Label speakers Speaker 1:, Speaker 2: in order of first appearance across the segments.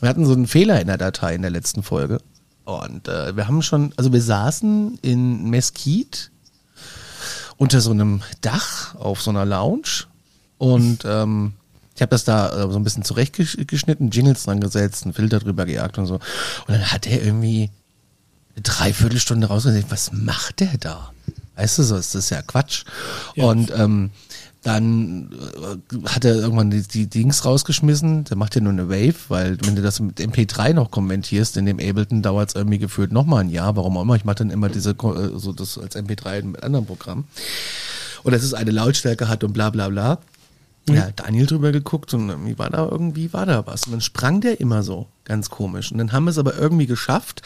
Speaker 1: Wir hatten so einen Fehler in der Datei in der letzten Folge. Und äh, wir haben schon, also wir saßen in Mesquite unter so einem Dach auf so einer Lounge und ähm, ich habe das da äh, so ein bisschen zurechtgeschnitten, Jingles dran gesetzt, einen Filter drüber gejagt und so. Und dann hat er irgendwie eine Dreiviertelstunde rausgesehen, was macht der da? Weißt du, so ist das ja Quatsch. Ja. Und ähm, dann äh, hat er irgendwann die, die Dings rausgeschmissen. Der macht ja nur eine Wave, weil wenn du das mit MP3 noch kommentierst, in dem Ableton dauert es irgendwie gefühlt nochmal ein Jahr. Warum auch immer. Ich mache dann immer diese, äh, so das als MP3 mit anderen Programmen. Und dass es eine Lautstärke hat und bla bla bla. Mhm. Ja, Daniel drüber geguckt und irgendwie war da irgendwie war da was. Und dann sprang der immer so, ganz komisch. Und dann haben wir es aber irgendwie geschafft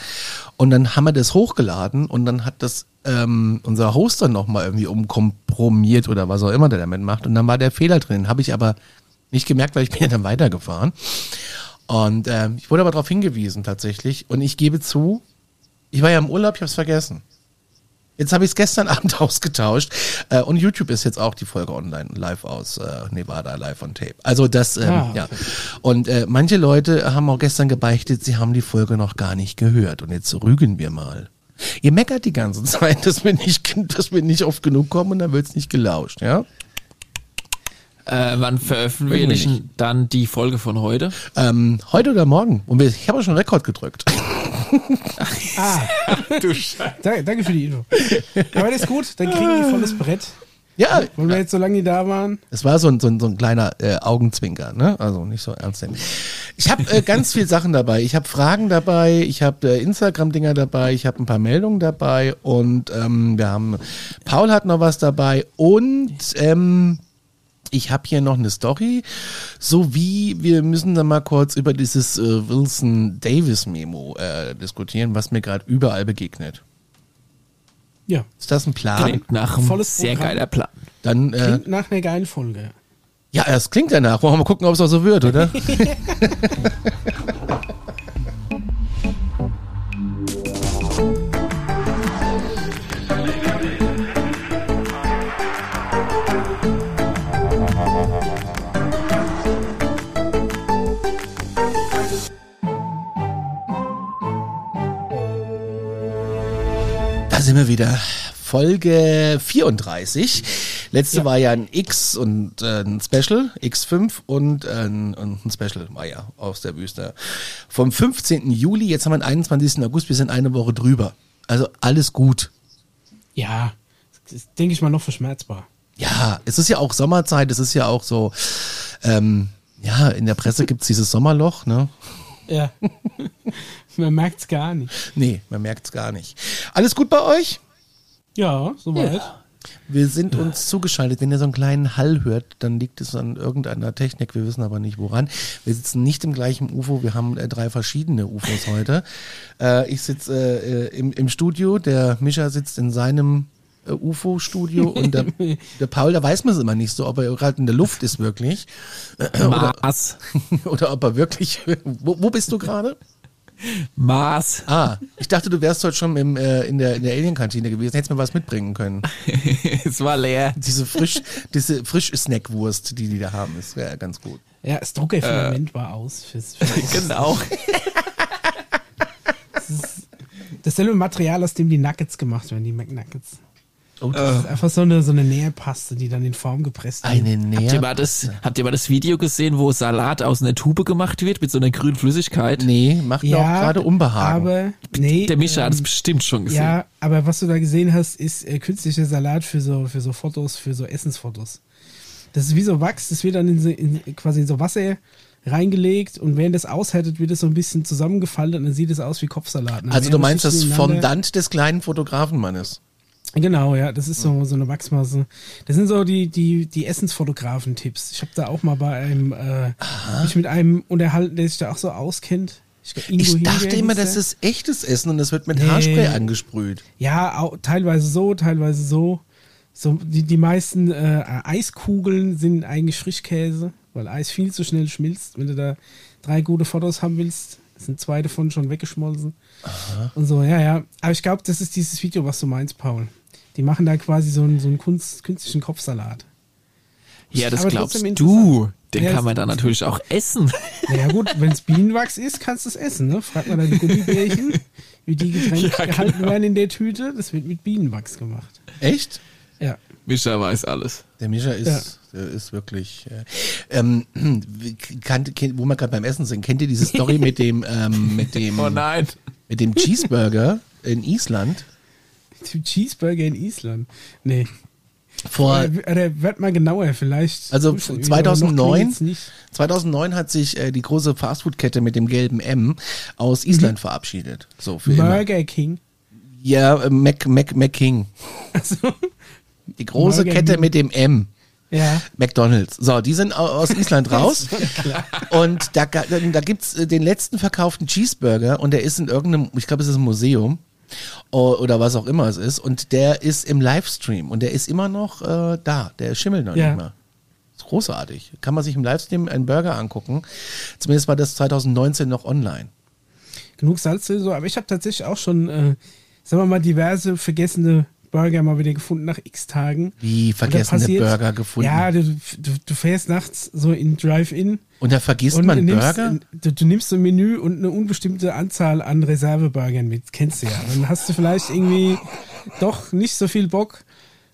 Speaker 1: und dann haben wir das hochgeladen und dann hat das ähm, unser Hoster nochmal irgendwie umkompromiert oder was auch immer der damit macht. Und dann war der Fehler drin. Habe ich aber nicht gemerkt, weil ich bin ja dann weitergefahren. Und äh, ich wurde aber darauf hingewiesen tatsächlich. Und ich gebe zu, ich war ja im Urlaub, ich habe es vergessen. Jetzt habe ich es gestern Abend ausgetauscht äh, und YouTube ist jetzt auch die Folge online live aus äh, Nevada live on Tape. Also das ähm, ah, okay. ja. Und äh, manche Leute haben auch gestern gebeichtet, sie haben die Folge noch gar nicht gehört und jetzt rügen wir mal. Ihr meckert die ganze Zeit, dass wir nicht, dass wir nicht oft genug kommen und dann wird's nicht gelauscht, ja?
Speaker 2: Äh, wann veröffentlichen dann die Folge von heute?
Speaker 1: Ähm, heute oder morgen. Und ich habe schon Rekord gedrückt.
Speaker 3: ah, du Scheiße. Danke für die Info. Aber das ist gut, dann kriegen die volles Brett.
Speaker 1: Ja.
Speaker 3: Weil wir jetzt so lange da waren.
Speaker 1: Es war so ein, so ein, so ein kleiner äh, Augenzwinker, ne? Also nicht so ernst nehmen. Ich habe äh, ganz viel Sachen dabei. Ich habe Fragen dabei, ich habe äh, Instagram-Dinger dabei, ich habe ein paar Meldungen dabei und ähm, wir haben, Paul hat noch was dabei und ähm, ich habe hier noch eine Story, sowie wir müssen dann mal kurz über dieses äh, Wilson Davis Memo äh, diskutieren, was mir gerade überall begegnet.
Speaker 3: Ja.
Speaker 1: Ist das ein Plan?
Speaker 2: Klingt nach einem Volles sehr Programm. geiler Plan.
Speaker 1: Dann, äh,
Speaker 3: klingt nach einer geilen Folge.
Speaker 1: Ja, es klingt danach. Wollen wir mal gucken, ob es auch so wird, oder? sind wir wieder. Folge 34. Letzte ja. war ja ein X und äh, ein Special, X5 und, äh, und ein Special war ja aus der Wüste. Vom 15. Juli, jetzt haben wir den 21. August, wir sind eine Woche drüber. Also alles gut.
Speaker 3: Ja, denke ich mal noch verschmerzbar.
Speaker 1: Ja, es ist ja auch Sommerzeit, es ist ja auch so, ähm, ja, in der Presse gibt es dieses Sommerloch, ne?
Speaker 3: Ja. man merkt es gar nicht.
Speaker 1: Nee, man merkt es gar nicht. Alles gut bei euch?
Speaker 3: Ja, soweit. Ja.
Speaker 1: Wir sind uns zugeschaltet. Wenn ihr so einen kleinen Hall hört, dann liegt es an irgendeiner Technik. Wir wissen aber nicht woran. Wir sitzen nicht im gleichen UFO. Wir haben äh, drei verschiedene UFOs heute. Äh, ich sitze äh, im, im Studio. Der Mischa sitzt in seinem äh, UFO-Studio und der, der Paul, da weiß man es immer nicht so, ob er gerade in der Luft ist wirklich.
Speaker 2: Mars.
Speaker 1: Oder, oder ob er wirklich. Wo, wo bist du gerade?
Speaker 2: Mars.
Speaker 1: Ah, ich dachte, du wärst heute schon im, äh, in der, in der Alien-Kantine gewesen. Hättest mir was mitbringen können.
Speaker 2: es war leer.
Speaker 1: Diese frisch, diese frisch Snackwurst, die die da haben, ist wäre ganz gut.
Speaker 3: Ja, das Druckefilament äh. war aus. Fürs,
Speaker 2: fürs genau.
Speaker 3: das ist dasselbe Material, aus dem die Nuggets gemacht werden, die McNuggets. Oh, das äh. ist einfach so eine, so eine Nährpaste, die dann in Form gepresst
Speaker 1: wird. Eine Nährpaste.
Speaker 2: Habt ihr, mal das, habt ihr mal das Video gesehen, wo Salat aus einer Tube gemacht wird mit so einer grünen Flüssigkeit?
Speaker 1: Nee, macht ja, auch gerade Unbehagen.
Speaker 3: Aber, nee,
Speaker 2: Der Mischa ähm, hat es bestimmt schon gesehen.
Speaker 3: Ja, aber was du da gesehen hast, ist äh, künstlicher Salat für so, für so Fotos, für so Essensfotos. Das ist wie so Wachs, das wird dann in, so, in quasi in so Wasser reingelegt und während das aushärtet, wird es so ein bisschen zusammengefaltet und dann sieht es aus wie Kopfsalat.
Speaker 1: Also du meinst das Fondant des kleinen Fotografenmannes?
Speaker 3: Genau, ja, das ist so, so eine Wachsmasse. Das sind so die, die, die Essensfotografen-Tipps. Ich habe da auch mal bei einem, äh, mich mit einem unterhalten, der sich da auch so auskennt.
Speaker 1: Ich, ich dachte immer, das ist echtes Essen und das wird mit nee. Haarspray angesprüht.
Speaker 3: Ja, auch, teilweise so, teilweise so. So, die, die meisten äh, Eiskugeln sind eigentlich Frischkäse, weil Eis viel zu schnell schmilzt. Wenn du da drei gute Fotos haben willst, sind zwei davon schon weggeschmolzen. Aha. Und so, ja, ja. Aber ich glaube, das ist dieses Video, was du meinst, Paul. Die machen da quasi so einen, so einen Kunst, künstlichen Kopfsalat.
Speaker 2: Ja, das
Speaker 3: Aber
Speaker 2: glaubst du. Den
Speaker 3: Ja,
Speaker 2: kann man dann natürlich auch essen.
Speaker 3: Naja gut, wenn es Bienenwachs ist, kannst du es essen. Ne? Frag mal deine Gummibärchen, wie die getrennt
Speaker 2: Ja,
Speaker 3: gehalten
Speaker 2: genau.
Speaker 3: werden in der Tüte. Das wird mit Bienenwachs gemacht.
Speaker 1: Echt?
Speaker 3: Ja.
Speaker 2: Mischa weiß alles.
Speaker 1: Der Mischa ist, der ist wirklich. Äh, ähm, kann, wo wir gerade beim Essen sind, kennt ihr diese Story mit dem, ähm, mit dem,
Speaker 2: Oh nein.
Speaker 1: mit dem Cheeseburger in Island?
Speaker 3: Cheeseburger in Island. Nee.
Speaker 1: Vor
Speaker 3: Oder, oder wird mal genauer vielleicht.
Speaker 1: Also
Speaker 3: Noch
Speaker 1: 2009
Speaker 3: klingelt's nicht.
Speaker 1: 2009 hat sich äh, die große Fastfood-Kette mit dem gelben M aus Island verabschiedet. So für immer.
Speaker 3: Burger King.
Speaker 1: Ja, äh, Mac, Mac, Mac King.
Speaker 3: Also,
Speaker 1: Die große
Speaker 3: Burger
Speaker 1: Kette
Speaker 3: King.
Speaker 1: mit dem M.
Speaker 3: ja.
Speaker 1: McDonalds. So, die sind au- aus Island raus. Und da, da gibt's äh, den letzten verkauften Cheeseburger und der ist in irgendeinem, ich glaube, es ist ein Museum oder was auch immer es ist. Und der ist im Livestream und der ist immer noch äh, da. Der schimmelt noch
Speaker 3: Ja.
Speaker 1: nicht mehr. Ist großartig. Kann man sich im Livestream einen Burger angucken. Zumindest war das 2019 noch online.
Speaker 3: Genug Salz so. Aber ich habe tatsächlich auch schon, äh, sagen wir mal, diverse vergessene Burger mal wieder gefunden nach x Tagen.
Speaker 1: Wie vergessene
Speaker 3: passiert-
Speaker 1: Burger gefunden.
Speaker 3: Ja, du, du, du fährst nachts so in Drive-In
Speaker 1: und da vergisst
Speaker 3: und
Speaker 1: man
Speaker 3: du nimmst,
Speaker 1: Burger?
Speaker 3: Du, du nimmst ein Menü und eine unbestimmte Anzahl an Reserveburgern mit. Kennst du ja. Dann hast du vielleicht irgendwie doch nicht so viel Bock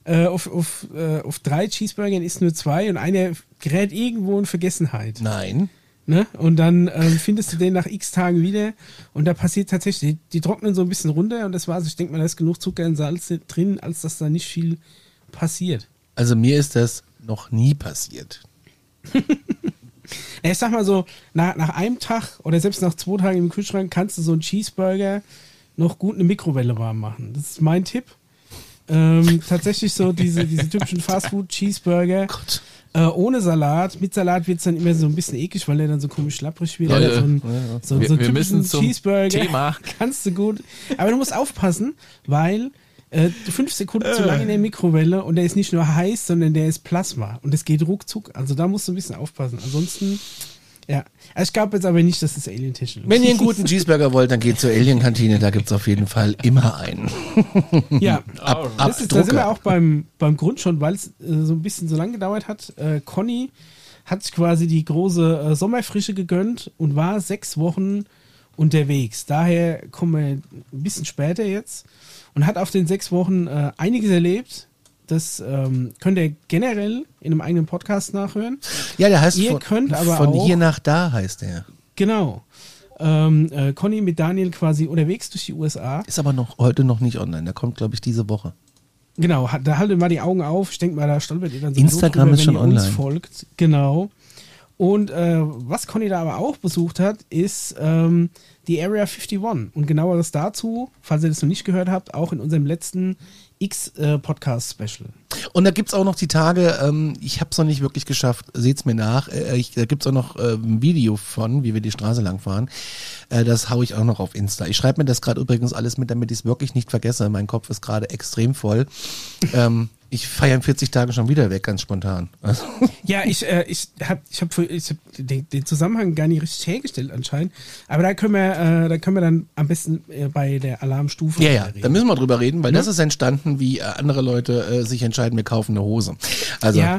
Speaker 3: äh, auf, auf, äh, auf drei Cheeseburgern, isst nur zwei und einer gerät irgendwo in Vergessenheit.
Speaker 1: Nein.
Speaker 3: Ne? Und dann ähm, findest du den nach x Tagen wieder und da passiert tatsächlich, die, die trocknen so ein bisschen runter und das war's. Ich denke mal, da ist genug Zucker und Salz drin, als dass da nicht viel passiert.
Speaker 1: Also mir ist das noch nie passiert.
Speaker 3: Ich sag mal so, nach, nach einem Tag oder selbst nach zwei Tagen im Kühlschrank kannst du so einen Cheeseburger noch gut eine Mikrowelle warm machen. Das ist mein Tipp. Ähm, tatsächlich so diese, diese typischen Fastfood-Cheeseburger
Speaker 1: Gott.
Speaker 3: Äh, ohne Salat. Mit Salat wird es dann immer so ein bisschen eklig, weil der dann so komisch schlapprig wird.
Speaker 2: Leute,
Speaker 3: Aber so ein, so,
Speaker 2: wir-
Speaker 3: so
Speaker 2: wir müssen zum
Speaker 3: Cheeseburger
Speaker 2: Thema.
Speaker 3: kannst du gut. Aber du musst aufpassen, weil äh, du fünf Sekunden zu lange in der Mikrowelle und der ist nicht nur heiß, sondern der ist Plasma und es geht ruckzuck. Also da musst du ein bisschen aufpassen. Ansonsten, ja. Also ich glaube jetzt aber nicht, dass es Alien-Technologie
Speaker 1: Wenn ihr einen guten Cheeseburger wollt, dann geht zur Alien-Kantine, da gibt's auf jeden Fall immer einen.
Speaker 3: Ja,
Speaker 1: Ab,
Speaker 3: das ist, da sind wir auch beim, beim Grund schon, weil es äh, so ein bisschen so lang gedauert hat. Äh, Conny hat sich quasi die große äh, Sommerfrische gegönnt und war sechs Wochen unterwegs. Daher kommen wir ein bisschen später jetzt und hat auf den sechs Wochen äh, einiges erlebt. Das ähm, könnt ihr generell in einem eigenen Podcast nachhören.
Speaker 1: Ja, der heißt
Speaker 3: Ihr
Speaker 1: von,
Speaker 3: könnt aber
Speaker 1: von
Speaker 3: auch-
Speaker 1: hier nach da heißt der.
Speaker 3: Genau. Ähm, äh, Conny mit Daniel quasi unterwegs durch die USA.
Speaker 1: Ist aber noch heute noch nicht online. Der kommt, glaube ich, diese Woche.
Speaker 3: Genau, da haltet mal die Augen auf. Ich denke mal, da stolpert ihr dann so
Speaker 1: Instagram ist schon online.
Speaker 3: folgt. Genau. Und äh, was Conny da aber auch besucht hat, ist ähm, die Area 51. Und genaueres dazu, falls ihr das noch nicht gehört habt, auch in unserem letzten X-Podcast-Special.
Speaker 1: Und da gibt's auch noch die Tage, ähm, ich habe es noch nicht wirklich geschafft, seht's mir nach. Äh, ich, da gibt's auch noch äh, ein Video von, wie wir die Straße lang fahren. Äh, das hau ich auch noch auf Insta. Ich schreibe mir das gerade übrigens alles mit, damit ich es wirklich nicht vergesse. Mein Kopf ist gerade extrem voll. ähm, ich feiere in 40 Tagen schon wieder weg, ganz spontan. Also,
Speaker 3: Ja, ich, äh, ich habe ich hab, ich hab den, den Zusammenhang gar nicht richtig hergestellt anscheinend. Aber da können wir, äh, da können wir dann am besten äh, bei der Alarmstufe
Speaker 1: ja, ja,
Speaker 3: reden.
Speaker 1: da müssen wir drüber reden, weil das ist entstanden, wie äh, andere Leute äh, sich entscheiden, wir kaufen eine Hose. Also,
Speaker 3: Ja.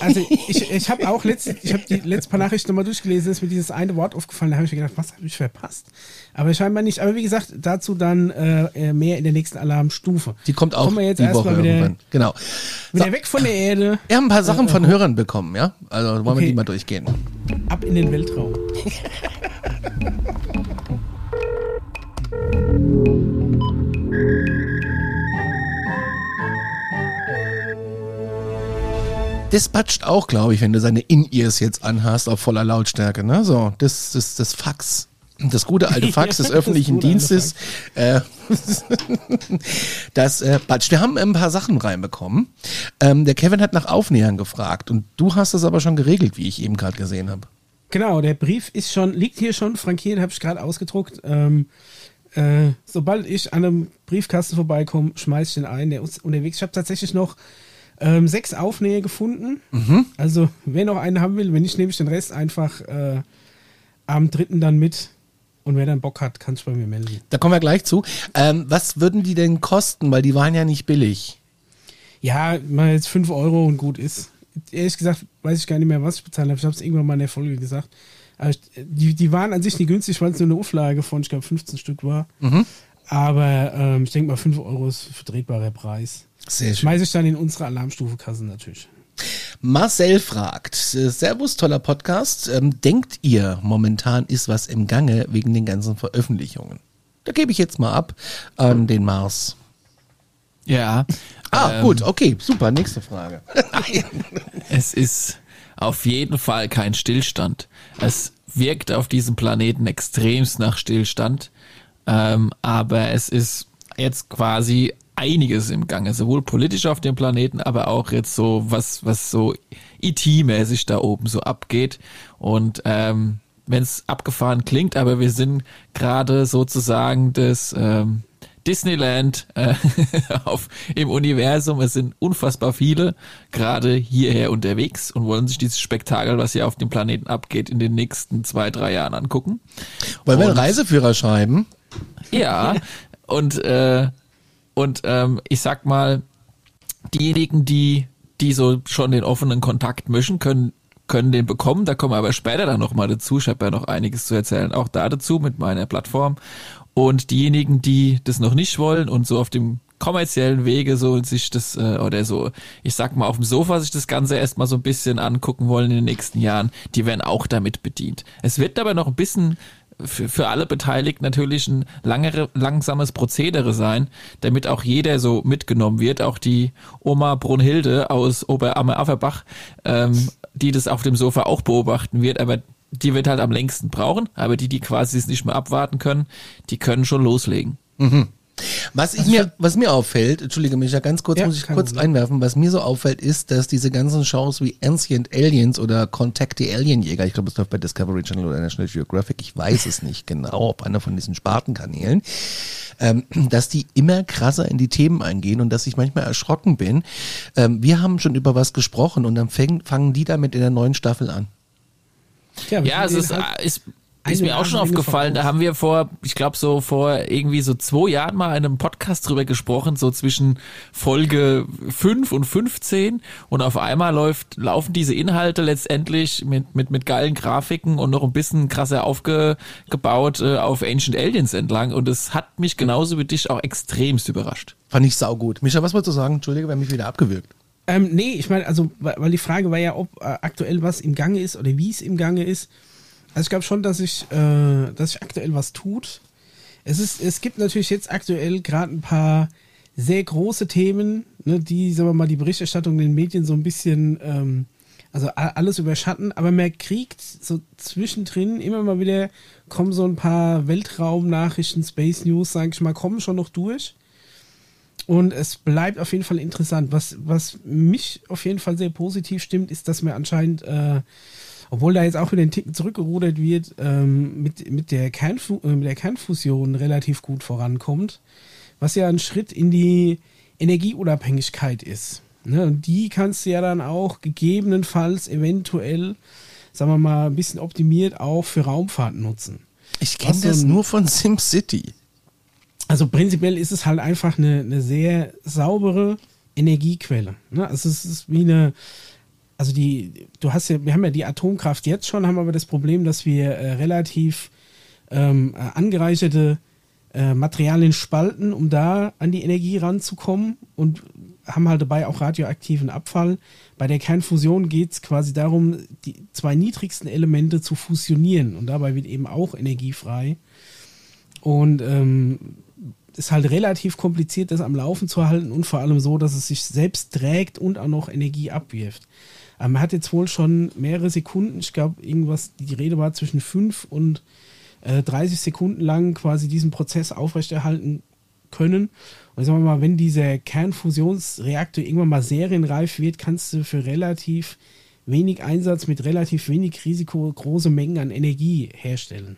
Speaker 3: Also ich, ich habe auch letzt, ich habe die letzten paar Nachrichten nochmal durchgelesen, ist mir dieses eine Wort aufgefallen, da habe ich mir gedacht, was habe ich verpasst? Aber scheinbar nicht. Aber wie gesagt, dazu dann äh, äh, mehr in der nächsten Alarmstufe.
Speaker 1: die kommt auch
Speaker 3: Kommen wir jetzt
Speaker 1: die Woche
Speaker 3: wieder,
Speaker 1: irgendwann. Genau.
Speaker 3: wieder
Speaker 1: So,
Speaker 3: weg von der Erde,
Speaker 1: wir haben ein paar Sachen von Hörern bekommen, ja? Also wollen wir
Speaker 3: Okay.
Speaker 1: die mal durchgehen.
Speaker 3: ab in den Weltraum.
Speaker 1: Das patscht auch, glaube ich, wenn du seine In-Ears jetzt anhast auf voller Lautstärke. Ne? So, das ist das Fax. Das gute alte Fax des
Speaker 3: das
Speaker 1: öffentlichen
Speaker 3: alte
Speaker 1: Dienstes. Äh, das äh, patscht. Wir haben ein paar Sachen reinbekommen. Ähm, der Kevin hat nach Aufnähern gefragt und du hast das aber schon geregelt, wie ich eben gerade gesehen habe.
Speaker 3: Genau, der Brief ist schon, liegt hier schon frankiert, habe ich gerade ausgedruckt. Ähm, äh, sobald ich an einem Briefkasten vorbeikomme, schmeiß ich den ein, der ist unterwegs. Ich habe tatsächlich noch ähm, sechs Aufnäher gefunden. Also, wer noch einen haben will, wenn nicht, nehme ich den Rest einfach äh, am dritten dann mit. Und wer dann Bock hat, kann sich bei mir melden.
Speaker 1: Da kommen wir gleich zu. Ähm, was würden die denn kosten? Weil die waren ja nicht billig.
Speaker 3: Ja, mal jetzt 5 Euro und gut ist. ehrlich gesagt, weiß ich gar nicht mehr, was ich bezahlt habe. Ich habe es irgendwann mal in der Folge gesagt. Aber die, die waren an sich nicht günstig, weil es nur eine Auflage von, ich glaube, 15 Stück war.
Speaker 1: Mhm.
Speaker 3: Aber ähm, ich denke mal, 5 Euro ist ein vertretbarer Preis.
Speaker 1: Sehr schön.
Speaker 3: Schmeiße ich dann in unsere Alarmstufekasse natürlich.
Speaker 1: Marcel fragt, äh, Servus, toller Podcast. Ähm, denkt ihr, momentan ist was im Gange wegen den ganzen Veröffentlichungen? Da gebe ich jetzt mal ab an den Mars.
Speaker 2: Ja.
Speaker 1: Ah,
Speaker 2: ähm,
Speaker 1: gut, okay, super, nächste Frage.
Speaker 2: Es ist auf jeden Fall kein Stillstand. Es wirkt auf diesem Planeten extremst nach Stillstand. Ähm, aber es ist jetzt quasi einiges im Gange, sowohl politisch auf dem Planeten, aber auch jetzt so, was, was so IT-mäßig da oben so abgeht. Und ähm, wenn es abgefahren klingt, aber wir sind gerade sozusagen das ähm, Disneyland äh, auf, im Universum. Es sind unfassbar viele gerade hierher unterwegs und wollen sich dieses Spektakel, was hier auf dem Planeten abgeht, in den nächsten zwei, drei Jahren angucken.
Speaker 1: Wollen wir einen Reiseführer schreiben?
Speaker 2: Ja, und, äh, und ähm, ich sag mal, diejenigen, die, die so schon den offenen Kontakt mischen, können, können den bekommen. Da kommen wir aber später dann nochmal dazu. Ich habe ja noch einiges zu erzählen, auch da dazu mit meiner Plattform. Und diejenigen, die das noch nicht wollen und so auf dem kommerziellen Wege so sich das äh, oder so, ich sag mal auf dem Sofa sich das Ganze erstmal so ein bisschen angucken wollen in den nächsten Jahren, die werden auch damit bedient. Es wird aber noch ein bisschen für, für alle Beteiligten natürlich ein langere, langsames Prozedere sein, damit auch jeder so mitgenommen wird, auch die Oma Brunhilde aus Oberammer-Afferbach, ähm, die das auf dem Sofa auch beobachten wird, aber die wird halt am längsten brauchen, aber die, die quasi es nicht mehr abwarten können, die können schon loslegen.
Speaker 1: Was ich mir, was mir auffällt, entschuldige mich, ja ganz kurz,
Speaker 3: Ja,
Speaker 1: muss ich kurz
Speaker 3: Problem.
Speaker 1: einwerfen, was mir so auffällt, ist, dass diese ganzen Shows wie Ancient Aliens oder Contact the Alienjäger, ich glaube, es läuft bei Discovery Channel oder National Geographic, ich weiß es nicht genau, ob einer von diesen Spartenkanälen, ähm, dass die immer krasser in die Themen eingehen und dass ich manchmal erschrocken bin. Ähm, wir haben schon über was gesprochen und dann fäng, fangen die damit in der neuen Staffel an.
Speaker 3: Tja,
Speaker 2: Ja, es ist,
Speaker 3: halt-
Speaker 2: ist,
Speaker 3: eine
Speaker 2: ist mir auch schon aufgefallen. Da haben wir vor, ich glaube so vor irgendwie so zwei Jahren mal in einem Podcast drüber gesprochen, so zwischen Folge 5 und 15 und auf einmal läuft, laufen diese Inhalte letztendlich mit, mit, mit geilen Grafiken und noch ein bisschen krasser aufgebaut äh, auf Ancient Aliens entlang und es hat mich genauso wie dich auch extremst überrascht.
Speaker 1: Fand ich saugut. Micha, was wolltest du sagen? Entschuldige, wir haben mich wieder abgewürgt.
Speaker 3: Ähm, nee, ich meine, also, weil weil die Frage war ja, ob äh, aktuell was im Gange ist oder wie es im Gange ist. Also ich glaube schon, dass sich, äh, dass sich aktuell was tut. Es ist, es gibt natürlich jetzt aktuell gerade ein paar sehr große Themen, ne, die, sagen wir mal, die Berichterstattung in den Medien so ein bisschen, ähm, also alles überschatten, aber man kriegt so zwischendrin immer mal wieder kommen so ein paar Weltraumnachrichten, Space News, sage ich mal, kommen schon noch durch. Und es bleibt auf jeden Fall interessant. Was, was mich auf jeden Fall sehr positiv stimmt, ist, dass mir anscheinend, äh, obwohl da jetzt auch wieder ein Ticken zurückgerudert wird, ähm, mit, mit, der Kernfu äh, mit der Kernfusion relativ gut vorankommt. Was ja ein Schritt in die Energieunabhängigkeit ist. Ne? Und die kannst du ja dann auch gegebenenfalls eventuell, sagen wir mal, ein bisschen optimiert auch für Raumfahrt nutzen.
Speaker 1: Ich kenne
Speaker 3: so
Speaker 1: das
Speaker 3: ein-
Speaker 1: nur von SimCity.
Speaker 3: Also prinzipiell ist es halt einfach eine, eine sehr saubere Energiequelle. Ne? Also es ist wie eine, also die, du hast ja, wir haben ja die Atomkraft jetzt schon, haben aber das Problem, dass wir äh, relativ ähm, äh, angereicherte äh, Materialien spalten, um da an die Energie ranzukommen und haben halt dabei auch radioaktiven Abfall. Bei der Kernfusion geht es quasi darum, die zwei niedrigsten Elemente zu fusionieren und dabei wird eben auch Energie frei. Und ähm, ist halt relativ kompliziert, das am Laufen zu halten und vor allem so, dass es sich selbst trägt und auch noch Energie abwirft. Aber man hat jetzt wohl schon mehrere Sekunden, ich glaube, irgendwas, die Rede war zwischen 5 und äh, 30 Sekunden lang quasi diesen Prozess aufrechterhalten können. Und sagen wir mal, wenn dieser Kernfusionsreaktor irgendwann mal serienreif wird, kannst du für relativ wenig Einsatz mit relativ wenig Risiko große Mengen an Energie herstellen.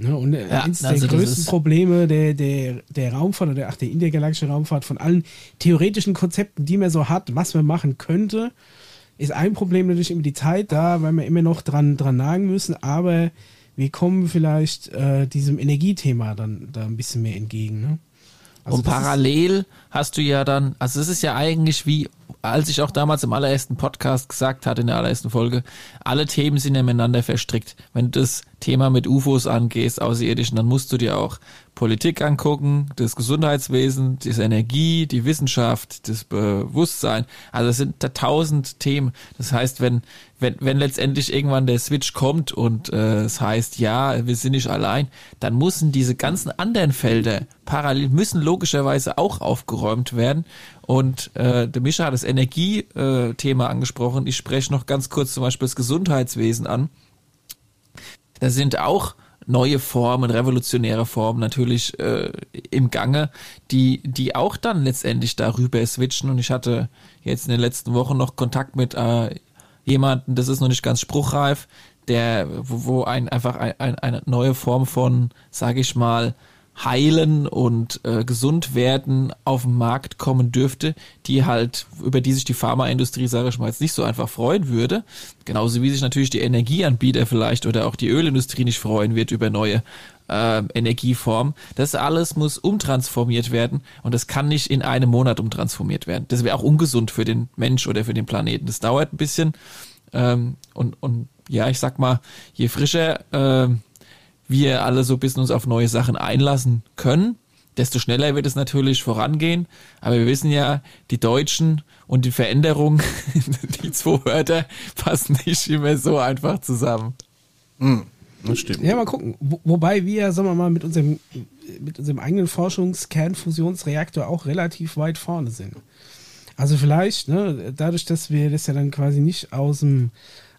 Speaker 3: Ne, und äh,
Speaker 2: Ja,
Speaker 3: eines
Speaker 2: also
Speaker 3: der größten Probleme der, der, der Raumfahrt oder ach, der intergalaktischen Raumfahrt von allen theoretischen Konzepten, die man so hat, was man machen könnte, ist ein Problem natürlich immer die Zeit da, weil wir immer noch dran, dran nagen müssen, aber wir kommen vielleicht äh, diesem Energiethema dann da ein bisschen mehr entgegen. Ne? Also
Speaker 2: und parallel hast du ja dann, also es ist ja eigentlich wie, als ich auch damals im allerersten Podcast gesagt hatte, in der allerersten Folge, alle Themen sind ja miteinander verstrickt. Wenn du das Thema mit UFOs angehst, Außerirdischen, dann musst du dir auch Politik angucken, das Gesundheitswesen, die Energie, die Wissenschaft, das Bewusstsein. Also es sind da tausend Themen. Das heißt, wenn, wenn, wenn letztendlich irgendwann der Switch kommt und äh, es heißt, ja, wir sind nicht allein, dann müssen diese ganzen anderen Felder parallel, müssen logischerweise auch aufgeräumt werden. Und äh, der Mischa hat das Energiethema angesprochen. Ich spreche noch ganz kurz zum Beispiel das Gesundheitswesen an. Da sind auch neue Formen, revolutionäre Formen natürlich äh, im Gange, die, die auch dann letztendlich darüber switchen. Und ich hatte jetzt in den letzten Wochen noch Kontakt mit äh, jemanden, das ist noch nicht ganz spruchreif, der, wo, wo ein einfach ein, ein, eine neue Form von, sage ich mal, heilen und äh, gesund werden auf den Markt kommen dürfte, die halt, über die sich die Pharmaindustrie, sage ich mal, jetzt nicht so einfach freuen würde. Genauso wie sich natürlich die Energieanbieter vielleicht oder auch die Ölindustrie nicht freuen wird über neue äh, Energieformen. Das alles muss umtransformiert werden und das kann nicht in einem Monat umtransformiert werden. Das wäre auch ungesund für den Mensch oder für den Planeten. Das dauert ein bisschen ähm, und, und ja, ich sag mal, je frischer ähm, wir alle so ein bisschen uns auf neue Sachen einlassen können, desto schneller wird es natürlich vorangehen. Aber wir wissen ja, die Deutschen und die Veränderung, die zwei Wörter passen nicht immer so einfach zusammen.
Speaker 1: Das stimmt.
Speaker 3: Ja, mal gucken. Wo, wobei wir, sagen wir mal, mit unserem, mit unserem eigenen Forschungskernfusionsreaktor auch relativ weit vorne sind. Also vielleicht, ne, dadurch, dass wir das ja dann quasi nicht aus dem,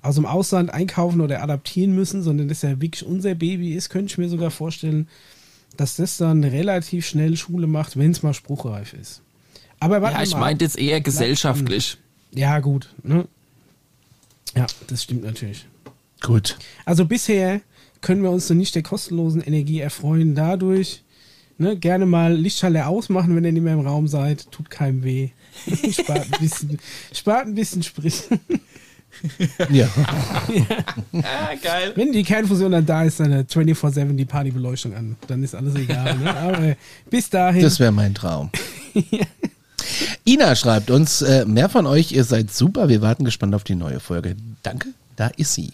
Speaker 3: aus dem Ausland einkaufen oder adaptieren müssen, sondern das ja wirklich unser Baby ist, könnte ich mir sogar vorstellen, dass das dann relativ schnell Schule macht, wenn es mal spruchreif ist. Aber warte
Speaker 2: Ja, ich
Speaker 3: mal.
Speaker 2: meinte jetzt eher gesellschaftlich.
Speaker 3: Ja, gut. Ne? Ja, das stimmt natürlich.
Speaker 1: Gut.
Speaker 3: Also bisher können wir uns noch nicht der kostenlosen Energie erfreuen. Dadurch ne, gerne mal Lichtschalter ausmachen, wenn ihr nicht mehr im Raum seid. Tut keinem weh. spart ein bisschen, spart ein bisschen Sprit.
Speaker 1: Ja.
Speaker 2: Ah, geil.
Speaker 3: Wenn die Kernfusion dann da ist, dann äh, 24-7 die Partybeleuchtung an. Dann ist alles egal. Ne? Aber äh, bis dahin.
Speaker 1: Das wäre mein Traum. Ina schreibt uns, äh, mehr von euch, ihr seid super, wir warten gespannt auf die neue Folge. Danke, da ist sie.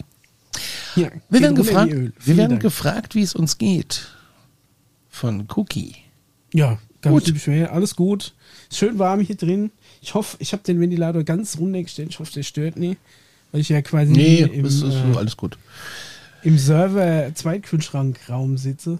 Speaker 3: ja,
Speaker 1: Wir werden, gefragt, wir werden
Speaker 3: Dank.
Speaker 1: gefragt, wie es uns geht. Von Cookie.
Speaker 3: Ja, ganz
Speaker 1: Gut.
Speaker 3: gut. schwer. Alles gut. Schön warm hier drin. Ich hoffe, ich habe den Ventilator ganz runtergestellt. Ich hoffe, der stört nie. Weil ich ja quasi
Speaker 1: Nee,
Speaker 3: im,
Speaker 1: ist, ist
Speaker 3: äh,
Speaker 1: alles gut.
Speaker 3: im Server-Zweitkühlschrankraum sitze.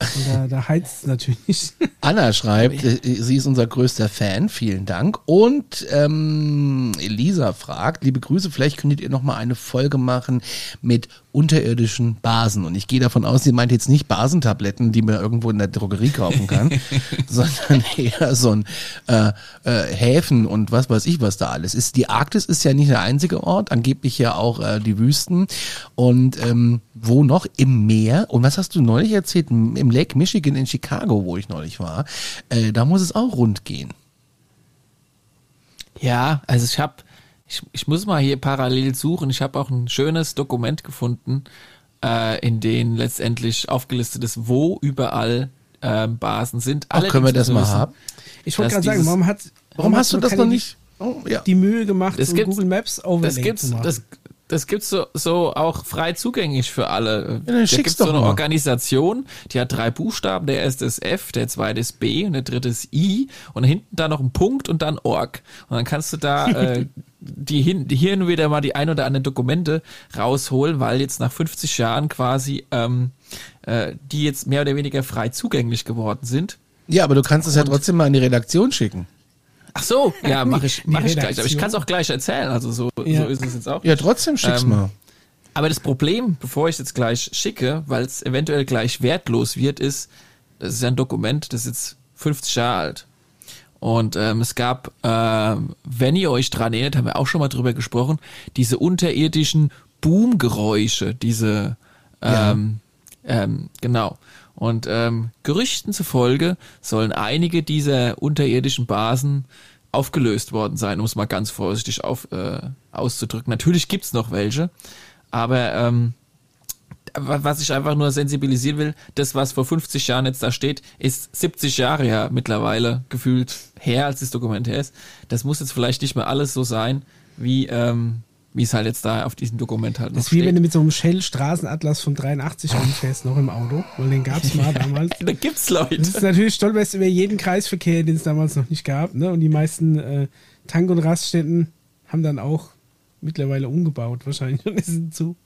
Speaker 3: Und da, da heizt es natürlich.
Speaker 1: Anna schreibt, äh, sie ist unser größter Fan, vielen Dank. Und ähm, Elisa fragt, liebe Grüße, vielleicht könntet ihr noch mal eine Folge machen mit unterirdischen Basen. Und ich gehe davon aus, sie meint jetzt nicht Basentabletten, die man irgendwo in der Drogerie kaufen kann, sondern eher so ein äh, äh, Häfen und was weiß ich, was da alles ist. Die Arktis ist ja nicht der einzige Ort, angeblich ja auch äh, die Wüsten. Und ähm, wo noch? Im Meer. Und was hast du neulich erzählt? Im im Lake Michigan in Chicago, wo ich neulich war. Äh, da muss es auch rund gehen.
Speaker 2: Ja, also ich habe, ich, ich muss mal hier parallel suchen. Ich habe auch ein schönes Dokument gefunden, äh, in dem letztendlich aufgelistet ist, wo überall ähm, Basen sind.
Speaker 1: Ach, können wir das mal
Speaker 2: wissen,
Speaker 1: haben?
Speaker 3: Ich wollte gerade sagen, warum hat.
Speaker 1: Warum hast du das noch nicht? Oh, ja.
Speaker 3: Die Mühe gemacht,
Speaker 2: Das gibt's-
Speaker 3: Google Maps Overlay
Speaker 2: Das gibt's,
Speaker 3: zu machen.
Speaker 2: das, das gibt's so, so auch frei zugänglich für alle.
Speaker 1: dann
Speaker 2: da gibt's so eine
Speaker 1: mal.
Speaker 2: Organisation, die hat drei Buchstaben. Der erste ist F, der zweite ist B und der dritte ist I und hinten da noch ein Punkt und dann Org. Und dann kannst du da äh, die, hin, die hier und wieder mal die ein oder anderen Dokumente rausholen, weil jetzt nach 50 Jahren quasi ähm, äh, die jetzt mehr oder weniger frei zugänglich geworden sind.
Speaker 1: ja, aber du kannst es ja trotzdem mal in die Redaktion schicken.
Speaker 2: Ach so, ja, mache ich, mach ich gleich. Aber ich kann es auch gleich erzählen. Also so,
Speaker 3: Ja.
Speaker 2: so ist es jetzt auch.
Speaker 1: Ja, trotzdem schick's
Speaker 2: Ähm,
Speaker 1: mal.
Speaker 2: Aber das Problem, bevor ich es jetzt gleich schicke, weil es eventuell gleich wertlos wird, ist, das ist ja ein Dokument, das ist jetzt 50 Jahre alt. Und ähm, es gab, ähm, wenn ihr euch dran erinnert, haben wir auch schon mal drüber gesprochen, diese unterirdischen Boomgeräusche, diese, ähm, ähm, genau. Und ähm, Gerüchten zufolge sollen einige dieser unterirdischen Basen aufgelöst worden sein, um es mal ganz vorsichtig auf, äh, auszudrücken. Natürlich gibt's noch welche, aber ähm, was ich einfach nur sensibilisieren will, das, was vor 50 Jahren jetzt da steht, ist 70 Jahre ja mittlerweile gefühlt her, als das Dokument her ist. Das muss jetzt vielleicht nicht mehr alles so sein, wie, ähm, wie es halt jetzt da auf diesem Dokument halt noch
Speaker 3: Das ist wie
Speaker 2: steht.
Speaker 3: wenn du mit so einem Shell-Straßenatlas von 83 rumfährst, noch im Auto, weil den gab's mal damals.
Speaker 2: da gibt's Leute.
Speaker 3: Das ist natürlich stolperst über jeden Kreisverkehr, den es damals noch nicht gab. Ne? Und die meisten äh, Tank- und Raststätten haben dann auch mittlerweile umgebaut, wahrscheinlich. Und sind zu.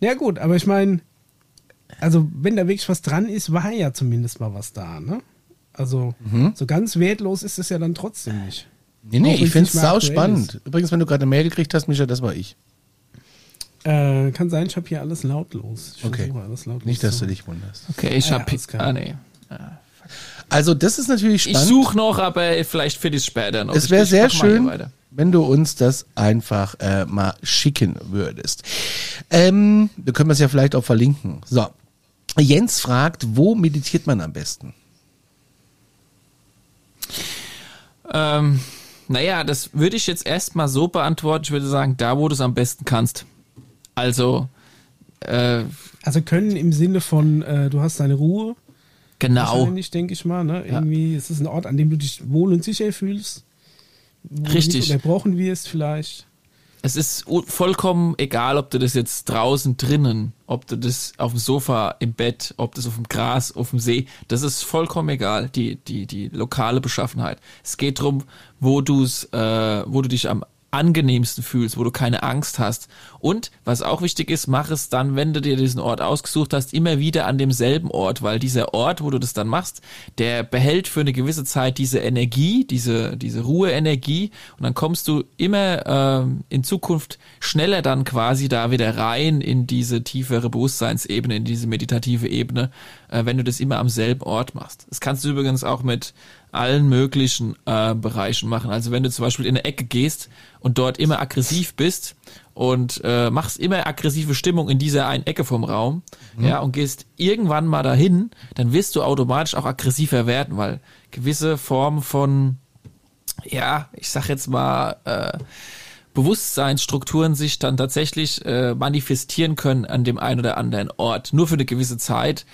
Speaker 3: Ja, gut, aber ich meine, also, wenn da wirklich was dran ist, war ja zumindest mal was da, ne? Also, so ganz wertlos ist es ja dann trotzdem nicht.
Speaker 1: Nee, nee, ich finde es sau spannend. Übrigens, wenn du gerade eine Mail gekriegt hast, Micha, das war ich.
Speaker 3: Äh, kann sein, ich habe hier alles lautlos. Ich
Speaker 1: Okay.
Speaker 3: alles lautlos
Speaker 1: Nicht, dass du dich wunderst.
Speaker 2: Okay, ich
Speaker 3: Ah, ja,
Speaker 2: hab,
Speaker 3: alles klar.
Speaker 2: ah, nee.
Speaker 1: Also, das ist natürlich
Speaker 2: Ich
Speaker 1: spannend.
Speaker 2: suche noch, aber vielleicht finde ich es später noch.
Speaker 1: Es
Speaker 2: Ich-
Speaker 1: wäre
Speaker 2: ich
Speaker 1: sehr schön, wenn du uns das einfach äh, mal schicken würdest. Ähm, wir können das ja vielleicht auch verlinken. So. Jens fragt, wo meditiert man am besten?
Speaker 2: Ähm, naja, das würde ich jetzt erstmal so beantworten. Ich würde sagen, da, wo du es am besten kannst. Also, äh,
Speaker 3: Also können im Sinne von, äh, du hast deine Ruhe.
Speaker 2: genau.
Speaker 3: Denke ich mal. Ne? Irgendwie ist es ein Ort, an dem du dich wohl und sicher fühlst.
Speaker 2: Richtig.
Speaker 3: nicht unterbrochen wirst vielleicht.
Speaker 2: Es ist vollkommen egal, ob du das jetzt draußen drinnen, ob du das auf dem Sofa, im Bett, ob das auf dem Gras, auf dem See, das ist vollkommen egal, die, die, die lokale Beschaffenheit. Es geht drum, wo du's, äh, wo du dich am angenehmsten fühlst, wo du keine Angst hast. Und was auch wichtig ist, mach es dann, wenn du dir diesen Ort ausgesucht hast, immer wieder an demselben Ort, weil dieser Ort, wo du das dann machst, der behält für eine gewisse Zeit diese Energie, diese, diese Ruheenergie und dann kommst du immer ähm, in Zukunft schneller dann quasi da wieder rein in diese tiefere Bewusstseinsebene, in diese meditative Ebene, äh, wenn du das immer am selben Ort machst. Das kannst du übrigens auch mit allen möglichen äh, Bereichen machen. Also wenn du zum Beispiel in eine Ecke gehst und dort immer aggressiv bist und äh, machst immer aggressive Stimmung in dieser einen Ecke vom Raum, ja, und gehst irgendwann mal dahin, dann wirst du automatisch auch aggressiver werden, weil gewisse Formen von, ja, ich sag jetzt mal, äh, Bewusstseinsstrukturen sich dann tatsächlich äh, manifestieren können an dem einen oder anderen Ort, nur für eine gewisse Zeit,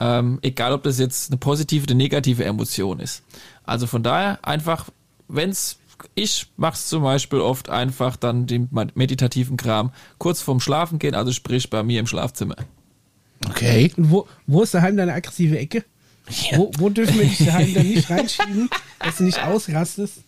Speaker 2: ähm, egal ob das jetzt eine positive oder negative Emotion ist. Also von daher einfach, wenn's ich mach's zum Beispiel oft einfach dann den meditativen Kram kurz vorm Schlafen gehen, also sprich bei mir im Schlafzimmer.
Speaker 1: Okay.
Speaker 3: Und wo, wo ist daheim deine aggressive Ecke? Wo, wo dürfen wir dich daheim dann nicht reinschieben, dass du nicht ausrastest?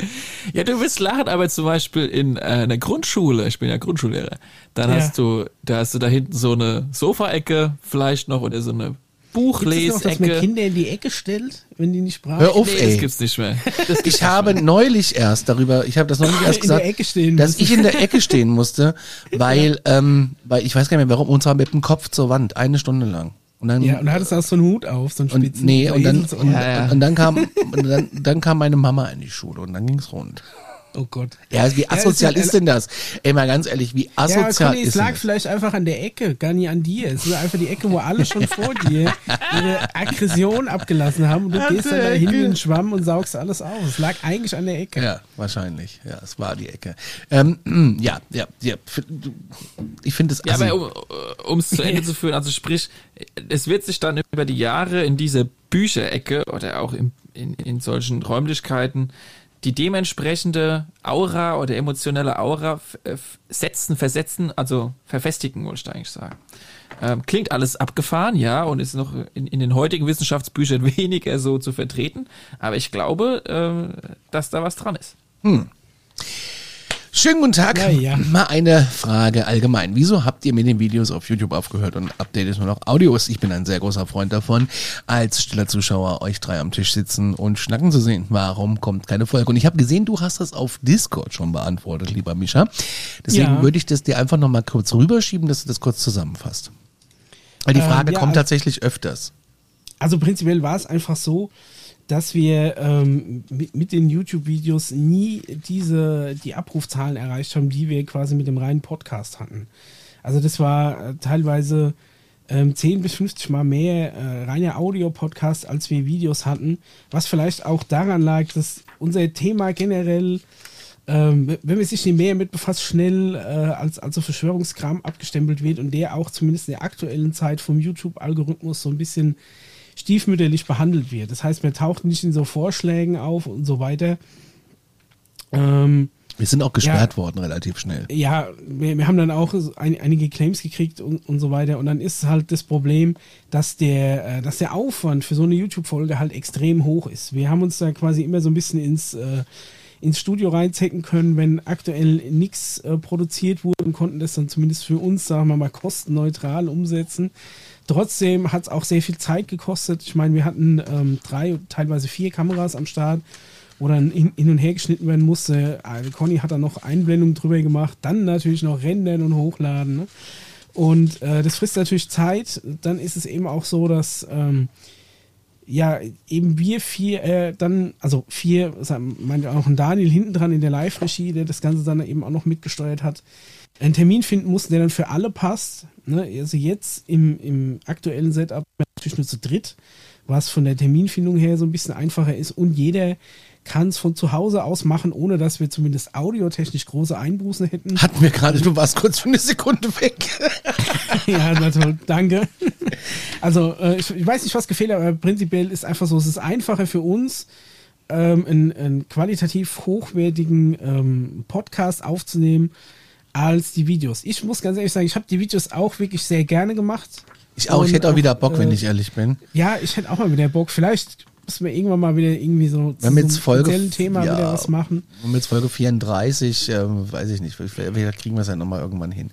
Speaker 2: Ja, du wirst lachen, aber zum Beispiel in äh, einer Grundschule, ich bin ja Grundschullehrer, dann
Speaker 3: Ja.
Speaker 2: hast du, da hast du da hinten so eine Sofaecke vielleicht noch oder so eine
Speaker 3: Gibt es noch, dass man. Kinder in die Ecke stellt, wenn die nicht brav
Speaker 1: Hör auf,
Speaker 2: Nee,
Speaker 1: ey.
Speaker 2: das gibt's nicht mehr. Das
Speaker 1: Ich habe neulich erst darüber, ich habe das neulich erst
Speaker 3: In
Speaker 1: gesagt,
Speaker 3: der Ecke stehen
Speaker 1: dass
Speaker 3: müssen.
Speaker 1: ich in der Ecke stehen musste, weil, ähm, weil ich weiß gar nicht mehr warum, und zwar mit dem Kopf zur Wand, eine Stunde lang. Und dann,
Speaker 3: Ja, und hattest auch so einen Hut auf, so einen
Speaker 1: und,
Speaker 3: spitzen.
Speaker 1: nee, und dann, und,
Speaker 2: Ja, ja.
Speaker 1: und dann kam, dann, dann kam meine Mama in die Schule und dann ging's rund.
Speaker 3: Oh Gott.
Speaker 1: Ja, wie asozial
Speaker 3: es ist-
Speaker 1: ist denn das? Ey, mal ganz ehrlich, wie
Speaker 3: Ja,
Speaker 1: asozial
Speaker 3: Conny, es
Speaker 1: ist
Speaker 3: lag
Speaker 1: denn das?
Speaker 3: vielleicht einfach an der Ecke, gar nicht an dir. Es ist einfach die Ecke, wo alle schon vor dir ihre Aggression abgelassen haben und du
Speaker 1: An
Speaker 3: gehst dann da hin
Speaker 1: Ecke.
Speaker 3: ein Schwamm und saugst alles auf. Es lag eigentlich an der Ecke.
Speaker 1: Ja, wahrscheinlich. Ja, es war die Ecke. Ähm, ja, ja, ja. Ich finde es
Speaker 2: Ja, aber um es zu Ende zu führen, also sprich, es wird sich dann über die Jahre in dieser Bücherecke oder auch im, in, in solchen Räumlichkeiten die dementsprechende Aura oder emotionelle Aura äh, setzen, versetzen, also verfestigen, wollte ich da eigentlich sagen. Ähm, klingt alles abgefahren, ja, und ist noch in, in den heutigen Wissenschaftsbüchern weniger so zu vertreten, aber ich glaube, äh, dass da was dran ist.
Speaker 1: Schönen guten Tag.
Speaker 3: Ja, ja.
Speaker 1: Mal eine Frage allgemein. Wieso habt ihr mit den Videos auf YouTube aufgehört und updatet nur noch Audios? Ich bin ein sehr großer Freund davon, als stiller Zuschauer euch drei am Tisch sitzen und schnacken zu sehen. Warum kommt keine Folge? Und ich habe gesehen, du hast das auf Discord schon beantwortet, lieber Mischa. Deswegen
Speaker 3: Ja.
Speaker 1: würde ich das dir einfach nochmal kurz rüberschieben, dass du das kurz zusammenfasst. Weil die
Speaker 3: Ähm,
Speaker 1: Frage
Speaker 3: ja,
Speaker 1: kommt
Speaker 3: also-
Speaker 1: tatsächlich öfters.
Speaker 3: Also prinzipiell war es einfach so, dass wir ähm, mit, mit den YouTube-Videos nie diese, die Abrufzahlen erreicht haben, die wir quasi mit dem reinen Podcast hatten. Also das war äh, teilweise ähm, 10 bis 50 Mal mehr äh, reiner Audio-Podcast, als wir Videos hatten, was vielleicht auch daran lag, dass unser Thema generell ähm, wenn man sich nicht mehr mit befasst, schnell äh, als also Verschwörungskram abgestempelt wird und der auch zumindest in der aktuellen Zeit vom YouTube-Algorithmus so ein bisschen stiefmütterlich behandelt wird. Das heißt, man taucht nicht in so Vorschlägen auf und so weiter.
Speaker 1: Ähm, wir sind auch gesperrt ja, worden relativ schnell.
Speaker 3: Ja, wir, wir haben dann auch ein, einige Claims gekriegt und, und so weiter. Und dann ist halt das Problem, dass der, äh, dass der Aufwand für so eine YouTube-Folge halt extrem hoch ist. Wir haben uns da quasi immer so ein bisschen ins, äh, ins Studio reinzecken können, wenn aktuell nichts äh, produziert wurde und konnten das dann zumindest für uns, sagen wir mal, kostenneutral umsetzen. Trotzdem hat es auch sehr viel Zeit gekostet. Ich meine, wir hatten ähm, drei, teilweise vier Kameras am Start wo dann hin, hin und her geschnitten werden musste. Also Conny hat da noch Einblendungen drüber gemacht, dann natürlich noch rendern und hochladen. Ne? Und äh, das frisst natürlich Zeit. Dann ist es eben auch so, dass ähm, ja eben wir vier äh, dann, also vier, meint auch ein Daniel hinten dran in der Live-Regie, der das Ganze dann eben auch noch mitgesteuert hat, einen Termin finden mussten, der dann für alle passt. Ne? Also jetzt im, im aktuellen Setup natürlich nur zu dritt, was von der Terminfindung her so ein bisschen einfacher ist und jeder kann es von zu Hause aus machen, ohne dass wir zumindest audiotechnisch große Einbußen hätten.
Speaker 1: Hatten wir gerade, du warst kurz für eine Sekunde weg.
Speaker 3: ja, natürlich, danke. Also äh, ich, ich, weiß nicht, was gefehlt hat, aber prinzipiell ist einfach so, es ist einfacher für uns, ähm, einen, einen, qualitativ hochwertigen ähm, Podcast aufzunehmen, als die Videos. Ich muss ganz ehrlich sagen, ich habe die Videos auch wirklich sehr gerne gemacht.
Speaker 1: Ich auch, ich hätte auch wieder Bock, äh, wenn ich ehrlich bin.
Speaker 3: Ja, ich hätte auch mal wieder Bock. Vielleicht müssen wir irgendwann mal wieder irgendwie so
Speaker 1: wenn wir jetzt Folge,
Speaker 3: Thema ja, wieder was machen.
Speaker 1: Wenn wir jetzt Folge 34, äh, weiß ich nicht, vielleicht kriegen wir es ja nochmal irgendwann hin.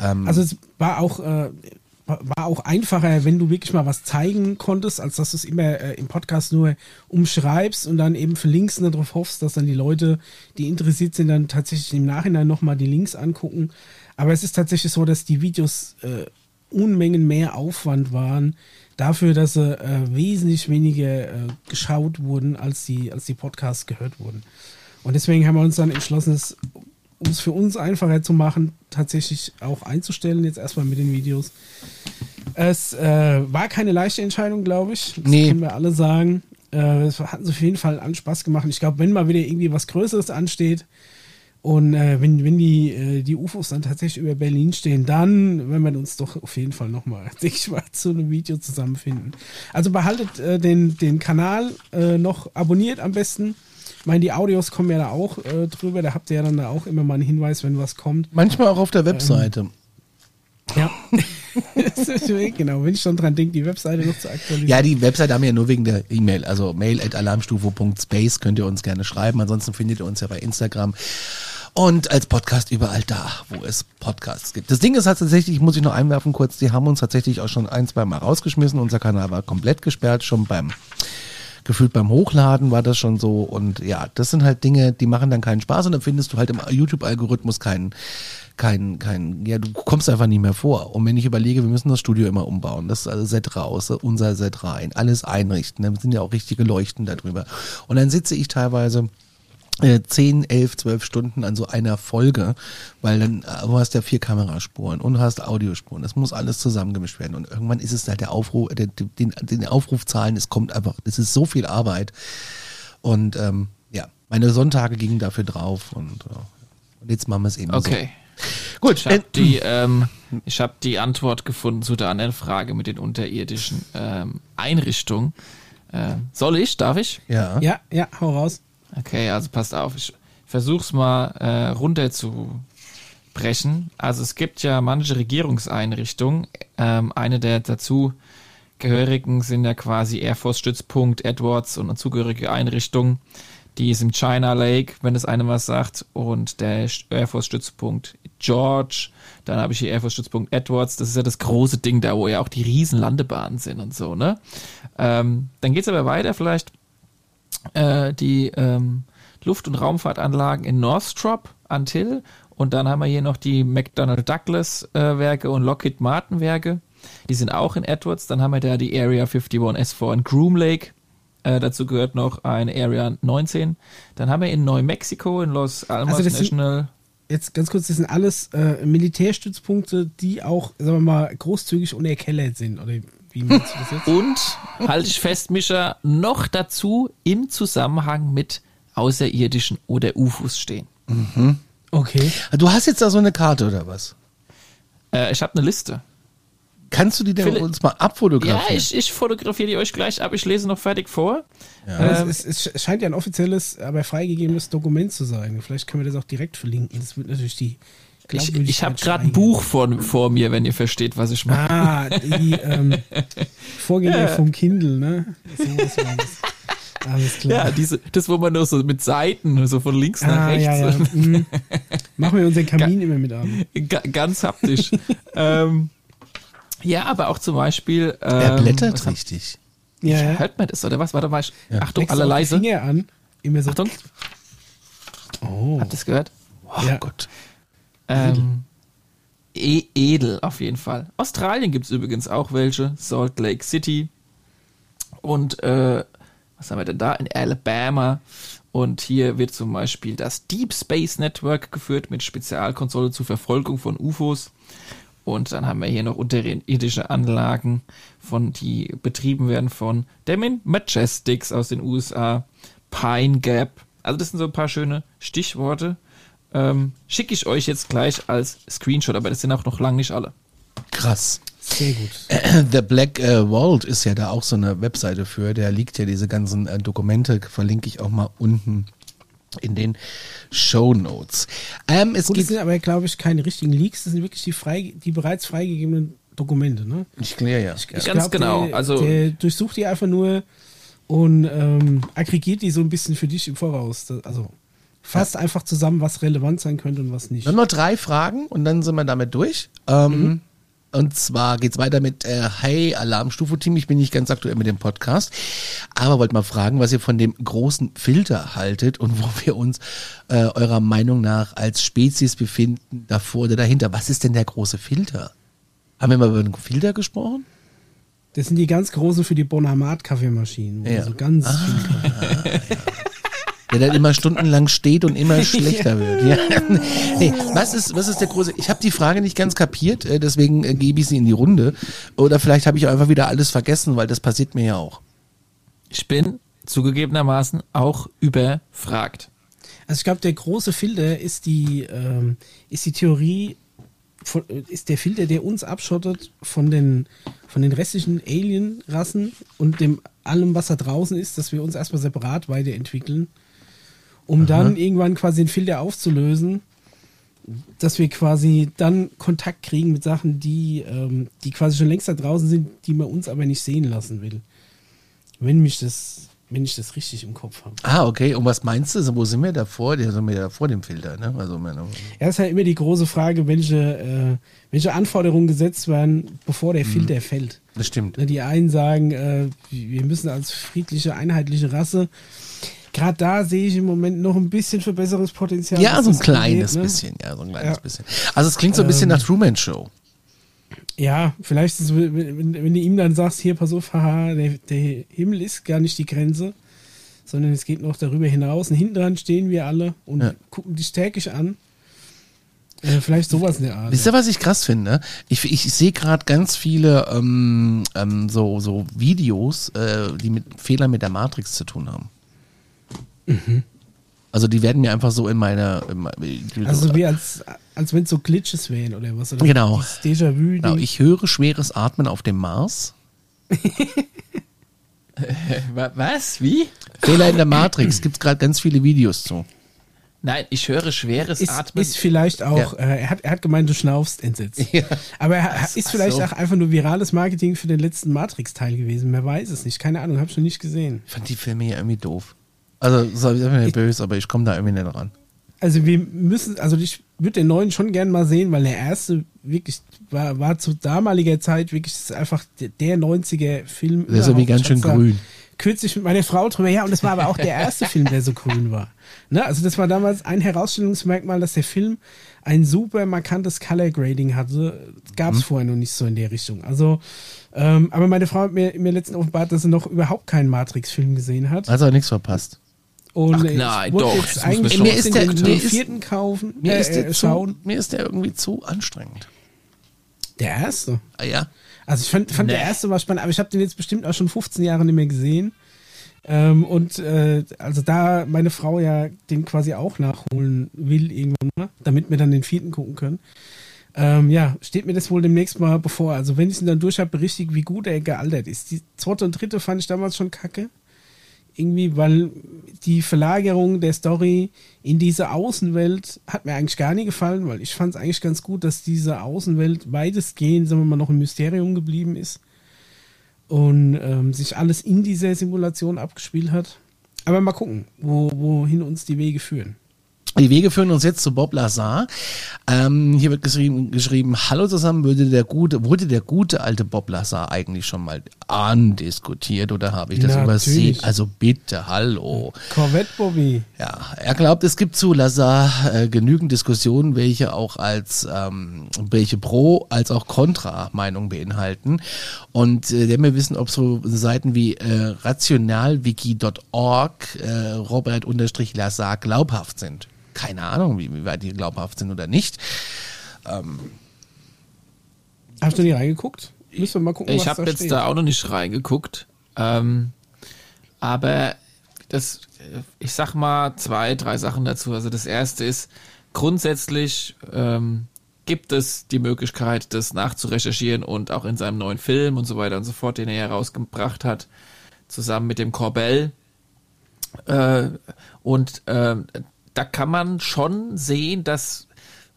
Speaker 3: Ähm, also es war auch, äh, war auch einfacher, wenn du wirklich mal was zeigen konntest, als dass du es immer äh, im Podcast nur umschreibst und dann eben für Links darauf hoffst, dass dann die Leute, die interessiert sind, dann tatsächlich im Nachhinein nochmal die Links angucken. Aber es ist tatsächlich so, dass die Videos äh, Unmengen mehr Aufwand waren, dafür, dass sie äh, wesentlich weniger äh, geschaut wurden, als die, als die Podcasts gehört wurden. Und deswegen haben wir uns dann entschlossen, es, um es für uns einfacher zu machen, tatsächlich auch einzustellen, jetzt erstmal mit den Videos. Es äh, war keine leichte Entscheidung, glaube ich. Das nee. können wir alle sagen. Äh, es hat uns auf jeden Fall an Spaß gemacht. Ich glaube, wenn mal wieder irgendwie was Größeres ansteht, und äh, wenn, wenn die, äh, die UFOs dann tatsächlich über Berlin stehen, dann werden wir uns doch auf jeden Fall nochmal, denke ich mal, zu einem Video zusammenfinden. Also behaltet äh, den, den Kanal äh, noch abonniert am besten. Ich meine, die Audios kommen ja da auch äh, drüber, da habt ihr ja dann da auch immer mal einen Hinweis, wenn was kommt.
Speaker 1: Manchmal auch auf der Webseite. Ähm,
Speaker 3: ja. genau, wenn ich schon dran denke, die Webseite noch zu aktualisieren.
Speaker 1: Ja, die Webseite haben wir ja nur wegen der E-Mail. Also mail at alarmstufe.space könnt ihr uns gerne schreiben. Ansonsten findet ihr uns ja bei Instagram und als Podcast überall da, wo es Podcasts gibt. Das Ding ist halt tatsächlich, muss ich noch einwerfen kurz, die haben uns tatsächlich auch schon ein, zwei Mal rausgeschmissen. Unser Kanal war komplett gesperrt, schon beim gefühlt beim Hochladen war das schon so und ja, das sind halt Dinge, die machen dann keinen Spaß und dann findest du halt im YouTube-Algorithmus keinen kein, kein, ja, du kommst einfach nicht mehr vor. Und wenn ich überlege, wir müssen das Studio immer umbauen, das also Set raus, unser Set rein, alles einrichten, dann sind ja auch richtige Leuchten darüber. Und dann sitze ich teilweise 10, 11, 12 Stunden an so einer Folge, weil dann äh, du hast ja vier Kameraspuren und hast Audiospuren. Das muss alles zusammengemischt werden. Und irgendwann ist es halt der Aufruf, der, den, den Aufrufzahlen, es kommt einfach, es ist so viel Arbeit. Und ähm, ja, meine Sonntage gingen dafür drauf und, äh, und jetzt machen wir es eben
Speaker 2: okay. so. Gut. Ich habe äh, die, ähm, ich hab die Antwort gefunden zu der anderen Frage mit den unterirdischen ähm, Einrichtungen. Äh, soll ich? Darf ich?
Speaker 3: Ja. Ja, ja, hau raus.
Speaker 2: Okay, also passt auf. Ich versuch's mal äh, runterzubrechen. Also es gibt ja manche Regierungseinrichtungen. Ähm, eine der dazu gehörigen sind ja quasi Air Force Stützpunkt Edwards und zugehörige Einrichtung. Die ist im China Lake, wenn es einem was sagt. Und der Air Force Stützpunkt George. Dann habe ich hier Air Force Stützpunkt Edwards. Das ist ja das große Ding da, wo ja auch die Riesenlandebahnen sind und so, ne? Ähm, dann geht's aber weiter. Vielleicht äh, die ähm, Luft- und Raumfahrtanlagen in Northrop, Antill. Und dann haben wir hier noch die McDonnell Douglas äh, Werke und Lockheed Martin Werke. Die sind auch in Edwards. Dann haben wir da die Area 51 S4 in Groom Lake. Äh, dazu gehört noch eine Area 19. Dann haben wir in Neumexiko, in Los Alamos also National.
Speaker 3: Sind, jetzt ganz kurz, das sind alles äh, Militärstützpunkte, die auch, sagen wir mal, großzügig unerkellert sind. Oder wie
Speaker 2: meinst du das jetzt? Und, halte ich fest, Mischa, noch dazu im Zusammenhang mit Außerirdischen oder UFOs stehen.
Speaker 3: Okay.
Speaker 1: Du hast jetzt da so eine Karte oder was?
Speaker 2: Äh, ich habe eine Liste.
Speaker 1: Kannst du die denn
Speaker 2: Philipp-
Speaker 1: uns mal
Speaker 2: Ja,
Speaker 1: abfotografieren?
Speaker 2: ich, ich fotografiere die euch gleich ab. Ich lese noch fertig vor.
Speaker 3: Aber
Speaker 2: Ähm,
Speaker 3: es, es, es scheint ja ein offizielles, aber freigegebenes Dokument zu sein. Vielleicht können wir das auch direkt verlinken. Das wird natürlich die
Speaker 2: ich ich habe gerade ein. Buch vor, vor mir, wenn ihr versteht, was ich meine.
Speaker 3: Ah, die ähm, Vorgänger vom Kindle, ne? So was war das. Alles klar.
Speaker 2: Ja, diese, das, wo man nur so mit Seiten, so von links nach
Speaker 3: ah,
Speaker 2: rechts,
Speaker 3: ja, ja. Mhm. Machen wir unseren Kamin immer mit an.
Speaker 2: Ga ganz haptisch. ähm, ja, aber auch zum Beispiel. Ähm,
Speaker 1: er blättert
Speaker 2: hab-
Speaker 1: richtig.
Speaker 3: Ja, ja.
Speaker 2: Hört man das oder was? Warte mal. Ich, Achtung,
Speaker 3: Legst
Speaker 2: alle leise.
Speaker 3: Finger an. Immer so.
Speaker 2: Achtung,
Speaker 3: Oh.
Speaker 2: habt ihr das gehört?
Speaker 1: Oh
Speaker 3: Ja.
Speaker 1: Gott.
Speaker 2: Ähm, e edel auf jeden Fall. Australien gibt's übrigens auch welche. Salt Lake City. Und äh, was haben wir denn da? In Alabama. Und hier wird zum Beispiel das Deep Space Network geführt mit Spezialkonsole zur Verfolgung von UFOs. Und dann haben wir hier noch unterirdische Anlagen, von die betrieben werden von Demin Majestics aus den USA, Pine Gap. Also das sind so ein paar schöne Stichworte. Ähm, Schicke ich euch jetzt gleich als Screenshot, aber das sind auch noch lange nicht alle.
Speaker 1: Krass.
Speaker 3: Sehr gut.
Speaker 1: The Black äh, Vault ist ja da auch so eine Webseite für. Da liegt ja diese ganzen äh, Dokumente, verlinke ich auch mal unten in den Show Notes. Ähm, es
Speaker 3: Gut, das sind aber, glaube ich, keine richtigen Leaks. Das sind wirklich die, frei, die bereits freigegebenen Dokumente, ne?
Speaker 1: ich kläre ja.
Speaker 3: Ich
Speaker 2: Ganz
Speaker 3: glaub,
Speaker 2: genau,
Speaker 3: Der,
Speaker 2: also-
Speaker 3: der durchsucht die einfach nur und ähm, aggregiert die so ein bisschen für dich im Voraus. Das- Also fasst einfach zusammen, was relevant sein könnte und was nicht.
Speaker 1: Haben noch drei Fragen und dann sind wir damit durch. Ähm,
Speaker 3: Mhm.
Speaker 1: Und zwar geht's weiter mit äh, Hey Alarmstufe-Team. Ich bin nicht ganz aktuell mit dem Podcast, aber wollte mal fragen, was ihr von dem großen Filter haltet und wo wir uns äh, eurer Meinung nach als Spezies befinden, davor oder dahinter. Was ist denn der große Filter? Haben wir mal über den Filter gesprochen?
Speaker 3: Das sind die ganz großen für die Bonamat-Kaffeemaschinen,
Speaker 1: Ja.
Speaker 3: so ganz
Speaker 1: Ah.
Speaker 3: viel
Speaker 1: Der dann immer stundenlang steht und immer schlechter wird. Ja. Nee, was ist, was ist der große? Ich habe die Frage nicht ganz kapiert, äh, deswegen äh, gebe ich sie in die Runde. Oder vielleicht habe ich einfach wieder alles vergessen, weil das passiert mir ja auch.
Speaker 2: Ich bin zugegebenermaßen auch überfragt.
Speaker 3: Also ich glaube, der große Filter ist die, ähm, ist die Theorie, von, äh, ist der Filter, der uns abschottet von den, von den restlichen Alien-Rassen und dem allem, was da draußen ist, dass wir uns erstmal separat weiterentwickeln, um dann irgendwann quasi den Filter aufzulösen, dass wir quasi dann Kontakt kriegen mit Sachen, die, ähm, die quasi schon längst da draußen sind, die man uns aber nicht sehen lassen will. Wenn mich das, wenn ich das richtig im Kopf habe.
Speaker 1: Ah, okay. Und was meinst du? Wo sind wir davor? Die sind wir ja vor dem Filter, ne? Also, meine,
Speaker 3: Ja, ist halt immer die große Frage, welche, äh, welche Anforderungen gesetzt werden, bevor der Filter fällt.
Speaker 1: das stimmt.
Speaker 3: Die einen sagen, äh, wir müssen als friedliche, einheitliche Rasse. Gerade da sehe ich im Moment noch ein bisschen Verbesserungspotenzial.
Speaker 1: Ja, so ein kleines
Speaker 3: angeht, ne?
Speaker 1: bisschen, ja, so ein kleines
Speaker 3: Ja.
Speaker 1: bisschen. Also es klingt so ein bisschen nach Truman Show.
Speaker 3: Ja, vielleicht, ist, es, wenn, wenn du ihm dann sagst, hier, pass auf, haha, der, der Himmel ist gar nicht die Grenze, sondern es geht noch darüber hinaus. Und hinten dran stehen wir alle und
Speaker 1: Ja.
Speaker 3: gucken dich täglich an. Äh, vielleicht sowas in der Art.
Speaker 1: Wisst ihr, was ich krass finde? Ich, ich, ich sehe gerade ganz viele ähm, ähm, so, so Videos, äh, die mit Fehlern mit der Matrix zu tun haben. Also die werden mir einfach so in meine... In meine
Speaker 3: Also wie als, als wenn es so Glitches wären oder was. Oder
Speaker 1: Genau.
Speaker 3: Déjà-vu.
Speaker 1: genau, ich höre schweres Atmen auf dem Mars.
Speaker 2: Was? Wie?
Speaker 1: Fehler in der Matrix, gibt es gerade ganz viele Videos zu.
Speaker 2: Nein, ich höre schweres
Speaker 3: ist,
Speaker 2: Atmen.
Speaker 3: ist vielleicht auch,
Speaker 1: Ja.
Speaker 3: äh, er, hat, er hat gemeint, du schnaufst entsetzt.
Speaker 1: Ja.
Speaker 3: Aber er ist
Speaker 2: ach
Speaker 3: vielleicht
Speaker 2: so.
Speaker 3: auch einfach nur virales Marketing für den letzten Matrix-Teil gewesen. Wer weiß es nicht. Keine Ahnung, habe ich noch nicht gesehen.
Speaker 1: Ich fand die Filme ja irgendwie doof. Also, sei mir nicht böse, aber ich komme da irgendwie nicht ran.
Speaker 3: Also wir müssen, also ich würde den neuen schon gern mal sehen, weil der erste wirklich war, war zu damaliger Zeit wirklich einfach der, der 90er Film.
Speaker 1: Der ist irgendwie ganz
Speaker 3: Ich
Speaker 1: schön grün.
Speaker 3: Kürzlich mit meiner Frau drüber, ja, und das war aber auch der erste Film, der so grün war. Ne? Also das war damals ein Herausstellungsmerkmal, dass der Film ein super markantes Color Grading hatte. Gab es vorher noch nicht so in der Richtung. Also, ähm, aber meine Frau hat mir, mir letztens offenbart, dass sie noch überhaupt keinen Matrix-Film gesehen hat.
Speaker 1: Also nichts verpasst.
Speaker 3: Und
Speaker 2: Ach
Speaker 3: äh, ich
Speaker 2: nein, doch,
Speaker 3: jetzt eigentlich
Speaker 1: Mir ist der- mir ist-
Speaker 3: vierten kaufen,
Speaker 1: Mir,
Speaker 3: äh,
Speaker 1: ist der
Speaker 3: äh,
Speaker 1: zu, mir ist der irgendwie zu anstrengend.
Speaker 3: Der erste.
Speaker 1: Ah, ja.
Speaker 3: Also ich fand, fand der
Speaker 2: Nee.
Speaker 3: erste war spannend, aber ich habe den jetzt bestimmt auch schon 15 Jahre nicht mehr gesehen. Ähm, und äh, also da meine Frau ja den quasi auch nachholen will irgendwann mal, damit wir dann den vierten gucken können. Ähm, ja, steht mir das wohl demnächst mal bevor. Also wenn ich ihn dann durch habe, berichtige, wie gut er gealtert ist. Die zweite und dritte fand ich damals schon kacke. Irgendwie, weil die Verlagerung der Story in diese Außenwelt hat mir eigentlich gar nie gefallen, weil ich fand es eigentlich ganz gut, dass diese Außenwelt weitestgehend, sagen wir mal, noch ein Mysterium geblieben ist und ähm, sich alles in dieser Simulation abgespielt hat. Aber mal gucken, wo, wohin uns die Wege führen.
Speaker 1: Die Wege führen uns jetzt zu Bob Lazar. Ähm, hier wird geschrieben, geschrieben, hallo zusammen, würde der gute, wurde der gute alte Bob Lazar eigentlich schon mal andiskutiert oder habe ich das
Speaker 3: Natürlich.
Speaker 1: übersehen? Also bitte, hallo.
Speaker 3: Corvette Bobby.
Speaker 1: Ja, er glaubt, es gibt zu Lazar äh, genügend Diskussionen, welche auch als ähm, welche Pro als auch Contra Meinung beinhalten. Und äh, der wir wissen, ob so Seiten wie äh, rationalwiki.org äh, Robert unterstrich Lazar glaubhaft sind. Keine Ahnung, wie, wie weit die glaubhaft sind oder nicht.
Speaker 3: Hast du nie reingeguckt? Müssen wir mal gucken,
Speaker 2: Ich
Speaker 3: was
Speaker 2: habe
Speaker 3: da
Speaker 2: jetzt
Speaker 3: steht.
Speaker 2: da auch noch nicht reingeguckt. Ähm, aber das, äh, ich sag mal zwei, drei Sachen dazu. Also das erste ist, grundsätzlich ähm, gibt es die Möglichkeit, das nachzurecherchieren und auch in seinem neuen Film und so weiter und so fort, den er herausgebracht hat, zusammen mit dem Corbell. Äh, und ähm, da kann man schon sehen, dass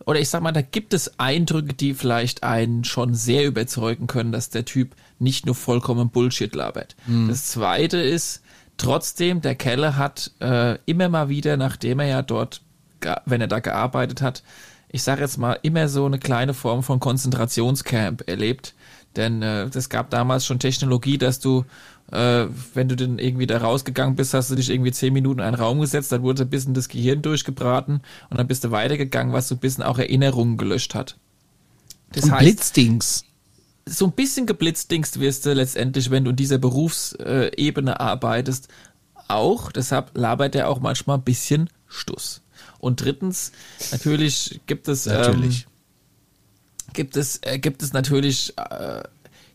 Speaker 2: oder ich sag mal, da gibt es Eindrücke, die vielleicht einen schon sehr überzeugen können, dass der Typ nicht nur vollkommen Bullshit labert. Das zweite ist, trotzdem, der Keller hat äh, immer mal wieder, nachdem er ja dort, wenn er da gearbeitet hat, ich sage jetzt mal, immer so eine kleine Form von Konzentrationscamp erlebt. Denn äh, es gab damals schon Technologie, dass du, äh, wenn du dann irgendwie da rausgegangen bist, hast du dich irgendwie zehn Minuten in einen Raum gesetzt, dann wurde ein bisschen das Gehirn durchgebraten und dann bist du weitergegangen, was so ein bisschen auch Erinnerungen gelöscht hat. Das
Speaker 1: Und
Speaker 2: heißt,
Speaker 1: Blitzdings.
Speaker 2: so ein bisschen geblitzdingst wirst du letztendlich, wenn du in dieser Berufsebene arbeitest, auch. Deshalb labert er auch manchmal ein bisschen Stuss. Und drittens, natürlich gibt es,
Speaker 1: Natürlich.
Speaker 2: Ähm, gibt es, äh, gibt es natürlich äh,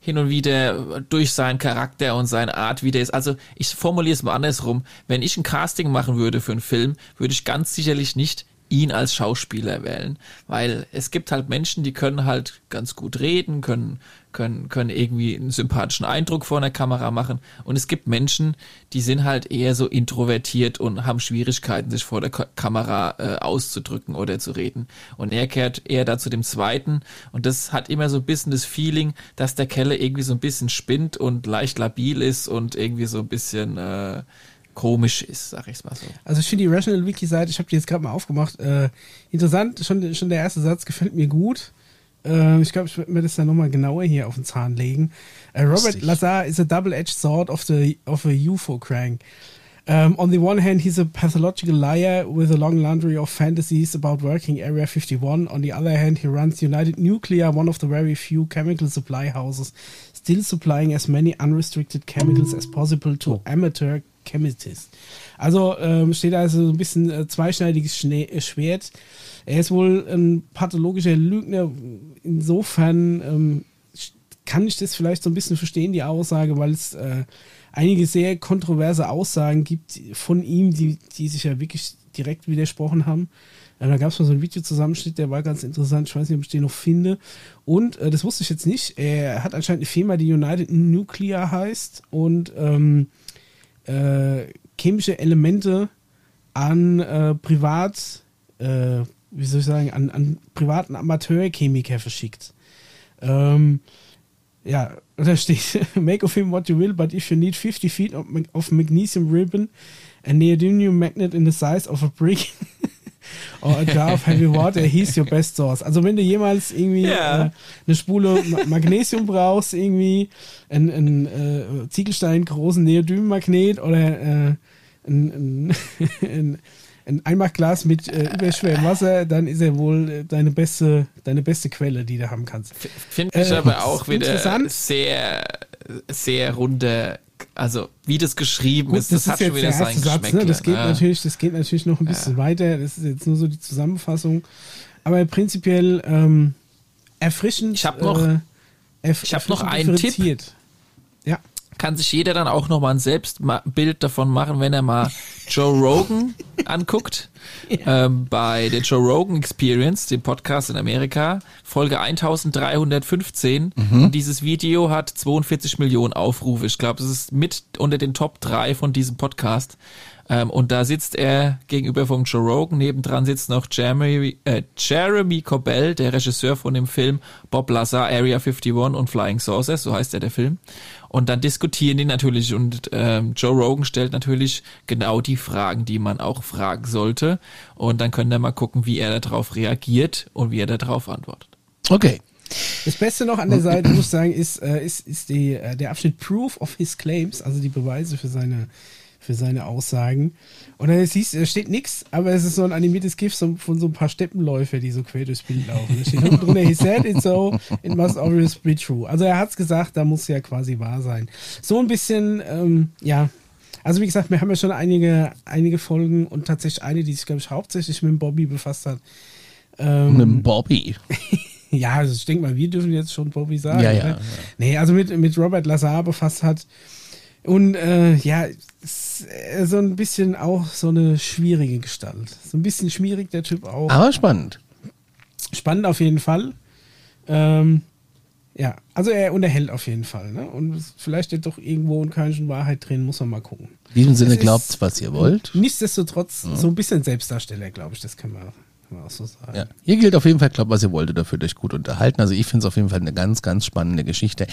Speaker 2: hin und wieder durch seinen Charakter und seine Art, wie der ist. Also ich formuliere es mal andersrum. Wenn ich ein Casting machen würde für einen Film, würde ich ganz sicherlich nicht ihn als Schauspieler wählen, weil es gibt halt Menschen, die können halt ganz gut reden, können können können irgendwie einen sympathischen Eindruck vor einer Kamera machen und es gibt Menschen, die sind halt eher so introvertiert und haben Schwierigkeiten, sich vor der Ka Kamera äh, auszudrücken oder zu reden. Und er kehrt eher dazu dem Zweiten und das hat immer so ein bisschen das Feeling, dass der Keller irgendwie so ein bisschen spinnt und leicht labil ist und irgendwie so ein bisschen äh, komisch ist, sag ich's mal so.
Speaker 3: Also ich finde die Rational Wiki Seite, ich habe die jetzt gerade mal aufgemacht, äh, interessant, schon, schon der erste Satz gefällt mir gut. Äh, ich glaube, ich werde mir das dann nochmal genauer hier auf den Zahn legen. Äh, Robert. Lazar is a double-edged sword of the of a UFO crank. Um, on the one hand, he's a pathological liar with a long laundry of fantasies about working Area 51. On the other hand, he runs United Nuclear, one of the very few chemical supply houses, still supplying as many unrestricted chemicals as possible to amateur chemists. Also ähm, steht also so ein bisschen äh, zweischneidiges Schnee, äh, Schwert. Er ist wohl ein pathologischer Lügner. Insofern ähm, kann ich das vielleicht so ein bisschen verstehen, die Aussage, weil es äh, einige sehr kontroverse Aussagen gibt von ihm, die, die sich ja wirklich direkt widersprochen haben. Äh, da gab es mal so einen Videozusammenschnitt, der war ganz interessant. Ich weiß nicht, ob ich den noch finde. Und äh, das wusste ich jetzt nicht. Er hat anscheinend eine Firma, die United Nuclear heißt und ähm, äh, chemische Elemente an äh, Privat, wie soll ich sagen, an, an privaten Amateurchemiker verschickt. Ähm, ja, da steht, make of him what you will, but if you need 50 feet of, of magnesium ribbon, a neodymium magnet in the size of a brick, or a jar of heavy water, he's your best source. Also wenn du jemals irgendwie
Speaker 2: Ja.
Speaker 3: äh, eine Spule Ma Magnesium brauchst, irgendwie einen, einen äh, Ziegelstein großen Neodymmagnet oder äh, ein, ein, ein, ein Einmachglas mit äh, überschwerem Wasser, dann ist er wohl äh, deine beste, deine beste Quelle, die du haben kannst.
Speaker 2: Finde ich
Speaker 3: Äh,
Speaker 2: aber auch wieder
Speaker 3: interessant.
Speaker 2: sehr, sehr runde, also wie das geschrieben
Speaker 3: Gut,
Speaker 2: ist, das, hat schon wieder
Speaker 3: der
Speaker 2: sein
Speaker 3: Satz, ne? Das geht
Speaker 2: ne?
Speaker 3: natürlich, das geht natürlich noch ein bisschen weiter. Das ist jetzt nur so die Zusammenfassung. Aber prinzipiell ähm, erfrischend.
Speaker 2: Ich hab noch-
Speaker 3: äh, erf
Speaker 2: ich hab noch einen Tipp.
Speaker 3: Ja.
Speaker 2: Kann sich jeder dann auch nochmal ein Selbstbild davon machen, wenn er mal Joe Rogan anguckt. Ja. Ähm, bei der Joe Rogan Experience, dem Podcast in Amerika, Folge 1315. Mhm. Dieses Video hat 42 Millionen Aufrufe. Ich glaube, es ist mit unter den Top 3 von diesem Podcast. Ähm, und da sitzt er gegenüber vom Joe Rogan. Nebendran sitzt noch Jeremy, äh, Jeremy Corbell, der Regisseur von dem Film Bob Lazar, Area 51 und Flying Saucers, so heißt ja der Film. Und dann diskutieren die natürlich und ähm, Joe Rogan stellt natürlich genau die Fragen, die man auch fragen sollte. Und dann können wir mal gucken, wie er darauf reagiert und wie er darauf antwortet.
Speaker 1: Okay.
Speaker 3: Das Beste noch an der Seite, muss ich sagen, ist, äh, ist, ist die, äh, der Abschnitt Proof of His Claims, also die Beweise für seine für seine Aussagen. Und dann siehst da steht nichts, aber es ist so ein animiertes GIF von so ein paar Steppenläufer, die so quer durchs Bild laufen. Da steht unten drunter, he said it so, it must always be true. Also er hat es gesagt, da muss ja quasi wahr sein. So ein bisschen, ähm, ja. Also wie gesagt, wir haben ja schon einige, einige Folgen und tatsächlich eine, die sich, glaube ich, hauptsächlich mit dem Bobby befasst hat.
Speaker 1: Ähm, mit dem Bobby.
Speaker 3: ja, also ich denke mal, wir dürfen jetzt schon Bobby sagen.
Speaker 1: Ja, ja,
Speaker 3: ne? ja. Nee, also mit, mit Robert Lazar befasst hat. Und äh, ja, äh, so ein bisschen auch so eine schwierige Gestalt. So ein bisschen schwierig, der Typ auch.
Speaker 1: Aber spannend.
Speaker 3: Spannend auf jeden Fall. Ähm, ja, also er unterhält auf jeden Fall. Ne? Und vielleicht steht doch irgendwo in keiner Wahrheit drin, muss man mal gucken.
Speaker 1: In diesem Sinne glaubt, was ihr wollt.
Speaker 3: Nichtsdestotrotz ja. so ein bisschen Selbstdarsteller, glaube ich, das kann man kann man auch so sagen.
Speaker 1: Ja. Hier gilt auf jeden Fall, glaubt, was ihr wolltet, dafür euch gut unterhalten. Also ich finde es auf jeden Fall eine ganz, ganz spannende Geschichte.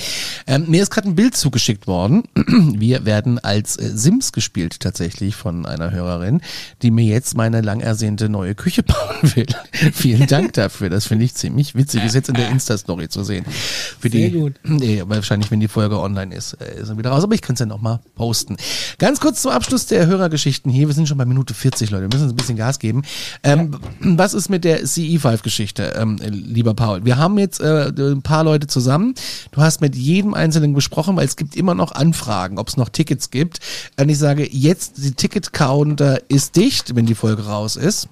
Speaker 1: Ähm, mir ist gerade ein Bild zugeschickt worden. Wir werden als äh, Sims gespielt tatsächlich von einer Hörerin, die mir jetzt meine lang ersehnte neue Küche bauen will. Vielen Dank dafür. Das finde ich ziemlich witzig. Ist jetzt in der Insta-Story zu sehen. Für Sehr die, gut. Nee, wahrscheinlich, wenn die Folge online ist, äh, ist er wieder raus. Aber ich kann es ja nochmal posten. Ganz kurz zum Abschluss der Hörergeschichten hier. Wir sind schon bei Minute 40, Leute. Wir müssen uns ein bisschen Gas geben. Ähm, ja was ist mit der CE5-Geschichte, ähm, lieber Paul? Wir haben jetzt äh, ein paar Leute zusammen. Du hast mit jedem Einzelnen gesprochen, weil es gibt immer noch Anfragen, ob es noch Tickets gibt. Und ich sage, jetzt, die Ticket-Counter ist dicht, wenn die Folge raus ist.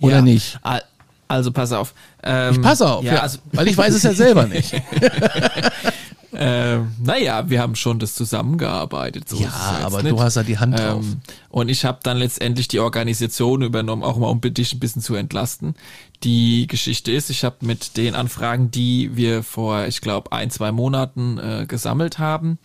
Speaker 1: Oder ja. nicht?
Speaker 2: Also pass auf.
Speaker 1: Ähm, ich passe auf, ja, ja also weil ich weiß es ja selber nicht.
Speaker 2: Äh, naja, wir haben schon das zusammengearbeitet. So
Speaker 1: ja, aber nicht. du hast ja die Hand drauf. Ähm,
Speaker 2: und ich habe dann letztendlich die Organisation übernommen, auch mal um dich ein bisschen zu entlasten. Die Geschichte ist, ich habe mit den Anfragen, die wir vor, ich glaube, ein, zwei Monaten äh, gesammelt haben,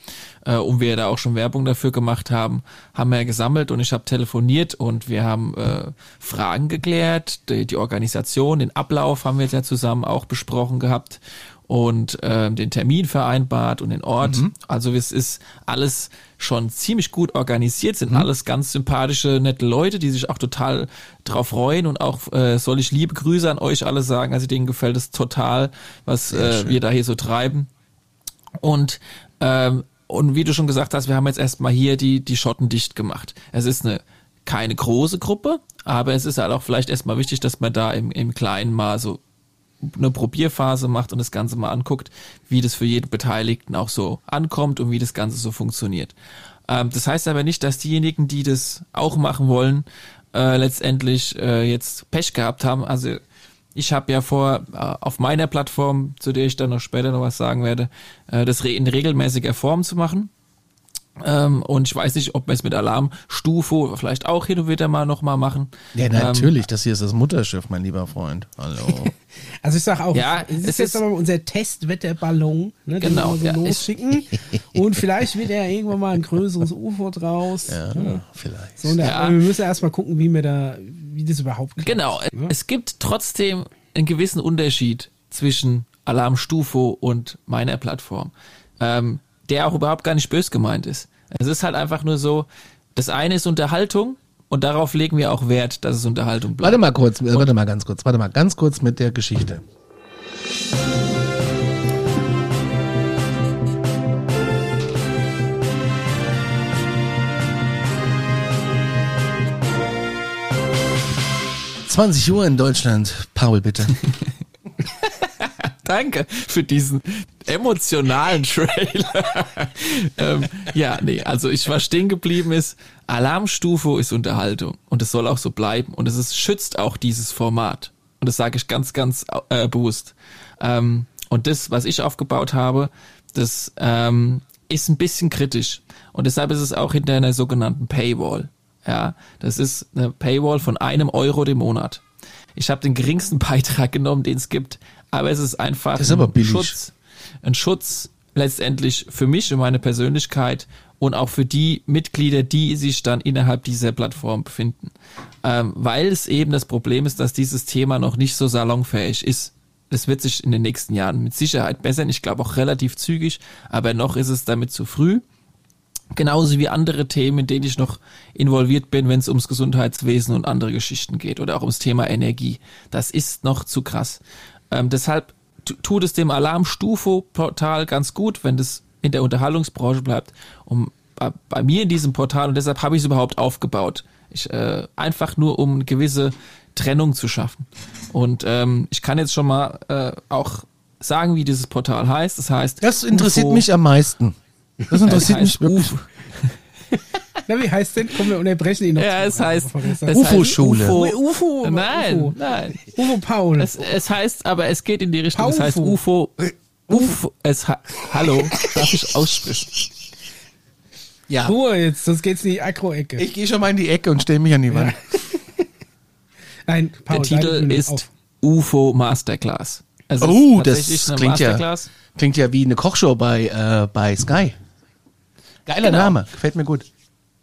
Speaker 2: äh, und wir da auch schon Werbung dafür gemacht haben, haben wir gesammelt und ich habe telefoniert und wir haben äh, Fragen geklärt, die, die Organisation, den Ablauf haben wir ja zusammen auch besprochen gehabt und ähm, den Termin vereinbart und den Ort. Mhm. Also es ist alles schon ziemlich gut organisiert, sind mhm. alles ganz sympathische, nette Leute, die sich auch total drauf freuen und auch äh, soll ich liebe Grüße an euch alle sagen. Also denen gefällt es total, was äh, wir da hier so treiben. Und ähm, und wie du schon gesagt hast, wir haben jetzt erstmal hier die die Schotten dicht gemacht. Es ist eine keine große Gruppe, aber es ist halt auch vielleicht erstmal wichtig, dass man da im, im Kleinen mal so eine Probierphase macht und das Ganze mal anguckt, wie das für jeden Beteiligten auch so ankommt und wie das Ganze so funktioniert. Ähm, das heißt aber nicht, dass diejenigen, die das auch machen wollen, äh, letztendlich äh, jetzt Pech gehabt haben. Also ich habe ja vor, äh, auf meiner Plattform, zu der ich dann noch später noch was sagen werde, äh, das in regelmäßiger Form zu machen. Ähm, und ich weiß nicht, ob wir es mit Alarmstufe vielleicht auch hin und wieder mal nochmal machen.
Speaker 1: Ja, natürlich, ähm, das hier ist das Mutterschiff, mein lieber Freund. Hallo.
Speaker 3: also ich sag auch,
Speaker 2: ja,
Speaker 3: es ist jetzt aber unser Testwetterballon, ne, den genau, wir so ja, losschicken. und vielleicht wird ja irgendwann mal ein größeres UFO draus.
Speaker 1: Ja, ja. vielleicht.
Speaker 3: So, der, ja. wir müssen erstmal gucken, wie wir da, wie das überhaupt
Speaker 2: klappt. Genau, ne? es gibt trotzdem einen gewissen Unterschied zwischen Alarmstufe und meiner Plattform. Ähm, der auch überhaupt gar nicht bös gemeint ist. Es ist halt einfach nur so, das eine ist Unterhaltung und darauf legen wir auch Wert, dass es Unterhaltung bleibt.
Speaker 1: Warte mal kurz, und warte mal ganz kurz, warte mal ganz kurz mit der Geschichte. Zwanzig Uhr in Deutschland. Paul, bitte.
Speaker 2: Danke für diesen emotionalen Trailer. ähm, ja, nee, also ich war stehen geblieben ist, Alarmstufe ist Unterhaltung und es soll auch so bleiben und es ist, schützt auch dieses Format und das sage ich ganz, ganz äh, bewusst. Ähm, und das, was ich aufgebaut habe, das ähm, ist ein bisschen kritisch. Und deshalb ist es auch hinter einer sogenannten Paywall. Ja, das ist eine Paywall von einem Euro dem Monat. Ich habe den geringsten Beitrag genommen, den es gibt, aber es ist einfach
Speaker 1: ist
Speaker 2: ein. Schutz, ein Schutz letztendlich für mich und meine Persönlichkeit und auch für die Mitglieder, die sich dann innerhalb dieser Plattform befinden. Ähm, weil es eben das Problem ist, dass dieses Thema noch nicht so salonfähig ist. Das wird sich in den nächsten Jahren mit Sicherheit bessern. Ich glaube auch relativ zügig, aber noch ist es damit zu früh. Genauso wie andere Themen, in denen ich noch involviert bin, wenn es ums Gesundheitswesen und andere Geschichten geht oder auch ums Thema Energie. Das ist noch zu krass. Ähm, deshalb tu- tut es dem Alarmstufo-Portal ganz gut, wenn das in der Unterhaltungsbranche bleibt. Um bei, bei mir in diesem Portal und deshalb habe ich es überhaupt aufgebaut. Ich, äh, einfach nur um eine gewisse Trennung zu schaffen. Und ähm, ich kann jetzt schon mal äh, auch sagen, wie dieses Portal heißt. Das heißt,
Speaker 1: Das interessiert
Speaker 2: UFO
Speaker 1: mich am meisten. Das interessiert
Speaker 2: heißt
Speaker 1: mich wirklich.
Speaker 2: UFO.
Speaker 3: Na, wie heißt denn? Komm, wir unterbrechen ihn noch.
Speaker 2: Ja, es heißt, es heißt
Speaker 1: UFO-Schule.
Speaker 2: UFO.
Speaker 3: UFO.
Speaker 2: Nein,
Speaker 3: UFO.
Speaker 2: nein.
Speaker 3: Uwe Paul.
Speaker 2: Es, es heißt, aber es geht in die Richtung. Es heißt. UFO. UFO. Es ha Hallo, darf ich aussprechen?
Speaker 1: Ja.
Speaker 3: Ruhe jetzt, sonst geht's in die Agro-Ecke.
Speaker 1: Ich gehe schon mal in die Ecke und stelle mich an die Wand.
Speaker 3: Nein, Paul,
Speaker 2: Der Titel ist
Speaker 3: auf.
Speaker 2: UFO Masterclass. Es ist
Speaker 1: Oh, das klingt ja,
Speaker 2: Masterclass.
Speaker 1: klingt ja wie eine Kochshow bei, äh, bei Sky. Geiler
Speaker 2: Genau.
Speaker 1: Name, gefällt mir gut.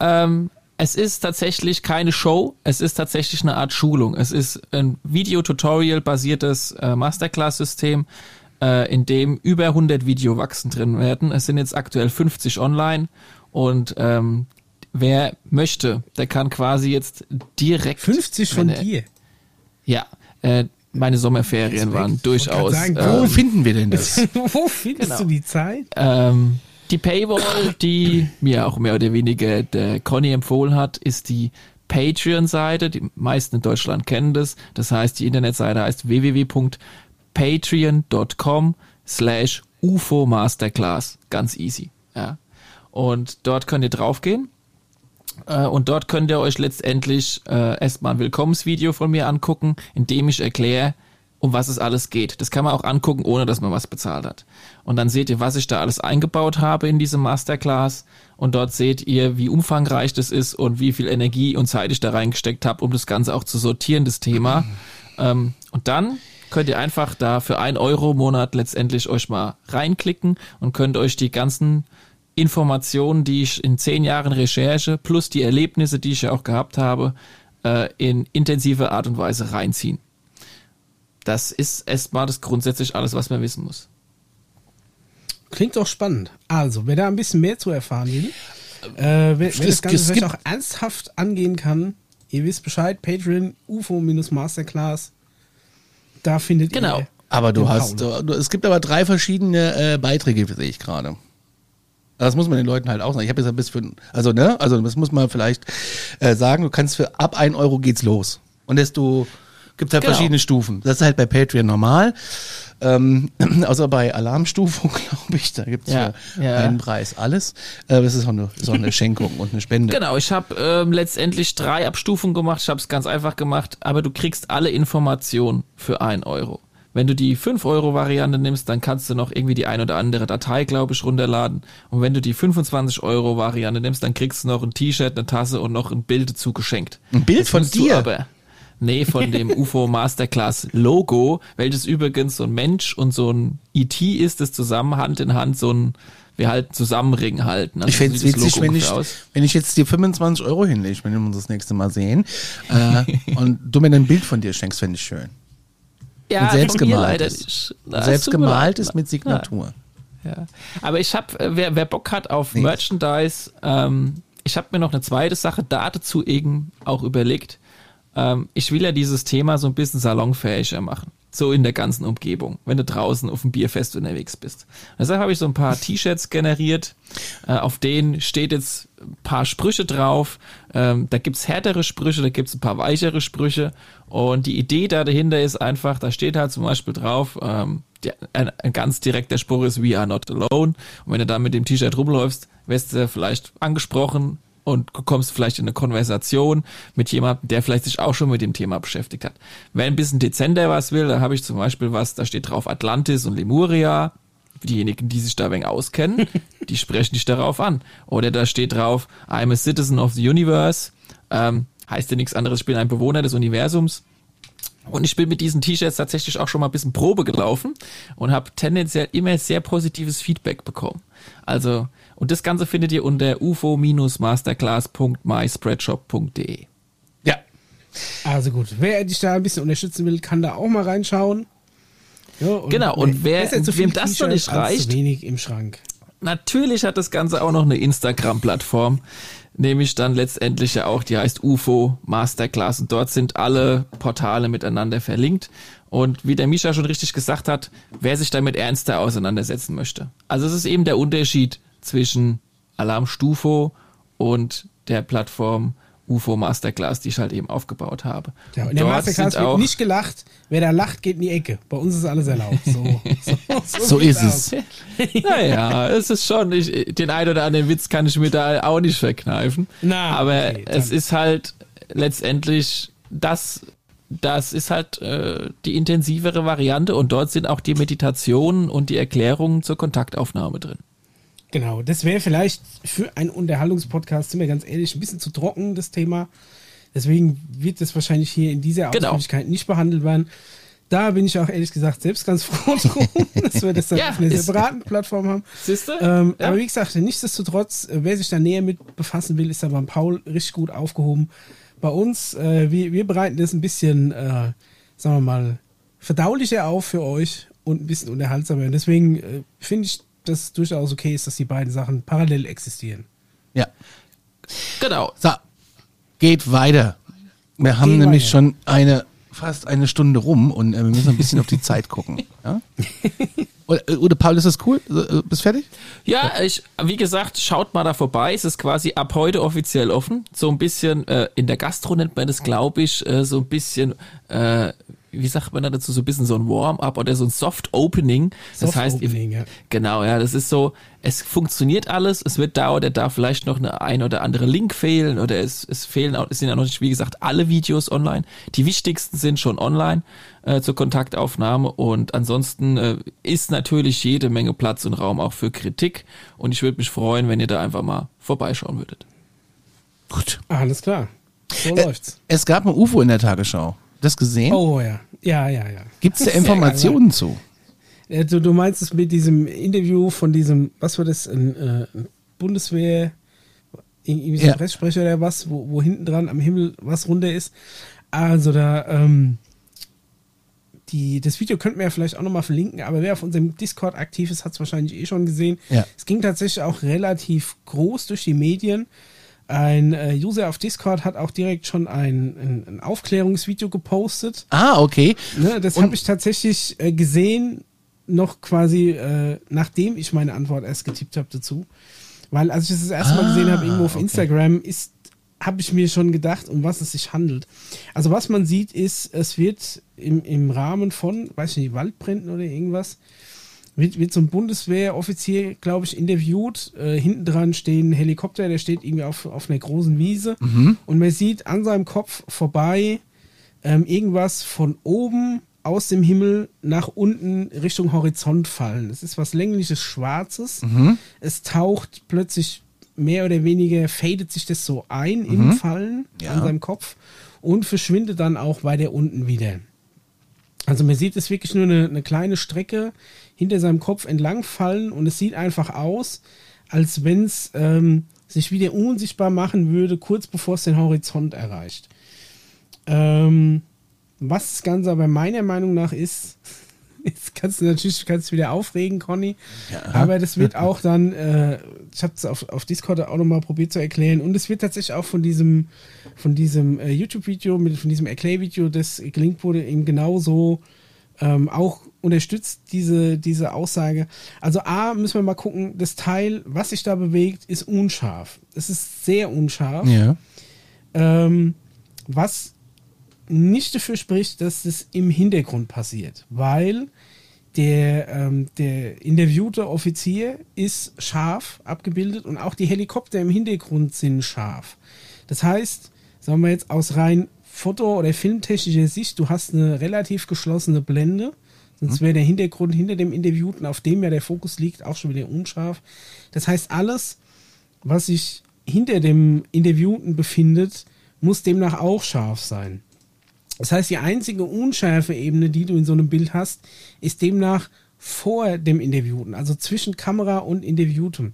Speaker 2: Ähm, es ist tatsächlich keine Show, es ist tatsächlich eine Art Schulung. Es ist ein Video-Tutorial-basiertes äh, Masterclass-System, äh, in dem über 100 Videowachsen drin werden. Es sind jetzt aktuell 50 online und ähm, wer möchte, der kann quasi jetzt direkt
Speaker 3: 50 von
Speaker 2: wenn er-
Speaker 3: dir.
Speaker 2: Ja, äh, meine Sommerferien
Speaker 3: Respekt.
Speaker 2: waren durchaus.
Speaker 3: sagen,
Speaker 2: äh,
Speaker 1: Wo finden wir denn das?
Speaker 3: Wo findest
Speaker 2: Genau.
Speaker 3: du die Zeit?
Speaker 2: Ähm, die Paywall, die mir auch mehr oder weniger der Conny empfohlen hat, ist die Patreon-Seite. Die meisten in Deutschland kennen das. Das heißt, die Internetseite heißt www.patreon.com slash UFO Masterclass. Ganz easy. Ja. Und dort könnt ihr draufgehen. Äh, Und dort könnt ihr euch letztendlich äh, erstmal ein Willkommensvideo von mir angucken, in dem ich erkläre, um was es alles geht. Das kann man auch angucken, ohne dass man was bezahlt hat. Und dann seht ihr, was ich da alles eingebaut habe in diese Masterclass. Und dort seht ihr, wie umfangreich das ist und wie viel Energie und Zeit ich da reingesteckt habe, um das Ganze auch zu sortieren, das Thema. Ähm, und dann könnt ihr einfach da für ein Euro im Monat letztendlich euch mal reinklicken und könnt euch die ganzen Informationen, die ich in zehn Jahren Recherche plus die Erlebnisse, die ich ja auch gehabt habe, äh, in intensiver Art und Weise reinziehen. Das ist erstmal das grundsätzlich alles, was man wissen muss.
Speaker 3: Klingt doch spannend. Also, wer da ein bisschen mehr zu erfahren will, äh, wer, wer
Speaker 1: Es-
Speaker 3: das Ganze
Speaker 1: es
Speaker 3: vielleicht auch ernsthaft angehen kann, ihr wisst Bescheid, Patreon, UFO-Masterclass, da findet
Speaker 2: Genau.
Speaker 3: ihr
Speaker 1: Aber du
Speaker 3: den
Speaker 1: hast,
Speaker 3: Paul.
Speaker 1: du, es gibt aber drei verschiedene äh, Beiträge, sehe ich gerade. Das muss man den Leuten halt auch sagen. Ich habe jetzt ein bisschen, also ne, also das muss man vielleicht äh, sagen. Du kannst für ab 1 Euro geht's los und desto gibt halt
Speaker 2: Genau.
Speaker 1: verschiedene Stufen. Das ist halt bei Patreon normal, ähm, außer bei Alarmstufe, glaube ich. Da gibt's
Speaker 2: Ja,
Speaker 1: für
Speaker 2: ja.
Speaker 1: einen Preis alles. Äh, das ist auch eine, auch eine Schenkung und eine Spende.
Speaker 2: Genau, ich habe ähm, letztendlich drei Abstufungen gemacht. Ich habe es ganz einfach gemacht, aber du kriegst alle Informationen für ein Euro. Wenn du die 5-Euro-Variante nimmst, dann kannst du noch irgendwie die ein oder andere Datei, glaube ich, runterladen. Und wenn du die 25-Euro-Variante nimmst, dann kriegst du noch ein T-Shirt, eine Tasse und noch ein Bild zugeschenkt.
Speaker 1: Ein Bild
Speaker 2: Jetzt
Speaker 1: von dir?
Speaker 2: Aber, nee, von dem UFO Masterclass Logo, welches übrigens so ein Mensch und so ein IT ist, das zusammen Hand in Hand so ein, wir halten Zusammenring halten. Also
Speaker 1: Ich fände es witzig, wenn ich,
Speaker 2: aus.
Speaker 1: wenn ich jetzt dir 25 Euro hinlege, wenn wir uns das nächste Mal sehen, äh, und du mir ein Bild von dir schenkst, fände ich schön.
Speaker 2: Ja,
Speaker 1: Und selbst gemalt
Speaker 2: leider
Speaker 1: ist. Selbst gemalt ist mit Signatur.
Speaker 2: Ja. Aber ich habe, wer, wer Bock hat auf
Speaker 1: Nee.
Speaker 2: Merchandise, ähm, ich habe mir noch eine zweite Sache dazu eben auch überlegt. Ähm, ich will ja dieses Thema so ein bisschen salonfähiger machen. So in der ganzen Umgebung, wenn du draußen auf dem Bierfest unterwegs bist. Deshalb habe ich so ein paar T-Shirts generiert, äh, auf denen steht jetzt ein paar Sprüche drauf. Ähm, da gibt's härtere Sprüche, da gibt's ein paar weichere Sprüche. Und die Idee da dahinter ist einfach, da steht halt zum Beispiel drauf, ähm, der, ein, ein ganz direkter Spruch ist, we are not alone. Und wenn du da mit dem T-Shirt rumläufst, wirst du vielleicht angesprochen und du kommst vielleicht in eine Konversation mit jemandem, der vielleicht sich auch schon mit dem Thema beschäftigt hat. Wer ein bisschen dezenter was will, da habe ich zum Beispiel was, da steht drauf Atlantis und Lemuria. diejenigen, die sich da wenig auskennen, die sprechen dich darauf an. Oder da steht drauf, I'm a citizen of the universe. Ähm, heißt ja nichts anderes, ich bin ein Bewohner des Universums. Und ich bin mit diesen T-Shirts tatsächlich auch schon mal ein bisschen Probe gelaufen und habe tendenziell immer sehr positives Feedback bekommen. Also, und das Ganze findet ihr unter ufo-masterclass.myspreadshop.de.
Speaker 1: Ja.
Speaker 3: Also gut, wer dich da ein bisschen unterstützen will, kann da auch mal reinschauen. Ja, und
Speaker 2: Genau, und wer-
Speaker 3: zu
Speaker 2: wem das noch
Speaker 3: T-Shirts
Speaker 2: nicht reicht-
Speaker 3: zu wenig im Schrank.
Speaker 2: Natürlich hat das Ganze auch noch eine Instagram-Plattform, nämlich dann letztendlich ja auch, die heißt UFO Masterclass und dort sind alle Portale miteinander verlinkt. Und wie der Misha schon richtig gesagt hat, wer sich damit ernster auseinandersetzen möchte. Also es ist eben der Unterschied zwischen Alarm Stufo und der Plattform UFO Masterclass, die ich halt eben aufgebaut habe.
Speaker 3: Ja, in der
Speaker 2: Dort
Speaker 3: Masterclass wird
Speaker 2: auch-
Speaker 3: nicht gelacht. Wer da lacht, geht in die Ecke. Bei uns ist alles erlaubt. So, so,
Speaker 1: So
Speaker 3: geht's
Speaker 1: ist es.
Speaker 2: Naja, es ist schon, ich, den ein oder anderen Witz kann ich mir da auch nicht verkneifen.
Speaker 3: Na,
Speaker 2: aber
Speaker 3: okay,
Speaker 2: es ist halt letztendlich das, das ist halt äh, die intensivere Variante und dort sind auch die Meditationen und die Erklärungen zur Kontaktaufnahme drin.
Speaker 3: Genau, das wäre vielleicht für einen Unterhaltungspodcast, sind wir ganz ehrlich, ein bisschen zu trocken, das Thema. Deswegen wird das wahrscheinlich hier in dieser
Speaker 2: Genau.
Speaker 3: Ausführlichkeit nicht behandelt werden. Da bin ich auch ehrlich gesagt selbst ganz froh drum, dass wir das dann
Speaker 2: Ja,
Speaker 3: auf einer separaten Plattform haben.
Speaker 2: Siehst du?
Speaker 3: Ähm,
Speaker 2: Ja.
Speaker 3: Aber wie gesagt, nichtsdestotrotz, äh, wer sich da näher mit befassen will, ist da beim Paul richtig gut aufgehoben. Bei uns, äh, wir, wir bereiten das ein bisschen, äh, sagen wir mal, verdaulicher auf für euch und ein bisschen unterhaltsamer. Und deswegen äh, finde ich, dass es durchaus okay ist, dass die beiden Sachen parallel existieren.
Speaker 1: Ja.
Speaker 2: Genau.
Speaker 1: So, geht weiter. Wir haben
Speaker 3: Geh
Speaker 1: nämlich
Speaker 3: weiter.
Speaker 1: schon eine fast eine Stunde rum und äh, wir müssen ein bisschen auf die Zeit gucken. Ja? Oder, äh, oder Paul, ist das cool? Äh, Bist fertig?
Speaker 2: Ja, ich, wie gesagt, schaut mal da vorbei. Es ist quasi ab heute offiziell offen. So ein bisschen, äh, in der Gastro nennt man das, glaube ich, äh, so ein bisschen, äh, wie sagt man da dazu, so ein bisschen so ein Warm-up oder so ein Soft-Opening. Das
Speaker 3: Soft
Speaker 2: heißt,
Speaker 3: Opening, ja.
Speaker 2: genau, ja, das ist so, es funktioniert alles, es wird da oder da vielleicht noch eine ein oder andere Link fehlen oder es, es fehlen auch, es sind ja noch nicht, wie gesagt, alle Videos online. Die wichtigsten sind schon online äh, zur Kontaktaufnahme und ansonsten äh, ist natürlich jede Menge Platz und Raum auch für Kritik und ich würde mich freuen, wenn ihr da einfach mal vorbeischauen würdet.
Speaker 1: Gut.
Speaker 3: Alles klar. So
Speaker 1: Äh,
Speaker 3: läuft's.
Speaker 1: Es gab ein UFO in der Tagesschau. Das gesehen?
Speaker 3: Oh ja. Ja, ja, ja.
Speaker 1: Gibt es da Informationen zu?
Speaker 3: Äh, Du, meinst es mit diesem Interview von diesem, was war das, ein, äh, Bundeswehr, irgendwie so ein
Speaker 1: Ja.
Speaker 3: Presssprecher oder was, wo, wo hinten dran am Himmel was runter ist. Also da, ähm, die, das Video könnten wir ja vielleicht auch nochmal verlinken, aber wer auf unserem Discord aktiv ist, hat es wahrscheinlich eh schon gesehen.
Speaker 1: Ja.
Speaker 3: Es ging tatsächlich auch relativ groß durch die Medien. Ein äh, User auf Discord hat auch direkt schon ein, ein, ein Aufklärungsvideo gepostet.
Speaker 1: Ah, okay.
Speaker 3: Ne, das habe ich tatsächlich äh, gesehen, noch quasi äh, nachdem ich meine Antwort erst getippt habe dazu. Weil als ich das, das erste Mal
Speaker 1: Ah,
Speaker 3: gesehen habe, irgendwo auf
Speaker 1: okay.
Speaker 3: Instagram, ist habe ich mir schon gedacht, um was es sich handelt. Also was man sieht, ist, es wird im, im Rahmen von, weiß ich nicht, Waldbränden oder irgendwas, wird, wird so ein Bundeswehroffizier, glaube ich, interviewt. Äh, hinten dran stehen ein Helikopter, der steht irgendwie auf, auf einer großen Wiese. Und man sieht an seinem Kopf vorbei ähm, irgendwas von oben aus dem Himmel nach unten Richtung Horizont fallen. Es ist was längliches Schwarzes. Es taucht plötzlich mehr oder weniger, fadet sich das so ein im Fallen
Speaker 1: Ja.
Speaker 3: an seinem Kopf und verschwindet dann auch weiter unten wieder. Also man sieht es wirklich nur eine, eine kleine Strecke hinter seinem Kopf entlang fallen und es sieht einfach aus, als wenn es ähm, sich wieder unsichtbar machen würde, kurz bevor es den Horizont erreicht. Ähm, was das Ganze aber meiner Meinung nach ist, jetzt kannst du natürlich kannst du wieder aufregen, Conny, aber das wird auch dann, äh, ich habe es auf, auf Discord auch nochmal probiert zu erklären. Und es wird tatsächlich auch von diesem, von diesem äh, YouTube-Video, von diesem Erklärvideo, das gelingt wurde, eben genauso ähm, auch unterstützt diese, diese Aussage. Also A, müssen wir mal gucken, das Teil, was sich da bewegt, ist unscharf. Es ist sehr unscharf.
Speaker 1: Ja.
Speaker 3: Ähm, was nicht dafür spricht, dass das im Hintergrund passiert, weil der, ähm, der interviewte Offizier ist scharf abgebildet und auch die Helikopter im Hintergrund sind scharf. Das heißt, sagen wir jetzt aus rein foto- oder filmtechnischer Sicht, du hast eine relativ geschlossene Blende, Sonst wäre der Hintergrund hinter dem Interviewten, auf dem ja der Fokus liegt, auch schon wieder unscharf. Das heißt, alles, was sich hinter dem Interviewten befindet, muss demnach auch scharf sein. Das heißt, die einzige unschärfe Ebene, die du in so einem Bild hast, ist demnach vor dem Interviewten, also zwischen Kamera und Interviewtem.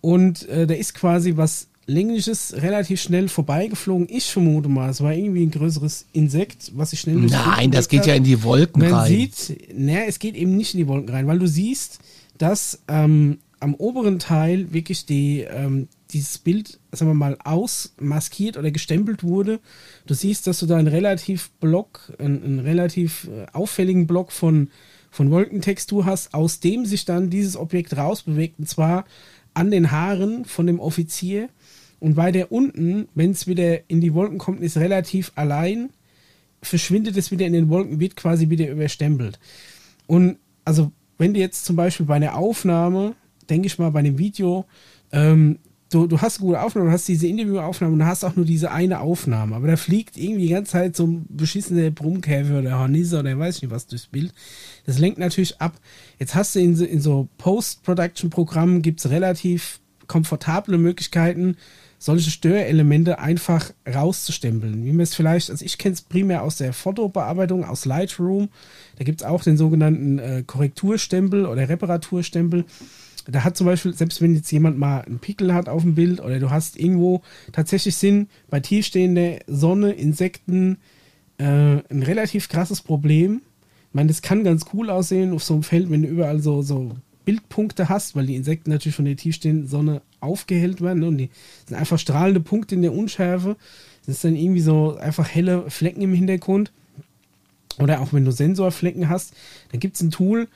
Speaker 3: Und äh, da ist quasi was längliches relativ schnell vorbeigeflogen. Ich vermute mal, es war irgendwie ein größeres Insekt, was sich schnell
Speaker 1: Nein, das geht hat. ja in die Wolken
Speaker 3: Man
Speaker 1: rein.
Speaker 3: sieht, naja, es geht eben nicht in die Wolken rein, weil du siehst, dass ähm, am oberen Teil wirklich die, ähm, dieses Bild, sagen wir mal, ausmaskiert oder gestempelt wurde. Du siehst, dass du da einen relativ Block, einen, einen relativ äh, auffälligen Block von, von Wolkentextur hast, aus dem sich dann dieses Objekt rausbewegt, und zwar an den Haaren von dem Offizier. Und weil der unten, wenn es wieder in die Wolken kommt, ist relativ allein, verschwindet es wieder in den Wolken, wird quasi wieder überstempelt. Und also, wenn du jetzt zum Beispiel bei einer Aufnahme, denke ich mal, bei einem Video, ähm, du, du hast eine gute Aufnahme, du hast diese Interviewaufnahme und du hast auch nur diese eine Aufnahme. Aber da fliegt irgendwie die ganze Zeit so ein beschissener Brummkäfer oder Hornisse oder weiß nicht was durchs Bild. Das lenkt natürlich ab. Jetzt hast du in so, in so Post-Production-Programmen gibt es relativ komfortable Möglichkeiten, solche Störelemente einfach rauszustempeln. Wie man es vielleicht, also ich kenne es primär aus der Fotobearbeitung, aus Lightroom. Da gibt es auch den sogenannten äh, Korrekturstempel oder Reparaturstempel da hat zum Beispiel, selbst wenn jetzt jemand mal einen Pickel hat auf dem Bild oder du hast irgendwo tatsächlich Sinn bei tiefstehender Sonne, Insekten, äh, ein relativ krasses Problem. Ich meine, das kann ganz cool aussehen auf so einem Feld, wenn du überall so, so Bildpunkte hast, weil die Insekten natürlich von der tiefstehenden Sonne aufgehellt werden ne? und die sind einfach strahlende Punkte in der Unschärfe. Das ist dann irgendwie so einfach helle Flecken im Hintergrund. Oder auch wenn du Sensorflecken hast, dann gibt es ein Tool,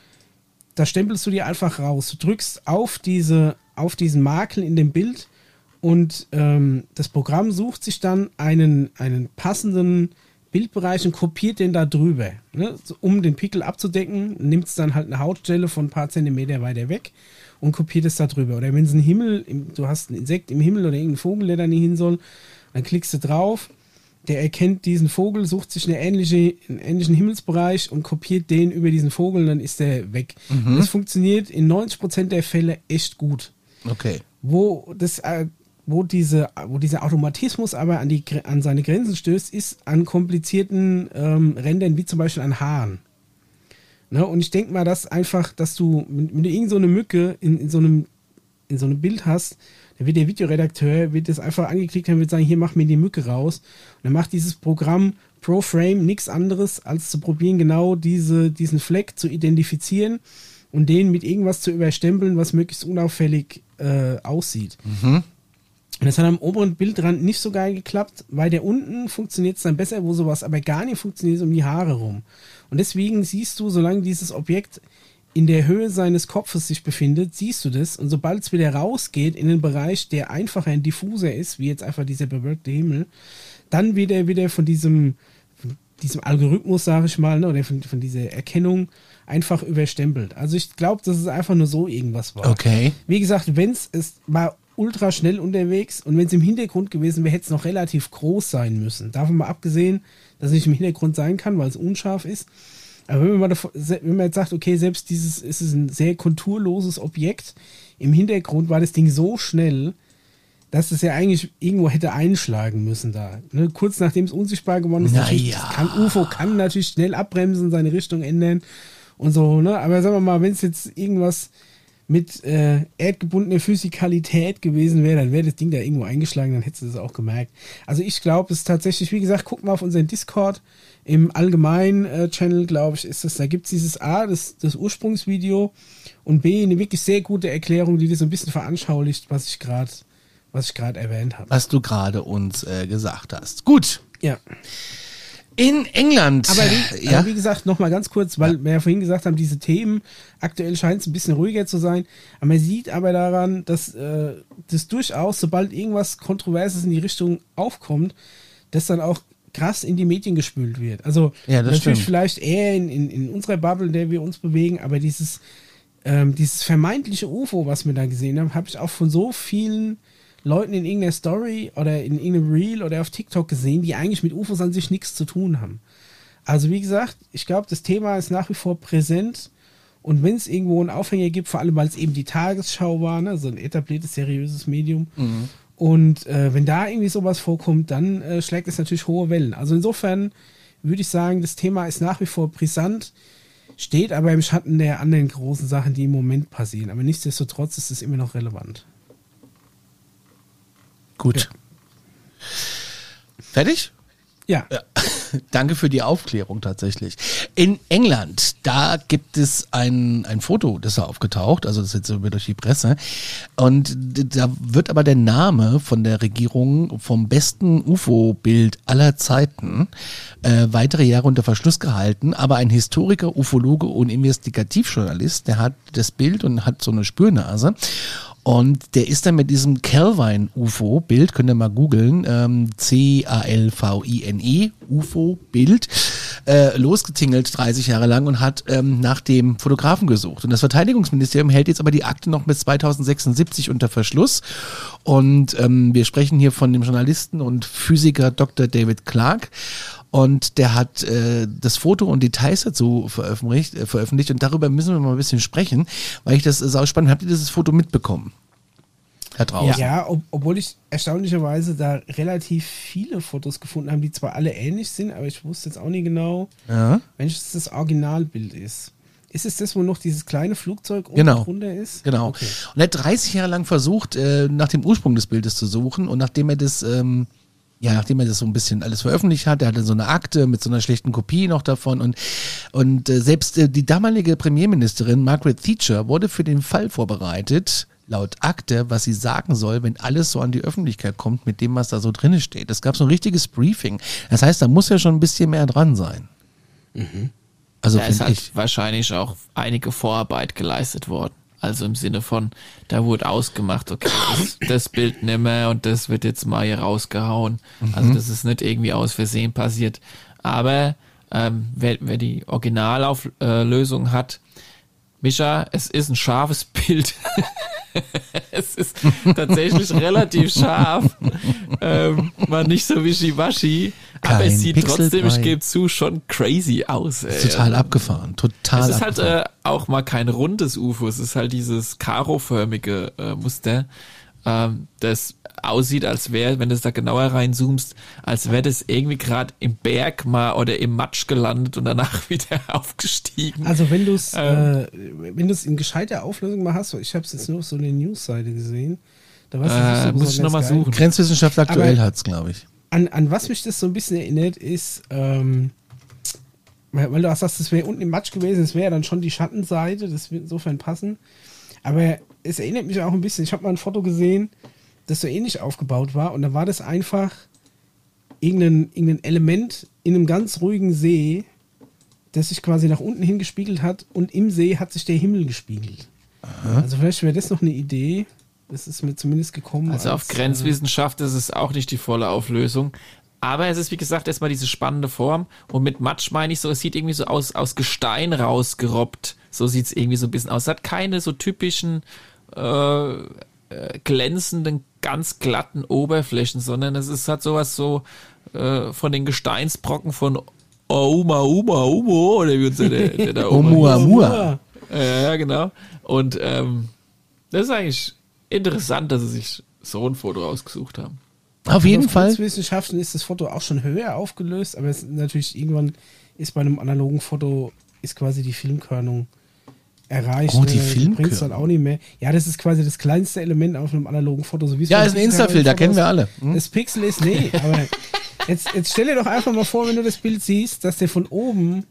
Speaker 3: da stempelst du dir einfach raus. Du drückst auf, diese, auf diesen Makel in dem Bild und ähm, das Programm sucht sich dann einen, einen passenden Bildbereich und kopiert den da drüber. Ne? Um den Pickel abzudecken, nimmt es dann halt eine Hautstelle von ein paar Zentimeter weiter weg und kopiert es da drüber. Oder wenn es ein Himmel, du hast ein Insekt im Himmel oder irgendein Vogel, der da nicht hin soll, dann klickst du drauf, der erkennt diesen Vogel, sucht sich eine ähnliche, einen ähnlichen Himmelsbereich und kopiert den über diesen Vogel, dann ist der weg. Mhm. Das funktioniert in 90% der Fälle echt gut.
Speaker 1: Okay.
Speaker 3: Wo das, äh, wo diese, wo dieser Automatismus aber an, die, an seine Grenzen stößt, ist an komplizierten ähm, Rändern, wie zum Beispiel an Haaren. Ne? Und ich denke mal, dass einfach, dass du, wenn du irgend so Mücke in, in, so einem, in so einem Bild hast, dann wird der Videoredakteur wird das einfach angeklickt haben, wird sagen, hier mach mir die Mücke raus. Und dann macht dieses Programm pro Frame nichts anderes, als zu probieren, genau diese, diesen Fleck zu identifizieren und den mit irgendwas zu überstempeln, was möglichst unauffällig äh, aussieht. Mhm. Und das hat am oberen Bildrand nicht so geil geklappt, weil der unten funktioniert es dann besser, wo sowas aber gar nicht funktioniert, um die Haare rum. Und deswegen siehst du, solange dieses Objekt in der Höhe seines Kopfes sich befindet, siehst du das. Und sobald es wieder rausgeht in den Bereich, der einfacher ein diffuser ist, wie jetzt einfach dieser bewölkte Himmel, dann wird er wieder von diesem, von diesem Algorithmus, sage ich mal, ne, oder von, von dieser Erkennung einfach überstempelt. Also ich glaube, dass es einfach nur so irgendwas war.
Speaker 1: Okay.
Speaker 3: Wie gesagt, wenn es war ultra schnell unterwegs und wenn es im Hintergrund gewesen wäre, hätte es noch relativ groß sein müssen. Davon mal abgesehen, dass es nicht im Hintergrund sein kann, weil es unscharf ist. Aber wenn man, davon, wenn man jetzt sagt, okay, selbst dieses ist es ein sehr konturloses Objekt, im Hintergrund war das Ding so schnell, dass es ja eigentlich irgendwo hätte einschlagen müssen da. Ne? Kurz nachdem es unsichtbar geworden ist,
Speaker 1: naja.
Speaker 3: kann, UFO kann natürlich schnell abbremsen, seine Richtung ändern und so, ne? Aber sagen wir mal, wenn es jetzt irgendwas mit äh, erdgebundener Physikalität gewesen wäre, dann wäre das Ding da irgendwo eingeschlagen, dann hättest du das auch gemerkt. Also ich glaube, es ist tatsächlich, wie gesagt, guck mal auf unseren Discord. Im allgemeinen äh, Channel, glaube ich, ist das, da gibt es dieses A, das, das Ursprungsvideo und B, eine wirklich sehr gute Erklärung, die das so ein bisschen veranschaulicht, was ich gerade was ich gerade erwähnt habe.
Speaker 1: Was du gerade uns äh, gesagt hast. Gut.
Speaker 3: Ja.
Speaker 1: In England.
Speaker 3: Aber wie, ja? aber wie gesagt, nochmal ganz kurz, weil ja. wir ja vorhin gesagt haben, diese Themen, aktuell scheint es ein bisschen ruhiger zu sein. Aber man sieht aber daran, dass äh, das durchaus, sobald irgendwas Kontroverses in die Richtung aufkommt, das dann auch krass in die Medien gespült wird. Also
Speaker 1: ja,
Speaker 3: natürlich
Speaker 1: stimmt.
Speaker 3: vielleicht eher in, in, in unserer Bubble, in der wir uns bewegen, aber dieses, ähm, dieses vermeintliche UFO, was wir da gesehen haben, habe ich auch von so vielen Leuten in irgendeiner Story oder in irgendeinem Reel oder auf TikTok gesehen, die eigentlich mit UFOs an sich nichts zu tun haben. Also wie gesagt, ich glaube, das Thema ist nach wie vor präsent. Und wenn es irgendwo einen Aufhänger gibt, vor allem weil es eben die Tagesschau war, ne, so ein etabliertes, seriöses Medium.
Speaker 1: Mhm.
Speaker 3: Und äh, wenn da irgendwie sowas vorkommt, dann äh, schlägt es natürlich hohe Wellen. Also insofern würde ich sagen, das Thema ist nach wie vor brisant, steht aber im Schatten der anderen großen Sachen, die im Moment passieren. Aber nichtsdestotrotz ist es immer noch relevant.
Speaker 1: Gut. Fertig?
Speaker 3: Ja.
Speaker 1: Ja. Danke für die Aufklärung tatsächlich. In England, da gibt es ein, ein Foto, das ist aufgetaucht, also das ist jetzt über durch die Presse. Und da wird aber der Name von der Regierung vom besten UFO-Bild aller Zeiten äh, weitere Jahre unter Verschluss gehalten. Aber ein Historiker, Ufologe und Investigativjournalist, der hat das Bild und hat so eine Spürnase. Und der ist dann mit diesem Calvine-UFO-Bild, könnt ihr mal googeln, ähm, C-A-L-V-I-N-E, UFO-Bild, äh, losgetingelt 30 Jahre lang und hat ähm, nach dem Fotografen gesucht. Und das Verteidigungsministerium hält jetzt aber die Akte noch bis 2076 unter Verschluss. Und ähm, wir sprechen hier von dem Journalisten und Physiker Dr. David Clark. Und der hat äh, das Foto und Details dazu veröffentlicht, äh, veröffentlicht. Und darüber müssen wir mal ein bisschen sprechen, weil ich das sau spannend. Habt ihr dieses Foto mitbekommen? Da draußen.
Speaker 3: Ja, ob, obwohl ich erstaunlicherweise da relativ viele Fotos gefunden habe, die zwar alle ähnlich sind, aber ich wusste jetzt auch nicht genau,
Speaker 1: Ja.
Speaker 3: welches das Originalbild ist. Ist es das, wo noch dieses kleine Flugzeug unten
Speaker 1: Genau.
Speaker 3: drunter ist?
Speaker 1: Genau.
Speaker 3: Okay.
Speaker 1: Und er hat 30 Jahre lang versucht, äh, nach dem Ursprung des Bildes zu suchen. Und nachdem er das, ähm, ja, nachdem er das so ein bisschen alles veröffentlicht hat, er hatte so eine Akte mit so einer schlechten Kopie noch davon. Und, und äh, selbst äh, die damalige Premierministerin Margaret Thatcher wurde für den Fall vorbereitet, laut Akte, was sie sagen soll, wenn alles so an die Öffentlichkeit kommt mit dem, was da so drin steht. Es gab so ein richtiges Briefing. Das heißt, da muss ja schon ein bisschen mehr dran sein. Also
Speaker 2: Da ist halt
Speaker 1: ich.
Speaker 2: wahrscheinlich auch einige Vorarbeit geleistet worden. Also im Sinne von, da wurde ausgemacht, okay, das, das Bild nimmer und das wird jetzt mal hier rausgehauen. Also das ist nicht irgendwie aus Versehen passiert. Aber ähm, wer, wer die Originalauflösung hat, Micha, es ist ein scharfes Bild. es ist tatsächlich relativ scharf. Ähm, mal nicht so wischiwaschi. Aber es sieht
Speaker 1: Pixel
Speaker 2: trotzdem, ich
Speaker 1: frei.
Speaker 2: gebe zu, schon crazy aus. Ey.
Speaker 1: Total abgefahren, total
Speaker 2: Es ist halt äh, auch mal kein rundes UFO, es ist halt dieses karoförmige äh, Muster, ähm, das aussieht, als wäre, wenn du es da genauer reinzoomst, als wäre das irgendwie gerade im Berg mal oder im Matsch gelandet und danach wieder aufgestiegen.
Speaker 3: Also wenn du es
Speaker 2: Ähm.
Speaker 3: äh, wenn du es in gescheiter Auflösung mal hast, ich habe es jetzt nur auf so eine Newsseite gesehen, da war es
Speaker 2: Äh,
Speaker 3: nicht so
Speaker 2: muss ich
Speaker 3: besonders
Speaker 2: noch mal
Speaker 3: geil.
Speaker 2: suchen.
Speaker 1: Grenzwissenschaft aktuell
Speaker 3: Aber-
Speaker 1: hat's, glaube ich.
Speaker 3: An, an was mich das so ein bisschen erinnert, ist, ähm, weil du auch sagst, das wäre unten im Matsch gewesen, das wäre dann schon die Schattenseite, das wird insofern passen. Aber es erinnert mich auch ein bisschen, ich habe mal ein Foto gesehen, das so ähnlich aufgebaut war und da war das einfach irgendein, irgendein Element in einem ganz ruhigen See, das sich quasi nach unten hin gespiegelt hat und im See hat sich der Himmel gespiegelt. Also vielleicht wäre das noch eine Idee. Das ist mir zumindest gekommen.
Speaker 2: Also auf
Speaker 3: als, äh,
Speaker 2: Grenzwissenschaft ist es auch nicht die volle Auflösung. Aber es ist, wie gesagt, erstmal diese spannende Form. Und mit Matsch meine ich so, es sieht irgendwie so aus, aus Gestein rausgerobbt. So sieht's irgendwie so ein bisschen aus. Es hat keine so typischen äh, äh, glänzenden, ganz glatten Oberflächen, sondern es ist hat sowas so äh, von den Gesteinsbrocken von Ouma, Uma, Umo, oder wie uns der, der da oben
Speaker 1: Oumuamua.
Speaker 2: ja, ja, genau. Und ähm, das ist eigentlich interessant, dass sie sich so ein Foto rausgesucht haben.
Speaker 1: Auf jeden
Speaker 3: auf
Speaker 1: Fall.
Speaker 3: Kurzwissenschaften ist das Foto auch schon höher aufgelöst, aber es ist natürlich irgendwann ist bei einem analogen Foto ist quasi die Filmkörnung erreicht.
Speaker 1: Oh, die? Filmkörnung.
Speaker 3: bringt's dann auch nicht mehr. Ja, das ist quasi das kleinste Element auf einem analogen Foto. So wie es
Speaker 1: Ja, ist ein Insta-Filter, kennen wir alle. Hm?
Speaker 3: Das Pixel ist, nee, aber jetzt, jetzt stell dir doch einfach mal vor, wenn du das Bild siehst, dass der von oben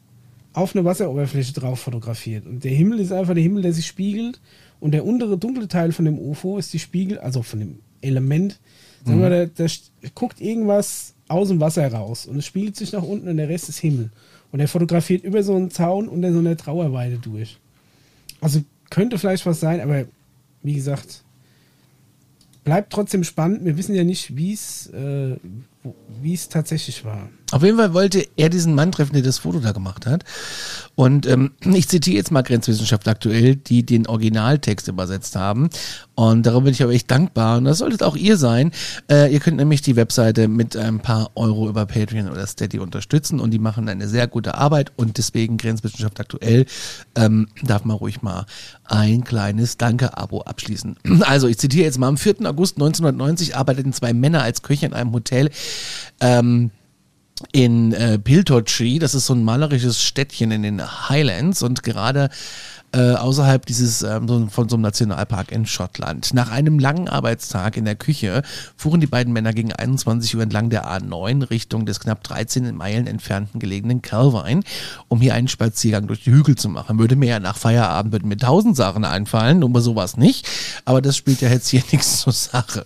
Speaker 3: auf eine Wasseroberfläche drauf fotografiert. Und der Himmel ist einfach der Himmel, der sich spiegelt. Und der untere dunkle Teil von dem UFO ist die Spiegel, also von dem Element. Sagen wir, da, da st- guckt irgendwas aus dem Wasser raus und es spiegelt sich nach unten und der Rest ist Himmel. Und er fotografiert über so einen Zaun unter so einer Trauerweide durch. Also könnte vielleicht was sein, aber wie gesagt, bleibt trotzdem spannend. Wir wissen ja nicht, wie es, äh, wie es tatsächlich war.
Speaker 1: Auf jeden Fall wollte er diesen Mann treffen, der das Foto da gemacht hat. Und ähm, ich zitiere jetzt mal Grenzwissenschaft aktuell, die den Originaltext übersetzt haben. Und darüber bin ich aber echt dankbar. Und das solltet auch ihr sein. Äh, ihr könnt nämlich die Webseite mit ein paar Euro über Patreon oder Steady unterstützen. Und die machen eine sehr gute Arbeit. Und deswegen Grenzwissenschaft aktuell ähm, darf man ruhig mal ein kleines Danke-Abo abschließen. Also ich zitiere jetzt mal. Am 4. August 1990 arbeiteten zwei Männer als Köche in einem Hotel. Ähm, in äh, Piltottree, das ist so ein malerisches Städtchen in den Highlands und gerade äh, außerhalb dieses ähm, von so einem Nationalpark in Schottland. Nach einem langen Arbeitstag in der Küche fuhren die beiden Männer gegen 21 Uhr entlang der A9 Richtung des knapp 13 Meilen entfernten gelegenen Calvine, um hier einen Spaziergang durch die Hügel zu machen. Würde mir ja nach Feierabend würden mir tausend Sachen einfallen, aber sowas nicht. Aber das spielt ja jetzt hier nichts zur Sache.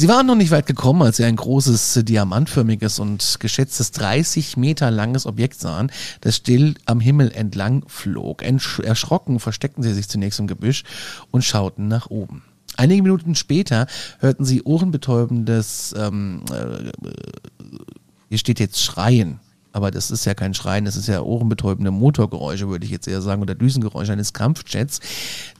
Speaker 1: Sie waren noch nicht weit gekommen, als sie ein großes, diamantförmiges und geschätztes 30 Meter langes Objekt sahen, das still am Himmel entlang flog. Entsch erschrocken versteckten sie sich zunächst im Gebüsch und schauten nach oben. Einige Minuten später hörten sie ohrenbetäubendes, ähm, äh, hier steht jetzt Schreien aber das ist ja kein Schreien, das ist ja ohrenbetäubende Motorgeräusche, würde ich jetzt eher sagen, oder Düsengeräusche eines Kampfjets,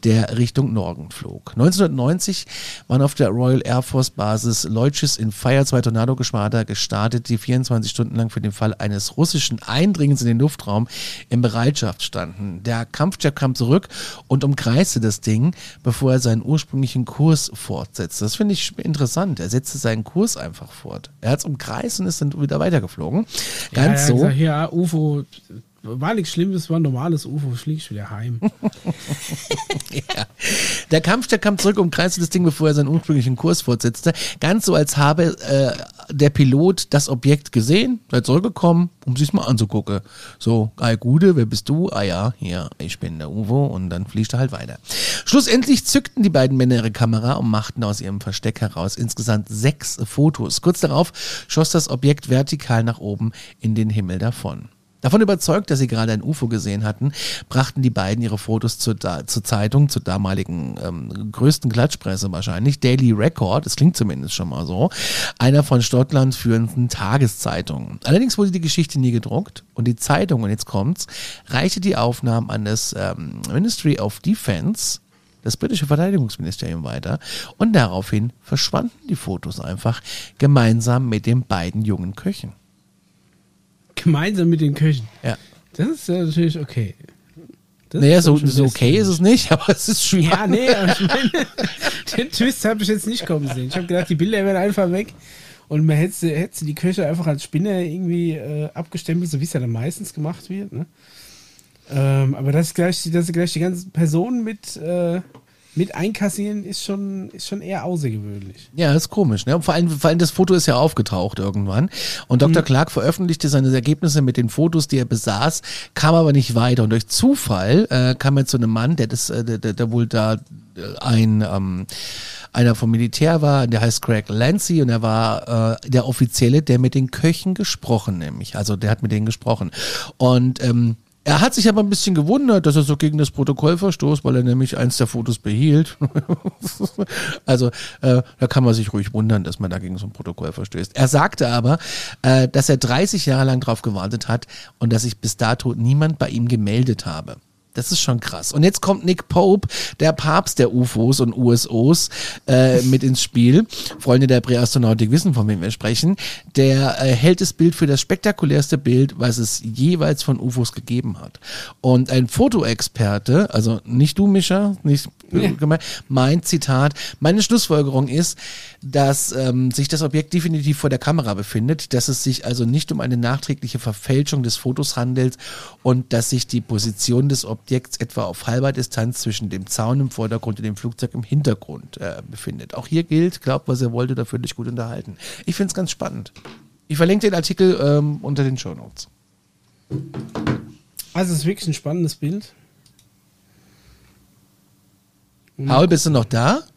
Speaker 1: der Richtung Norden flog. 1990 waren auf der Royal Air Force Basis Leutschis in Fire zwei Tornado-Geschwader gestartet, die 24 Stunden lang für den Fall eines russischen Eindringens in den Luftraum in Bereitschaft standen. Der Kampfjet kam zurück und umkreiste das Ding, bevor er seinen ursprünglichen Kurs fortsetzte. Das finde ich interessant. Er setzte seinen Kurs einfach fort. Er hat es umkreist und ist dann wieder weitergeflogen. Ganz
Speaker 3: ja,
Speaker 1: so.
Speaker 3: Gesagt, ja, UFO, war nichts Schlimmes, war ein normales UFO, flieg ich wieder heim.
Speaker 1: ja. Der Kampfjet kam zurück, umkreiste das Ding, bevor er seinen ursprünglichen Kurs fortsetzte. Ganz so, als habe äh, der Pilot das Objekt gesehen, sei zurückgekommen, um sich's mal anzugucken. So, Ei Gude, wer bist du? Ah ja, hier, ich bin der UFO und dann fliegt er halt weiter. Schlussendlich zückten die beiden Männer ihre Kamera und machten aus ihrem Versteck heraus insgesamt sechs Fotos. Kurz darauf schoss das Objekt vertikal nach oben in den Himmel davon. Davon überzeugt, dass sie gerade ein UFO gesehen hatten, brachten die beiden ihre Fotos zur, zur Zeitung, zur damaligen ähm, größten Klatschpresse wahrscheinlich, Daily Record, das klingt zumindest schon mal so, einer von Schottlands führenden Tageszeitungen. Allerdings wurde die Geschichte nie gedruckt und die Zeitung, und jetzt kommt's, reichte die Aufnahmen an das ähm, Ministry of Defense, das britische Verteidigungsministerium weiter und daraufhin verschwanden die Fotos einfach gemeinsam mit den beiden jungen Köchen.
Speaker 3: Gemeinsam mit den Köchen.
Speaker 1: Ja.
Speaker 3: Das ist ja natürlich okay. Das
Speaker 1: naja, so,
Speaker 3: schon
Speaker 1: so okay ist es nicht, aber es ist spannend.
Speaker 3: Ja, nee, aber ich meine, den Twist habe ich jetzt nicht kommen sehen. Ich habe gedacht, die Bilder werden einfach weg und man hätte, hätte die Köche einfach als Spinner irgendwie äh, abgestempelt, so wie es ja dann meistens gemacht wird. Ne? Ähm, aber dass, gleich, dass sie gleich die ganzen Personen mit, äh, mit einkassieren, ist schon, ist schon eher außergewöhnlich.
Speaker 1: Ja, ist komisch. Ne? Vor, allem, vor allem das Foto ist ja aufgetaucht irgendwann. Und Dr. Clark veröffentlichte seine Ergebnisse mit den Fotos, die er besaß, kam aber nicht weiter. Und durch Zufall äh, kam er zu einem Mann, der, das, äh, der, der, der wohl da äh, ein... Ähm, einer vom Militär war, der heißt Craig Lancy und er war äh, der Offizielle, der mit den Köchen gesprochen, nämlich. Also der hat mit denen gesprochen. Und ähm, er hat sich aber ein bisschen gewundert, dass er so gegen das Protokoll verstoßt, weil er nämlich eins der Fotos behielt. also äh, da kann man sich ruhig wundern, dass man da gegen so ein Protokoll verstößt. Er sagte aber, äh, dass er 30 Jahre lang drauf gewartet hat und dass sich bis dato niemand bei ihm gemeldet habe. Das ist schon krass. Und jetzt kommt Nick Pope, der Papst der UFOs und USOs, äh, mit ins Spiel. Freunde der Präastronautik wissen, von wem wir sprechen. Der äh, hält das Bild für das spektakulärste Bild, was es jeweils von UFOs gegeben hat. Und ein Fotoexperte, also nicht du, Mischa, nicht
Speaker 3: Ja.
Speaker 1: mein Zitat, meine Schlussfolgerung ist, dass ähm, sich das Objekt definitiv vor der Kamera befindet, dass es sich also nicht um eine nachträgliche Verfälschung des Fotos handelt und dass sich die Position des Objekts etwa auf halber Distanz zwischen dem Zaun im Vordergrund und dem Flugzeug im Hintergrund äh, befindet. Auch hier gilt, glaubt, was ihr wollt, dafür dich gut unterhalten. Ich finde es ganz spannend. Ich verlinke den Artikel ähm, unter den Show Notes.
Speaker 3: Also es ist wirklich ein spannendes Bild.
Speaker 1: Paul, bist du noch da?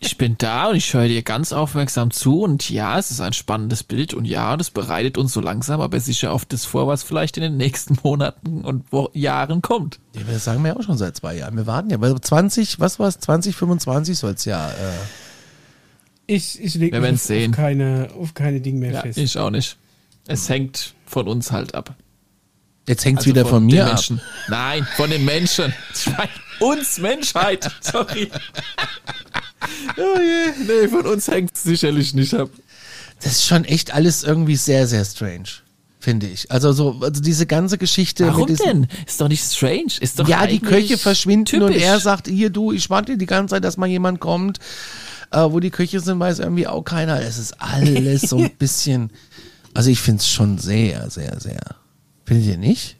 Speaker 2: Ich bin da und ich höre dir ganz aufmerksam zu und ja, es ist ein spannendes Bild und ja, das bereitet uns so langsam, aber sicher auf das vor, was vielleicht in den nächsten Monaten und Wo Jahren kommt.
Speaker 1: Ja, das sagen wir ja auch schon seit zwei Jahren. Wir warten ja. Weil 20, was war es? 2025 soll es ja. Äh,
Speaker 3: Ich, ich lege mich auf,
Speaker 2: sehen.
Speaker 3: auf keine, auf keine Dinge mehr
Speaker 2: Ja,
Speaker 3: fest.
Speaker 2: ich auch nicht. Es hängt von uns halt ab.
Speaker 1: Jetzt hängt's
Speaker 2: Also
Speaker 1: wieder von,
Speaker 2: den
Speaker 1: mir ab.
Speaker 2: Menschen. Nein, von den Menschen. Uns Menschheit. Sorry. Oh je. Nee, von uns hängt es sicherlich nicht ab.
Speaker 1: Das ist schon echt alles irgendwie sehr, sehr strange, finde ich. Also so, also diese ganze Geschichte
Speaker 2: Warum
Speaker 1: mit diesem,
Speaker 2: denn? Ist doch nicht strange. Ist doch
Speaker 1: Ja, die Köche verschwinden und
Speaker 2: typisch.
Speaker 1: er sagt, hier du, ich warte die ganze Zeit, dass mal jemand kommt. Äh, wo die Köche sind, weiß irgendwie auch keiner. Es ist alles so ein bisschen, also ich finde es schon sehr, sehr, sehr. Findet ihr nicht?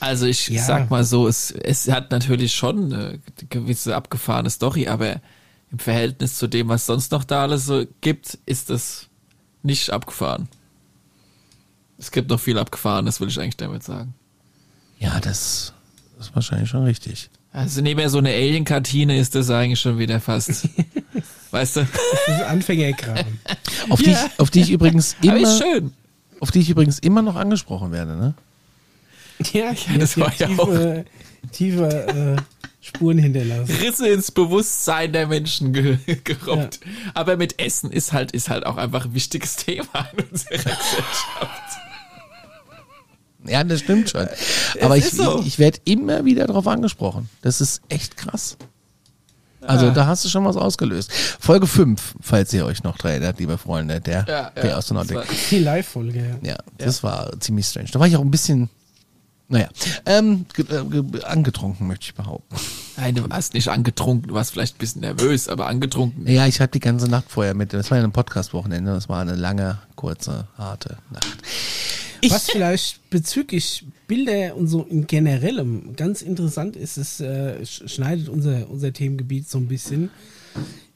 Speaker 2: Also ich
Speaker 3: Ja.
Speaker 2: sag mal so, es, es hat natürlich schon eine gewisse abgefahrene Story, aber im Verhältnis zu dem, was sonst noch da alles so gibt, ist das nicht abgefahren. Es gibt noch viel abgefahrenes, will ich eigentlich damit sagen.
Speaker 1: Ja, das ist wahrscheinlich schon richtig.
Speaker 2: Also neben so eine Alien-Kartine ist das eigentlich schon wieder fast, weißt du?
Speaker 3: Das ist Anfängerkram.
Speaker 1: Auf,
Speaker 2: Ja.
Speaker 1: die, ich, auf die ich übrigens immer,
Speaker 2: schön.
Speaker 1: auf die ich übrigens immer noch angesprochen werde, ne?
Speaker 3: Ja,
Speaker 2: das
Speaker 3: die
Speaker 2: war
Speaker 3: hat
Speaker 2: ja
Speaker 3: tiefe, tiefe äh, Spuren hinterlassen.
Speaker 2: Risse ins Bewusstsein der Menschen ge gerobbt. Aber mit Essen ist halt, ist halt auch einfach ein wichtiges Thema in unserer Gesellschaft.
Speaker 1: Ja, das stimmt schon. Aber ich,
Speaker 2: so.
Speaker 1: ich, ich werde immer wieder darauf angesprochen. Das ist echt krass. Also
Speaker 2: Ah.
Speaker 1: da hast du schon was ausgelöst. Folge 5, falls ihr euch noch dran erinnert, liebe Freunde, der,
Speaker 2: Ja,
Speaker 1: der
Speaker 2: ja.
Speaker 1: Astronautik.
Speaker 2: Das war-
Speaker 3: Die Live-Folge, ja.
Speaker 1: Ja, das war ziemlich strange. Da war ich auch ein bisschen, naja, ähm, äh, ge angetrunken, möchte ich behaupten.
Speaker 2: Nein, du warst nicht angetrunken, du warst vielleicht ein bisschen nervös, aber angetrunken.
Speaker 1: Ja, ich hatte die ganze Nacht vorher mit, das war ja ein Podcast-Wochenende, das war eine lange, kurze, harte Nacht.
Speaker 3: Was vielleicht bezüglich Bilder und so in generellem ganz interessant ist, es äh, sch- schneidet unser, unser Themengebiet so ein bisschen,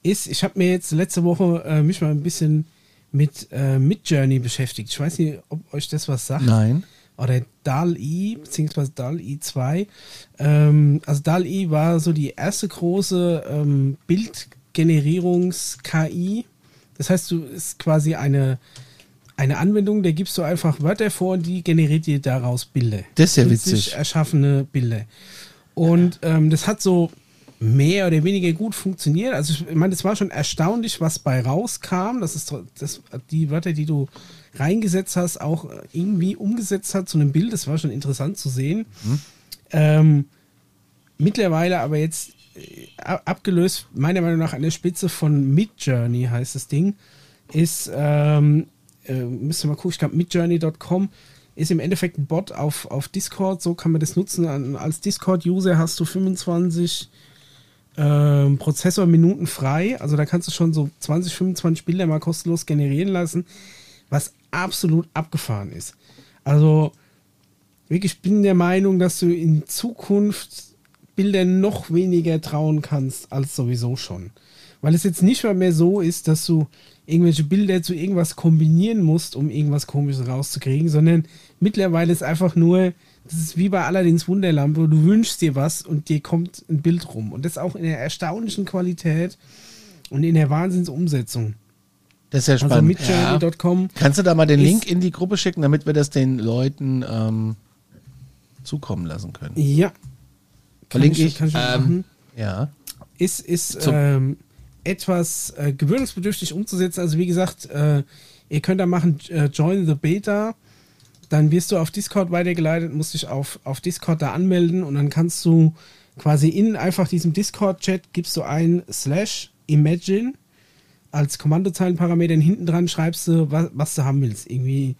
Speaker 3: ist, ich habe mir jetzt letzte Woche äh, mich mal ein bisschen mit äh, Midjourney beschäftigt. Ich weiß nicht, ob euch das was sagt.
Speaker 1: Nein.
Speaker 3: Oder DAL-I, beziehungsweise DAL-I 2. Ähm, also DAL-I war so die erste große ähm, Bildgenerierungs-KI. Das heißt, du ist quasi eine, eine Anwendung, der gibst du einfach Wörter vor und die generiert dir daraus Bilder.
Speaker 1: Das ist ja witzig.
Speaker 3: erschaffene Bilder. Und ähm, das hat so mehr oder weniger gut funktioniert. Also ich meine, es war schon erstaunlich, was bei rauskam. Das ist das, die Wörter, die du reingesetzt hast, auch äh, irgendwie umgesetzt hat zu einem Bild. Das war schon interessant zu sehen. Ähm, mittlerweile aber jetzt äh, ab- abgelöst, meiner Meinung nach an der Spitze von Midjourney heißt das Ding, ist, ähm, äh, müsst ihr mal gucken, ich glaube midjourney.com ist im Endeffekt ein Bot auf, auf Discord, so kann man das nutzen. An, als Discord-User hast du 25 ähm, Prozessorminuten frei, also da kannst du schon so 20, 25 Bilder mal kostenlos generieren lassen, was absolut abgefahren ist. Also wirklich, ich bin der Meinung, dass du in Zukunft Bildern noch weniger trauen kannst als sowieso schon. Weil es jetzt nicht mal mehr so ist, dass du irgendwelche Bilder zu irgendwas kombinieren musst, um irgendwas komisches rauszukriegen, sondern mittlerweile ist einfach nur, das ist wie bei Aladdins Wunderlampe, du wünschst dir was und dir kommt ein Bild rum. Und das auch in der erstaunlichen Qualität und in der Wahnsinnsumsetzung.
Speaker 1: Das ist ja
Speaker 3: Also
Speaker 1: spannend.
Speaker 3: midjourney.com
Speaker 1: Kannst du da mal den Link in die Gruppe schicken, damit wir das den Leuten ähm, zukommen lassen können?
Speaker 3: Ja.
Speaker 1: Verlinke ich?
Speaker 3: Kann ich
Speaker 2: Ähm,
Speaker 3: machen.
Speaker 1: Ja.
Speaker 3: ist, ist ähm, etwas äh, gewöhnungsbedürftig umzusetzen. Also wie gesagt, äh, ihr könnt da machen, äh, join the beta. Dann wirst du auf Discord weitergeleitet, musst dich auf, auf Discord da anmelden und dann kannst du quasi in einfach diesem Discord-Chat gibst du ein slash imagine als Kommandozeilenparameter hinten dran schreibst du, was, was du haben willst. Irgendwie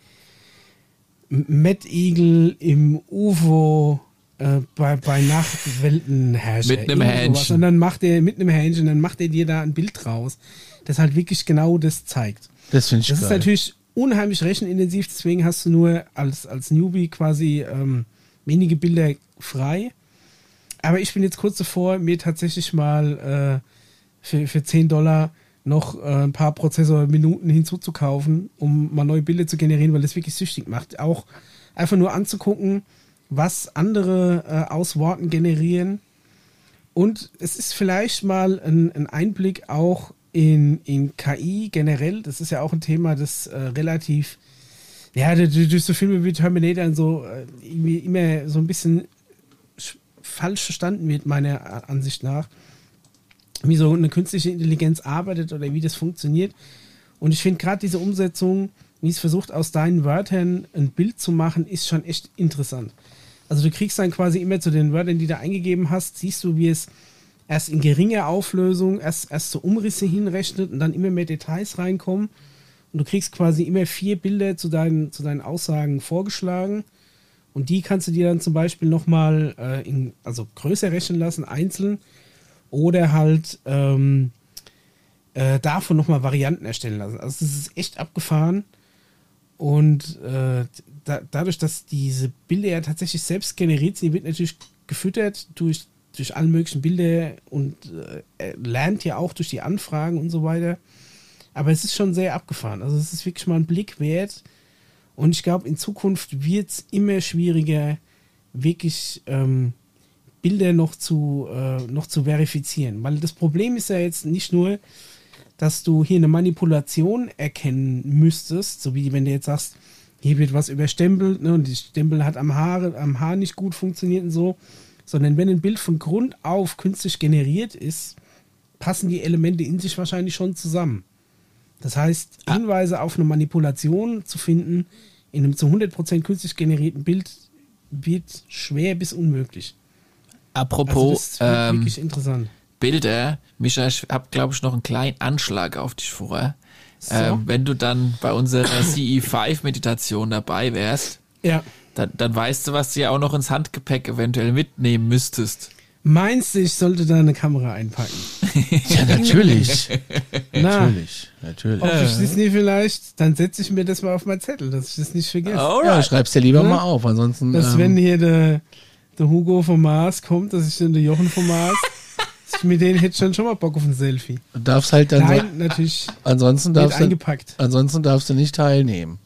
Speaker 3: Matt Eagle im UFO äh, bei, bei Nachtweltenherrscher.
Speaker 2: Mit einem. Hähnchen.
Speaker 3: Und dann macht er mit einem Hähnchen, dann macht er dir da ein Bild raus, das halt wirklich genau das zeigt.
Speaker 1: Das finde ich
Speaker 3: Das
Speaker 1: geil.
Speaker 3: ist natürlich unheimlich rechenintensiv, deswegen hast du nur als, als Newbie quasi ähm, wenige Bilder frei. Aber ich bin jetzt kurz davor, mir tatsächlich mal äh, für, für 10 Dollar noch äh, ein paar Prozessorminuten hinzuzukaufen, um mal neue Bilder zu generieren, weil das wirklich süchtig macht. Auch einfach nur anzugucken, was andere äh, aus Worten generieren. Und es ist vielleicht mal ein, ein Einblick auch in, in KI generell. Das ist ja auch ein Thema, das äh, relativ, ja, durch, so Filme wie Terminator und so äh, irgendwie immer so ein bisschen sch- falsch verstanden wird, meiner Ansicht nach. Wie so eine künstliche Intelligenz arbeitet oder wie das funktioniert. Und ich finde gerade diese Umsetzung, wie es versucht, aus deinen Wörtern ein Bild zu machen, ist schon echt interessant. Also du kriegst dann quasi immer zu den Wörtern, die du eingegeben hast, siehst du, wie es erst in geringer Auflösung, erst, erst so Umrisse hinrechnet und dann immer mehr Details reinkommen. Und du kriegst quasi immer vier Bilder zu deinen, zu deinen Aussagen vorgeschlagen. Und die kannst du dir dann zum Beispiel nochmal äh, in, also größer rechnen lassen, einzeln. Oder halt ähm, äh, davon nochmal Varianten erstellen lassen. Also das ist echt abgefahren. Und äh, da, dadurch, dass diese Bilder ja tatsächlich selbst generiert sind, wird natürlich gefüttert durch, durch alle möglichen Bilder und äh, lernt ja auch durch die Anfragen und so weiter. Aber es ist schon sehr abgefahren. Also es ist wirklich mal ein Blick wert. Und ich glaube, in Zukunft wird es immer schwieriger, wirklich ähm, Bilder noch zu, äh, noch zu verifizieren. Weil das Problem ist ja jetzt nicht nur, dass du hier eine Manipulation erkennen müsstest, so wie wenn du jetzt sagst, hier wird was überstempelt ne, und die Stempel hat am Haar, am Haar nicht gut funktioniert und so, sondern wenn ein Bild von Grund auf künstlich generiert ist, passen die Elemente in sich wahrscheinlich schon zusammen. Das heißt,
Speaker 2: Ah.
Speaker 3: Hinweise auf eine Manipulation zu finden in einem zu 100% künstlich generierten Bild wird schwer bis unmöglich. Also
Speaker 2: Apropos
Speaker 3: wird
Speaker 2: ähm,
Speaker 3: wirklich interessant.
Speaker 2: Bilder, Micha, ich habe glaube ich noch einen kleinen Anschlag auf dich vor.
Speaker 3: So.
Speaker 2: Ähm, wenn du dann bei unserer CE5-Meditation dabei wärst,
Speaker 3: Ja.
Speaker 2: dann, dann weißt du, was du ja auch noch ins Handgepäck eventuell mitnehmen müsstest.
Speaker 3: Meinst du, ich sollte da eine Kamera einpacken?
Speaker 1: Ja, natürlich.
Speaker 3: Na,
Speaker 1: natürlich, natürlich.
Speaker 3: ob ich das nie vielleicht, dann setze ich mir das mal auf meinen Zettel, dass ich das nicht vergesse.
Speaker 1: Ja, schreib's dir lieber
Speaker 3: Ne?
Speaker 1: mal auf, ansonsten.
Speaker 3: Dass
Speaker 1: ähm,
Speaker 3: wenn hier der, der Hugo vom Mars kommt, dass ich dann der Jochen vom Mars, ich mit denen hätte schon schon mal Bock auf ein Selfie.
Speaker 1: du darfst halt dann
Speaker 3: Nein, natürlich
Speaker 1: so, ansonsten
Speaker 3: wird
Speaker 1: darfst du,
Speaker 3: eingepackt.
Speaker 1: ansonsten darfst du nicht teilnehmen.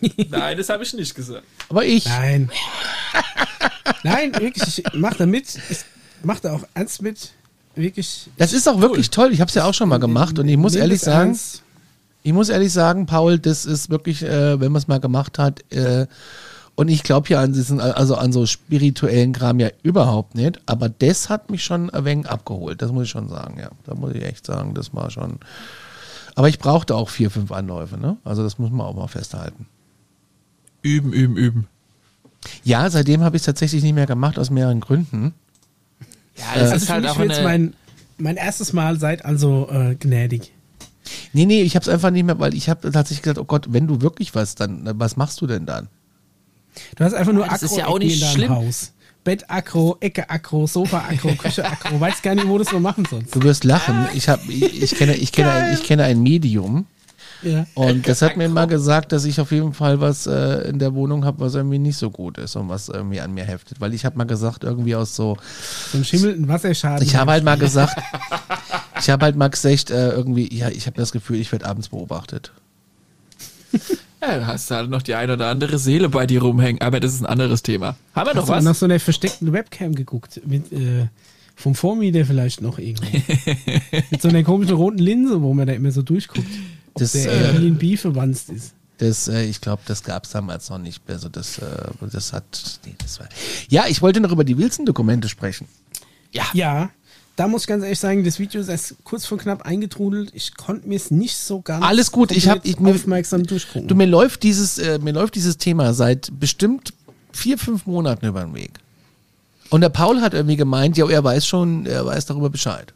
Speaker 2: Nein, das habe ich nicht gesagt.
Speaker 1: Aber ich,
Speaker 3: Nein. Nein, wirklich, ich mach da mit. Ich mach da auch ernst mit. Wirklich.
Speaker 1: das ist auch wirklich toll. Ich habe es ja auch schon mal gemacht und ich muss ehrlich
Speaker 3: das
Speaker 1: sagen,
Speaker 3: ernst.
Speaker 1: ich muss ehrlich sagen, Paul, das ist wirklich, äh, wenn man es mal gemacht hat, äh, und ich glaube ja an diesen, also an so spirituellen Kram ja überhaupt nicht, aber das hat mich schon ein wenig abgeholt, das muss ich schon sagen, ja. Da muss ich echt sagen, das war schon. Aber ich brauchte auch vier, fünf Anläufe, ne? Also das muss man auch mal festhalten.
Speaker 2: Üben, üben, üben.
Speaker 1: Ja, seitdem habe ich es tatsächlich nicht mehr gemacht, aus mehreren Gründen.
Speaker 2: Ja, das
Speaker 3: Also
Speaker 2: ist
Speaker 3: für
Speaker 2: halt
Speaker 3: mich
Speaker 2: auch eine,
Speaker 3: mein, mein erstes Mal seit also äh, gnädig.
Speaker 1: Nee, nee, ich habe es einfach nicht mehr, weil ich habe tatsächlich gesagt, oh Gott, wenn du wirklich was, dann, was machst du denn dann?
Speaker 3: Du hast einfach nur
Speaker 2: Das ist
Speaker 3: Akro
Speaker 2: ja auch nicht
Speaker 3: in deinem
Speaker 2: schlimm.
Speaker 3: Haus. Bett Akro, Ecke Akro, Sofa Akro, Küche Akro. Weiß gar nicht, wo du das noch machen sollst.
Speaker 1: Du wirst lachen. Ich habe, ich, ich kenne, ich kenne, ein, ich kenne ein Medium
Speaker 3: Ja.
Speaker 1: und das hat mir mal gesagt, dass ich auf jeden Fall was äh, in der Wohnung habe, was irgendwie nicht so gut ist und was irgendwie an mir heftet, weil ich habe mal gesagt, irgendwie aus so,
Speaker 3: So ein schimmelnden Wasserschaden.
Speaker 1: ich habe halt mal gesagt, ich habe halt mal gesagt, äh, irgendwie, ja, ich habe das Gefühl, ich werde abends beobachtet.
Speaker 2: Ja, da hast du halt noch die eine oder andere Seele bei dir rumhängen, aber das ist ein anderes Thema. Haben wir noch
Speaker 3: Hast du
Speaker 2: was?
Speaker 3: nach so einer versteckten Webcam geguckt? Mit, äh, vom Vormieter vielleicht noch irgendwo. mit so einer komischen roten Linse, wo man da immer so durchguckt. Ob
Speaker 1: Das,
Speaker 3: der
Speaker 1: äh,
Speaker 3: Airbnb verwandt ist.
Speaker 1: Das, äh, ich glaube, das gab es damals noch nicht mehr. Also das, äh, das hat, nee, das war. Ja, ich wollte noch über die Wilson-Dokumente sprechen.
Speaker 2: ja.
Speaker 3: Ja, da muss ich ganz ehrlich sagen, das Video ist erst kurz vor knapp eingetrudelt. Ich konnte mir es nicht so ganz
Speaker 1: Alles gut, ich hab-
Speaker 3: komplett
Speaker 1: ich- mir-
Speaker 3: aufmerksam durchgucken.
Speaker 1: Du, mir läuft dieses, äh, mir läuft dieses Thema seit bestimmt vier, fünf Monaten über den Weg. Und der Paul hat irgendwie gemeint, ja, er weiß schon, er weiß darüber Bescheid.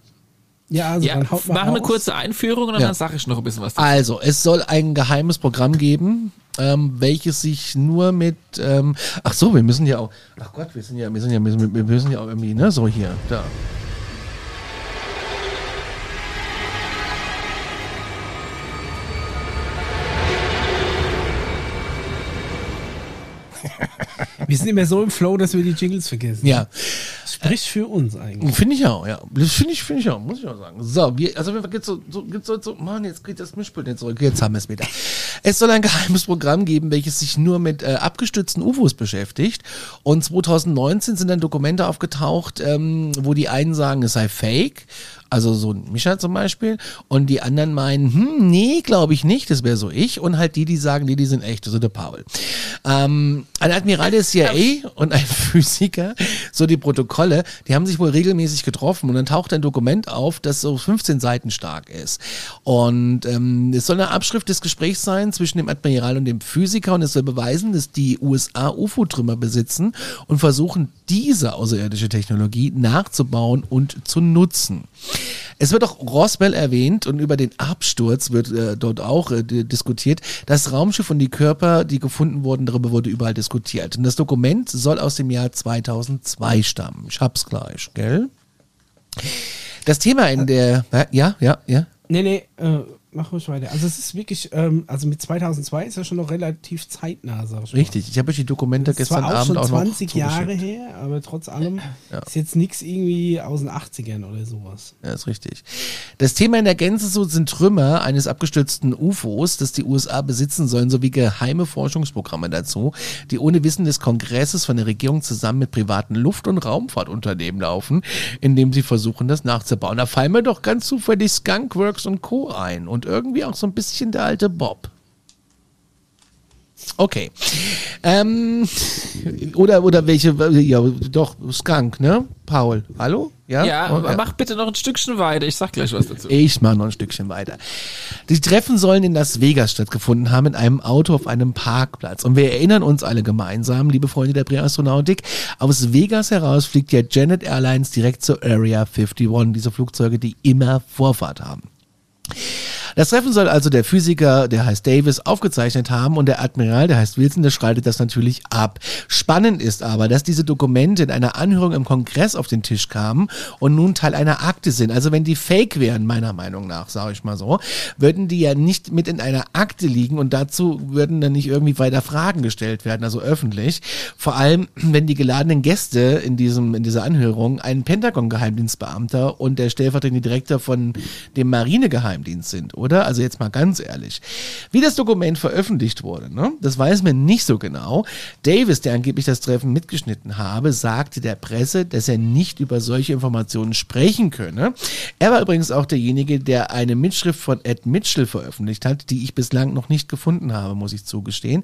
Speaker 3: ja, also
Speaker 2: Ja,
Speaker 3: dann haut mal
Speaker 2: mach eine
Speaker 3: raus.
Speaker 2: kurze Einführung und
Speaker 1: Ja.
Speaker 2: dann sage ich noch ein bisschen was dazu.
Speaker 1: Also, es soll ein geheimes Programm geben, ähm, welches sich nur mit, ähm, ach so, wir müssen ja auch, ach Gott, wir sind ja, wir sind ja, wir müssen ja auch irgendwie, ne, so hier, da.
Speaker 3: Wir sind immer so im Flow, dass wir die Jingles vergessen.
Speaker 1: Ja,
Speaker 3: Spricht für uns eigentlich.
Speaker 1: finde ich auch, ja. Das finde ich, finde ich auch, muss ich auch sagen. So, wir, also, wir geht's so, so, geht's so, so, Mann, jetzt geht das Mischpult nicht zurück, jetzt haben wir es wieder. Es soll ein geheimes Programm geben, welches sich nur mit äh, abgestützten UFOs beschäftigt. Und 2019 sind dann Dokumente aufgetaucht, ähm, wo die einen sagen, es sei fake also so ein Mischer zum Beispiel. Und die anderen meinen, hm, nee, glaube ich nicht, das wäre so ich. Und halt die, die sagen, nee, die sind echt, so der Paul. Ähm, ein Admiral der CIA und ein Physiker, so die Protokolle, die haben sich wohl regelmäßig getroffen und dann taucht ein Dokument auf, das so 15 Seiten stark ist. Und ähm, es soll eine Abschrift des Gesprächs sein zwischen dem Admiral und dem Physiker und es soll beweisen, dass die USA UFO-Trümmer besitzen und versuchen, diese außerirdische Technologie nachzubauen und zu nutzen. Es wird auch Roswell erwähnt und über den Absturz wird äh, dort auch äh, diskutiert. Das Raumschiff und die Körper, die gefunden wurden, darüber wurde überall diskutiert. Und das Dokument soll aus dem Jahr 2002 stammen. Ich hab's gleich, gell? Das Thema in der, ja, ja, ja.
Speaker 3: Nee, nee, äh, mach ruhig weiter. Also es ist wirklich, ähm, also mit 2002 ist ja schon noch relativ zeitnah, sag
Speaker 1: ich Richtig, mal. ich habe euch die Dokumente gestern
Speaker 3: auch
Speaker 1: Abend
Speaker 3: schon
Speaker 1: auch
Speaker 3: 20 Jahre her, aber trotz allem ja. ist jetzt nichts irgendwie aus den 80ern oder sowas.
Speaker 1: Ja, ist richtig. Das Thema in der Gänze so sind Trümmer eines abgestürzten UFOs, das die USA besitzen sollen, sowie geheime Forschungsprogramme dazu, die ohne Wissen des Kongresses von der Regierung zusammen mit privaten Luft- und Raumfahrtunternehmen laufen, indem sie versuchen, das nachzubauen. Da fallen mir doch ganz zufällig Skunkworks und Co. ein und und irgendwie auch so ein bisschen der alte Bob. Okay. Ähm, oder, oder welche, ja, doch, Skunk, ne? Paul, hallo?
Speaker 2: Ja, ja, oh, mach bitte noch ein Stückchen weiter. Ich sag gleich was dazu.
Speaker 1: Ich mach noch ein Stückchen weiter. Die Treffen sollen in Las Vegas stattgefunden haben, in einem Auto auf einem Parkplatz. Und wir erinnern uns alle gemeinsam, liebe Freunde der Präastronautik, aus Vegas heraus fliegt ja Janet Airlines direkt zur Area 51, diese Flugzeuge, die immer Vorfahrt haben. Das Treffen soll also der Physiker, der heißt Davis, aufgezeichnet haben und der Admiral, der heißt Wilson, der schreitet das natürlich ab. Spannend ist aber, dass diese Dokumente in einer Anhörung im Kongress auf den Tisch kamen und nun Teil einer Akte sind. Also wenn die fake wären, meiner Meinung nach, sage ich mal so, würden die ja nicht mit in einer Akte liegen und dazu würden dann nicht irgendwie weiter Fragen gestellt werden, also öffentlich. Vor allem, wenn die geladenen Gäste in diesem, in dieser Anhörung ein Pentagon-Geheimdienstbeamter und der stellvertretende Direktor von dem Marinegeheimdienst sind oder? Also jetzt mal ganz ehrlich. Wie das Dokument veröffentlicht wurde, ne? das weiß man nicht so genau. Davis, der angeblich das Treffen mitgeschnitten habe, sagte der Presse, dass er nicht über solche Informationen sprechen könne. Er war übrigens auch derjenige, der eine Mitschrift von Ed Mitchell veröffentlicht hat, die ich bislang noch nicht gefunden habe, muss ich zugestehen.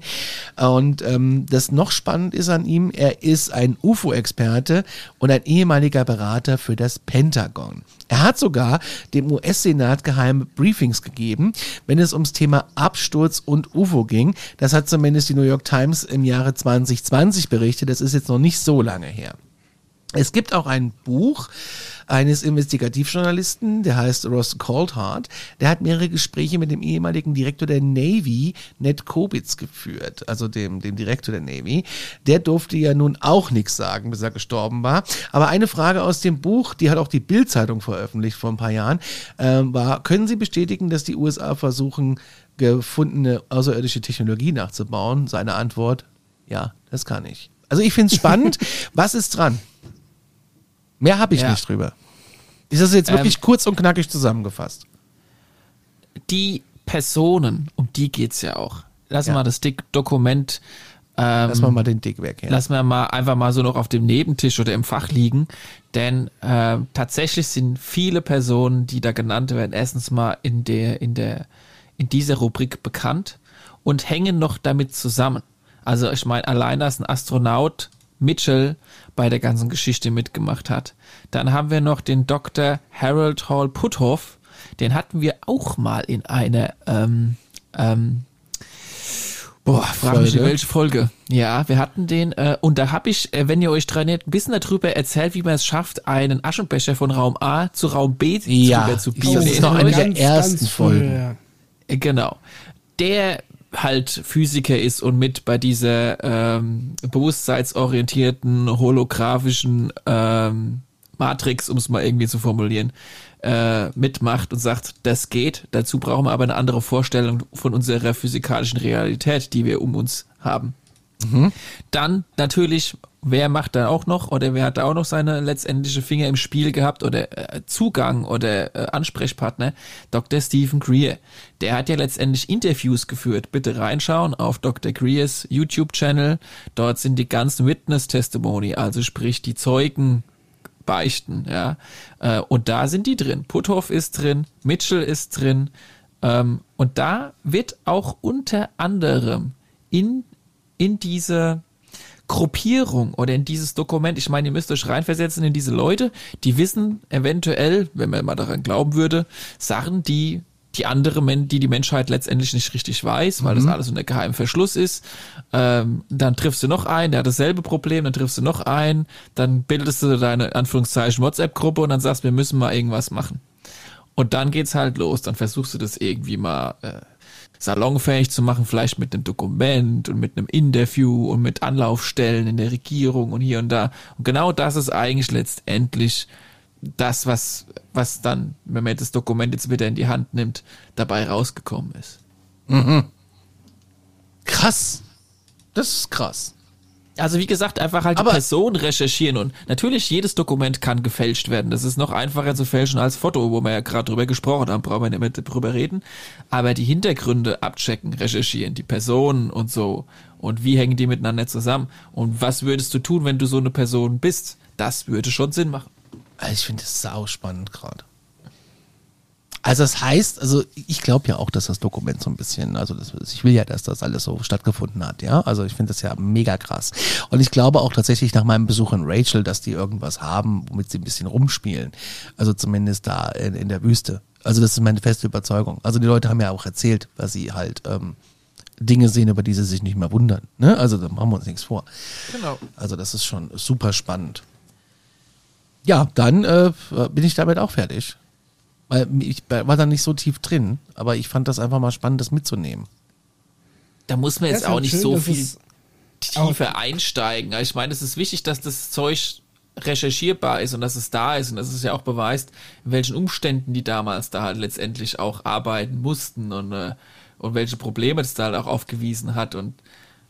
Speaker 1: Und ähm, das noch spannend ist an ihm, er ist ein UFO-Experte und ein ehemaliger Berater für das Pentagon. Er hat sogar dem US-Senat geheime Briefings gegeben, wenn es ums Thema Absturz und UFO ging. Das hat zumindest die New York Times im Jahre 2020 berichtet. Das ist jetzt noch nicht so lange her. Es gibt auch ein Buch eines Investigativjournalisten, der heißt Ross Coldhart. Der hat mehrere Gespräche mit dem ehemaligen Direktor der Navy, Ned Kobitz, geführt, also dem, dem Direktor der Navy. Der durfte ja nun auch nichts sagen, bis er gestorben war. Aber eine Frage aus dem Buch, die hat auch die Bild-Zeitung veröffentlicht vor ein paar Jahren, äh, war, können Sie bestätigen, dass die USA versuchen, gefundene außerirdische Technologie nachzubauen? Seine Antwort, ja, das kann ich. Also ich finde es spannend. Was ist dran? Mehr habe ich ja. nicht drüber. Ist das jetzt wirklich ähm, kurz und knackig zusammengefasst?
Speaker 2: Die Personen, um die geht es ja auch. Lass ja. mal das Dick Dokument.
Speaker 1: Ähm, lass mal mal den Dick weg.
Speaker 2: Ja. Lass mal mal einfach mal so noch auf dem Nebentisch oder im Fach liegen. Denn äh, tatsächlich sind viele Personen, die da genannt werden, erstens mal in der, in der, in dieser Rubrik bekannt und hängen noch damit zusammen. Also ich meine, allein als ein Astronaut Mitchell bei der ganzen Geschichte mitgemacht hat. Dann haben wir noch den Dr. Harold Hall Puthoff. Den hatten wir auch mal in einer ähm, ähm, Boah, frag mich in welche Folge. Ja, wir hatten den äh, und da habe ich, äh, wenn ihr euch dran erinnert, ein bisschen darüber erzählt, wie man es schafft, einen Aschenbecher von Raum A zu Raum B
Speaker 1: ja, zu biegen. Das ist noch eine der ersten Folgen.
Speaker 2: Ja. Äh, genau. Der halt Physiker ist und mit bei dieser ähm, bewusstseinsorientierten, holographischen ähm, Matrix, um es mal irgendwie zu formulieren, äh, mitmacht und sagt, das geht. Dazu brauchen wir aber eine andere Vorstellung von unserer physikalischen Realität, die wir um uns haben. Dann natürlich, wer macht da auch noch oder wer hat da auch noch seine letztendliche Finger im Spiel gehabt oder äh, Zugang oder äh, Ansprechpartner? Dr. Stephen Greer. Der hat ja letztendlich Interviews geführt. Bitte reinschauen auf Dr. Greers YouTube-Channel. Dort sind die ganzen Witness-Testimony, also sprich die Zeugen beichten, ja. Äh, und da sind die drin. Puthoff ist drin, Mitchell ist drin. Ähm, und da wird auch unter anderem in in diese Gruppierung oder in dieses Dokument, ich meine, ihr müsst euch reinversetzen in diese Leute, die wissen eventuell, wenn man mal daran glauben würde, Sachen, die die andere, Men die die Menschheit letztendlich nicht richtig weiß, weil mhm. das alles unter geheimem Verschluss ist. Ähm, dann triffst du noch einen, der hat dasselbe Problem, dann triffst du noch einen, dann bildest du deine Anführungszeichen WhatsApp-Gruppe und dann sagst, wir müssen mal irgendwas machen. Und dann geht's halt los, dann versuchst du das irgendwie mal äh, salonfähig zu machen, vielleicht mit einem Dokument und mit einem Interview und mit Anlaufstellen in der Regierung und hier und da. Und genau das ist eigentlich letztendlich das, was, was dann, wenn man das Dokument jetzt wieder in die Hand nimmt, dabei rausgekommen ist.
Speaker 1: Mhm. Krass. Das ist krass.
Speaker 2: Also wie gesagt, einfach halt
Speaker 1: Aber-
Speaker 2: die Person recherchieren und natürlich jedes Dokument kann gefälscht werden. Das ist noch einfacher zu fälschen als Foto, wo wir ja gerade drüber gesprochen haben, brauchen wir nicht mehr drüber reden. Aber die Hintergründe abchecken, recherchieren, die Personen und so und wie hängen die miteinander zusammen und was würdest du tun, wenn du so eine Person bist? Das würde schon Sinn machen.
Speaker 1: Also ich finde das sau spannend gerade. Also das heißt, also ich glaube ja auch, dass das Dokument so ein bisschen, also das, ich will ja, dass das alles so stattgefunden hat, ja. Also ich finde das ja mega krass. Und ich glaube auch tatsächlich nach meinem Besuch in Rachel, dass die irgendwas haben, womit sie ein bisschen rumspielen. Also zumindest da in, in der Wüste. Also das ist meine feste Überzeugung. Also die Leute haben ja auch erzählt, dass sie halt ähm, Dinge sehen, über die sie sich nicht mehr wundern. Ne? Also da machen wir uns nichts vor.
Speaker 2: Genau.
Speaker 1: Also das ist schon super spannend. Ja, dann äh, bin ich damit auch fertig. Weil ich war da nicht so tief drin, aber ich fand das einfach mal spannend, das mitzunehmen.
Speaker 2: Da muss man jetzt auch nicht
Speaker 3: schön,
Speaker 2: so viel
Speaker 3: es
Speaker 2: tiefer einsteigen. Also ich meine, es ist wichtig, dass das Zeug recherchierbar ist und dass es da ist und dass es ja auch beweist, in welchen Umständen die damals da halt letztendlich auch arbeiten mussten und, äh, und welche Probleme das da halt auch aufgewiesen hat und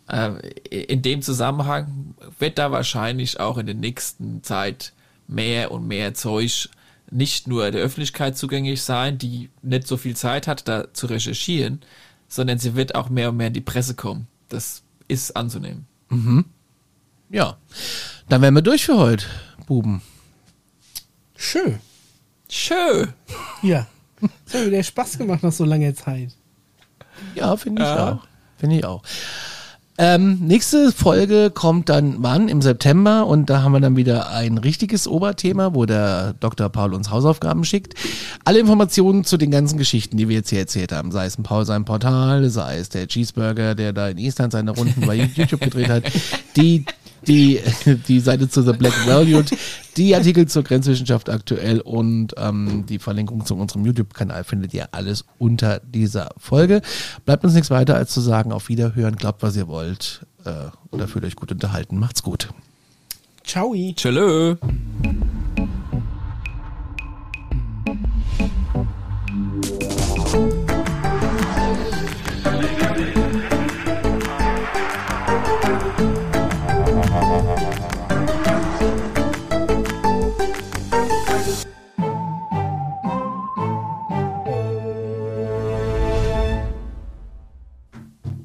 Speaker 2: äh, in dem Zusammenhang wird da wahrscheinlich auch in der nächsten Zeit mehr und mehr Zeug nicht nur der Öffentlichkeit zugänglich sein, die nicht so viel Zeit hat, da zu recherchieren, sondern sie wird auch mehr und mehr in die Presse kommen. Das ist anzunehmen.
Speaker 1: Ja, dann wären wir durch für heute, Buben.
Speaker 3: Schön.
Speaker 2: Schön.
Speaker 3: Ja. Das hat wieder Spaß gemacht nach so langer Zeit.
Speaker 1: Ja, finde ich
Speaker 2: Ja.
Speaker 1: auch. Finde ich auch. Ähm, nächste Folge kommt dann wann? Im September und da haben wir dann wieder ein richtiges Oberthema, wo der Dr. Paul uns Hausaufgaben schickt. Alle Informationen zu den ganzen Geschichten, die wir jetzt hier erzählt haben, sei es ein Paul sein Portal, sei es der Cheeseburger, der da in Island seine Runden bei YouTube gedreht hat, die die, die Seite zu The Black Valued, die Artikel zur Grenzwissenschaft aktuell und ähm, die Verlinkung zu unserem YouTube-Kanal findet ihr alles unter dieser Folge. Bleibt uns nichts weiter als zu sagen, auf Wiederhören, glaubt, was ihr wollt äh, oder fühlt euch gut unterhalten. Macht's gut.
Speaker 3: Ciao.
Speaker 2: Tschö.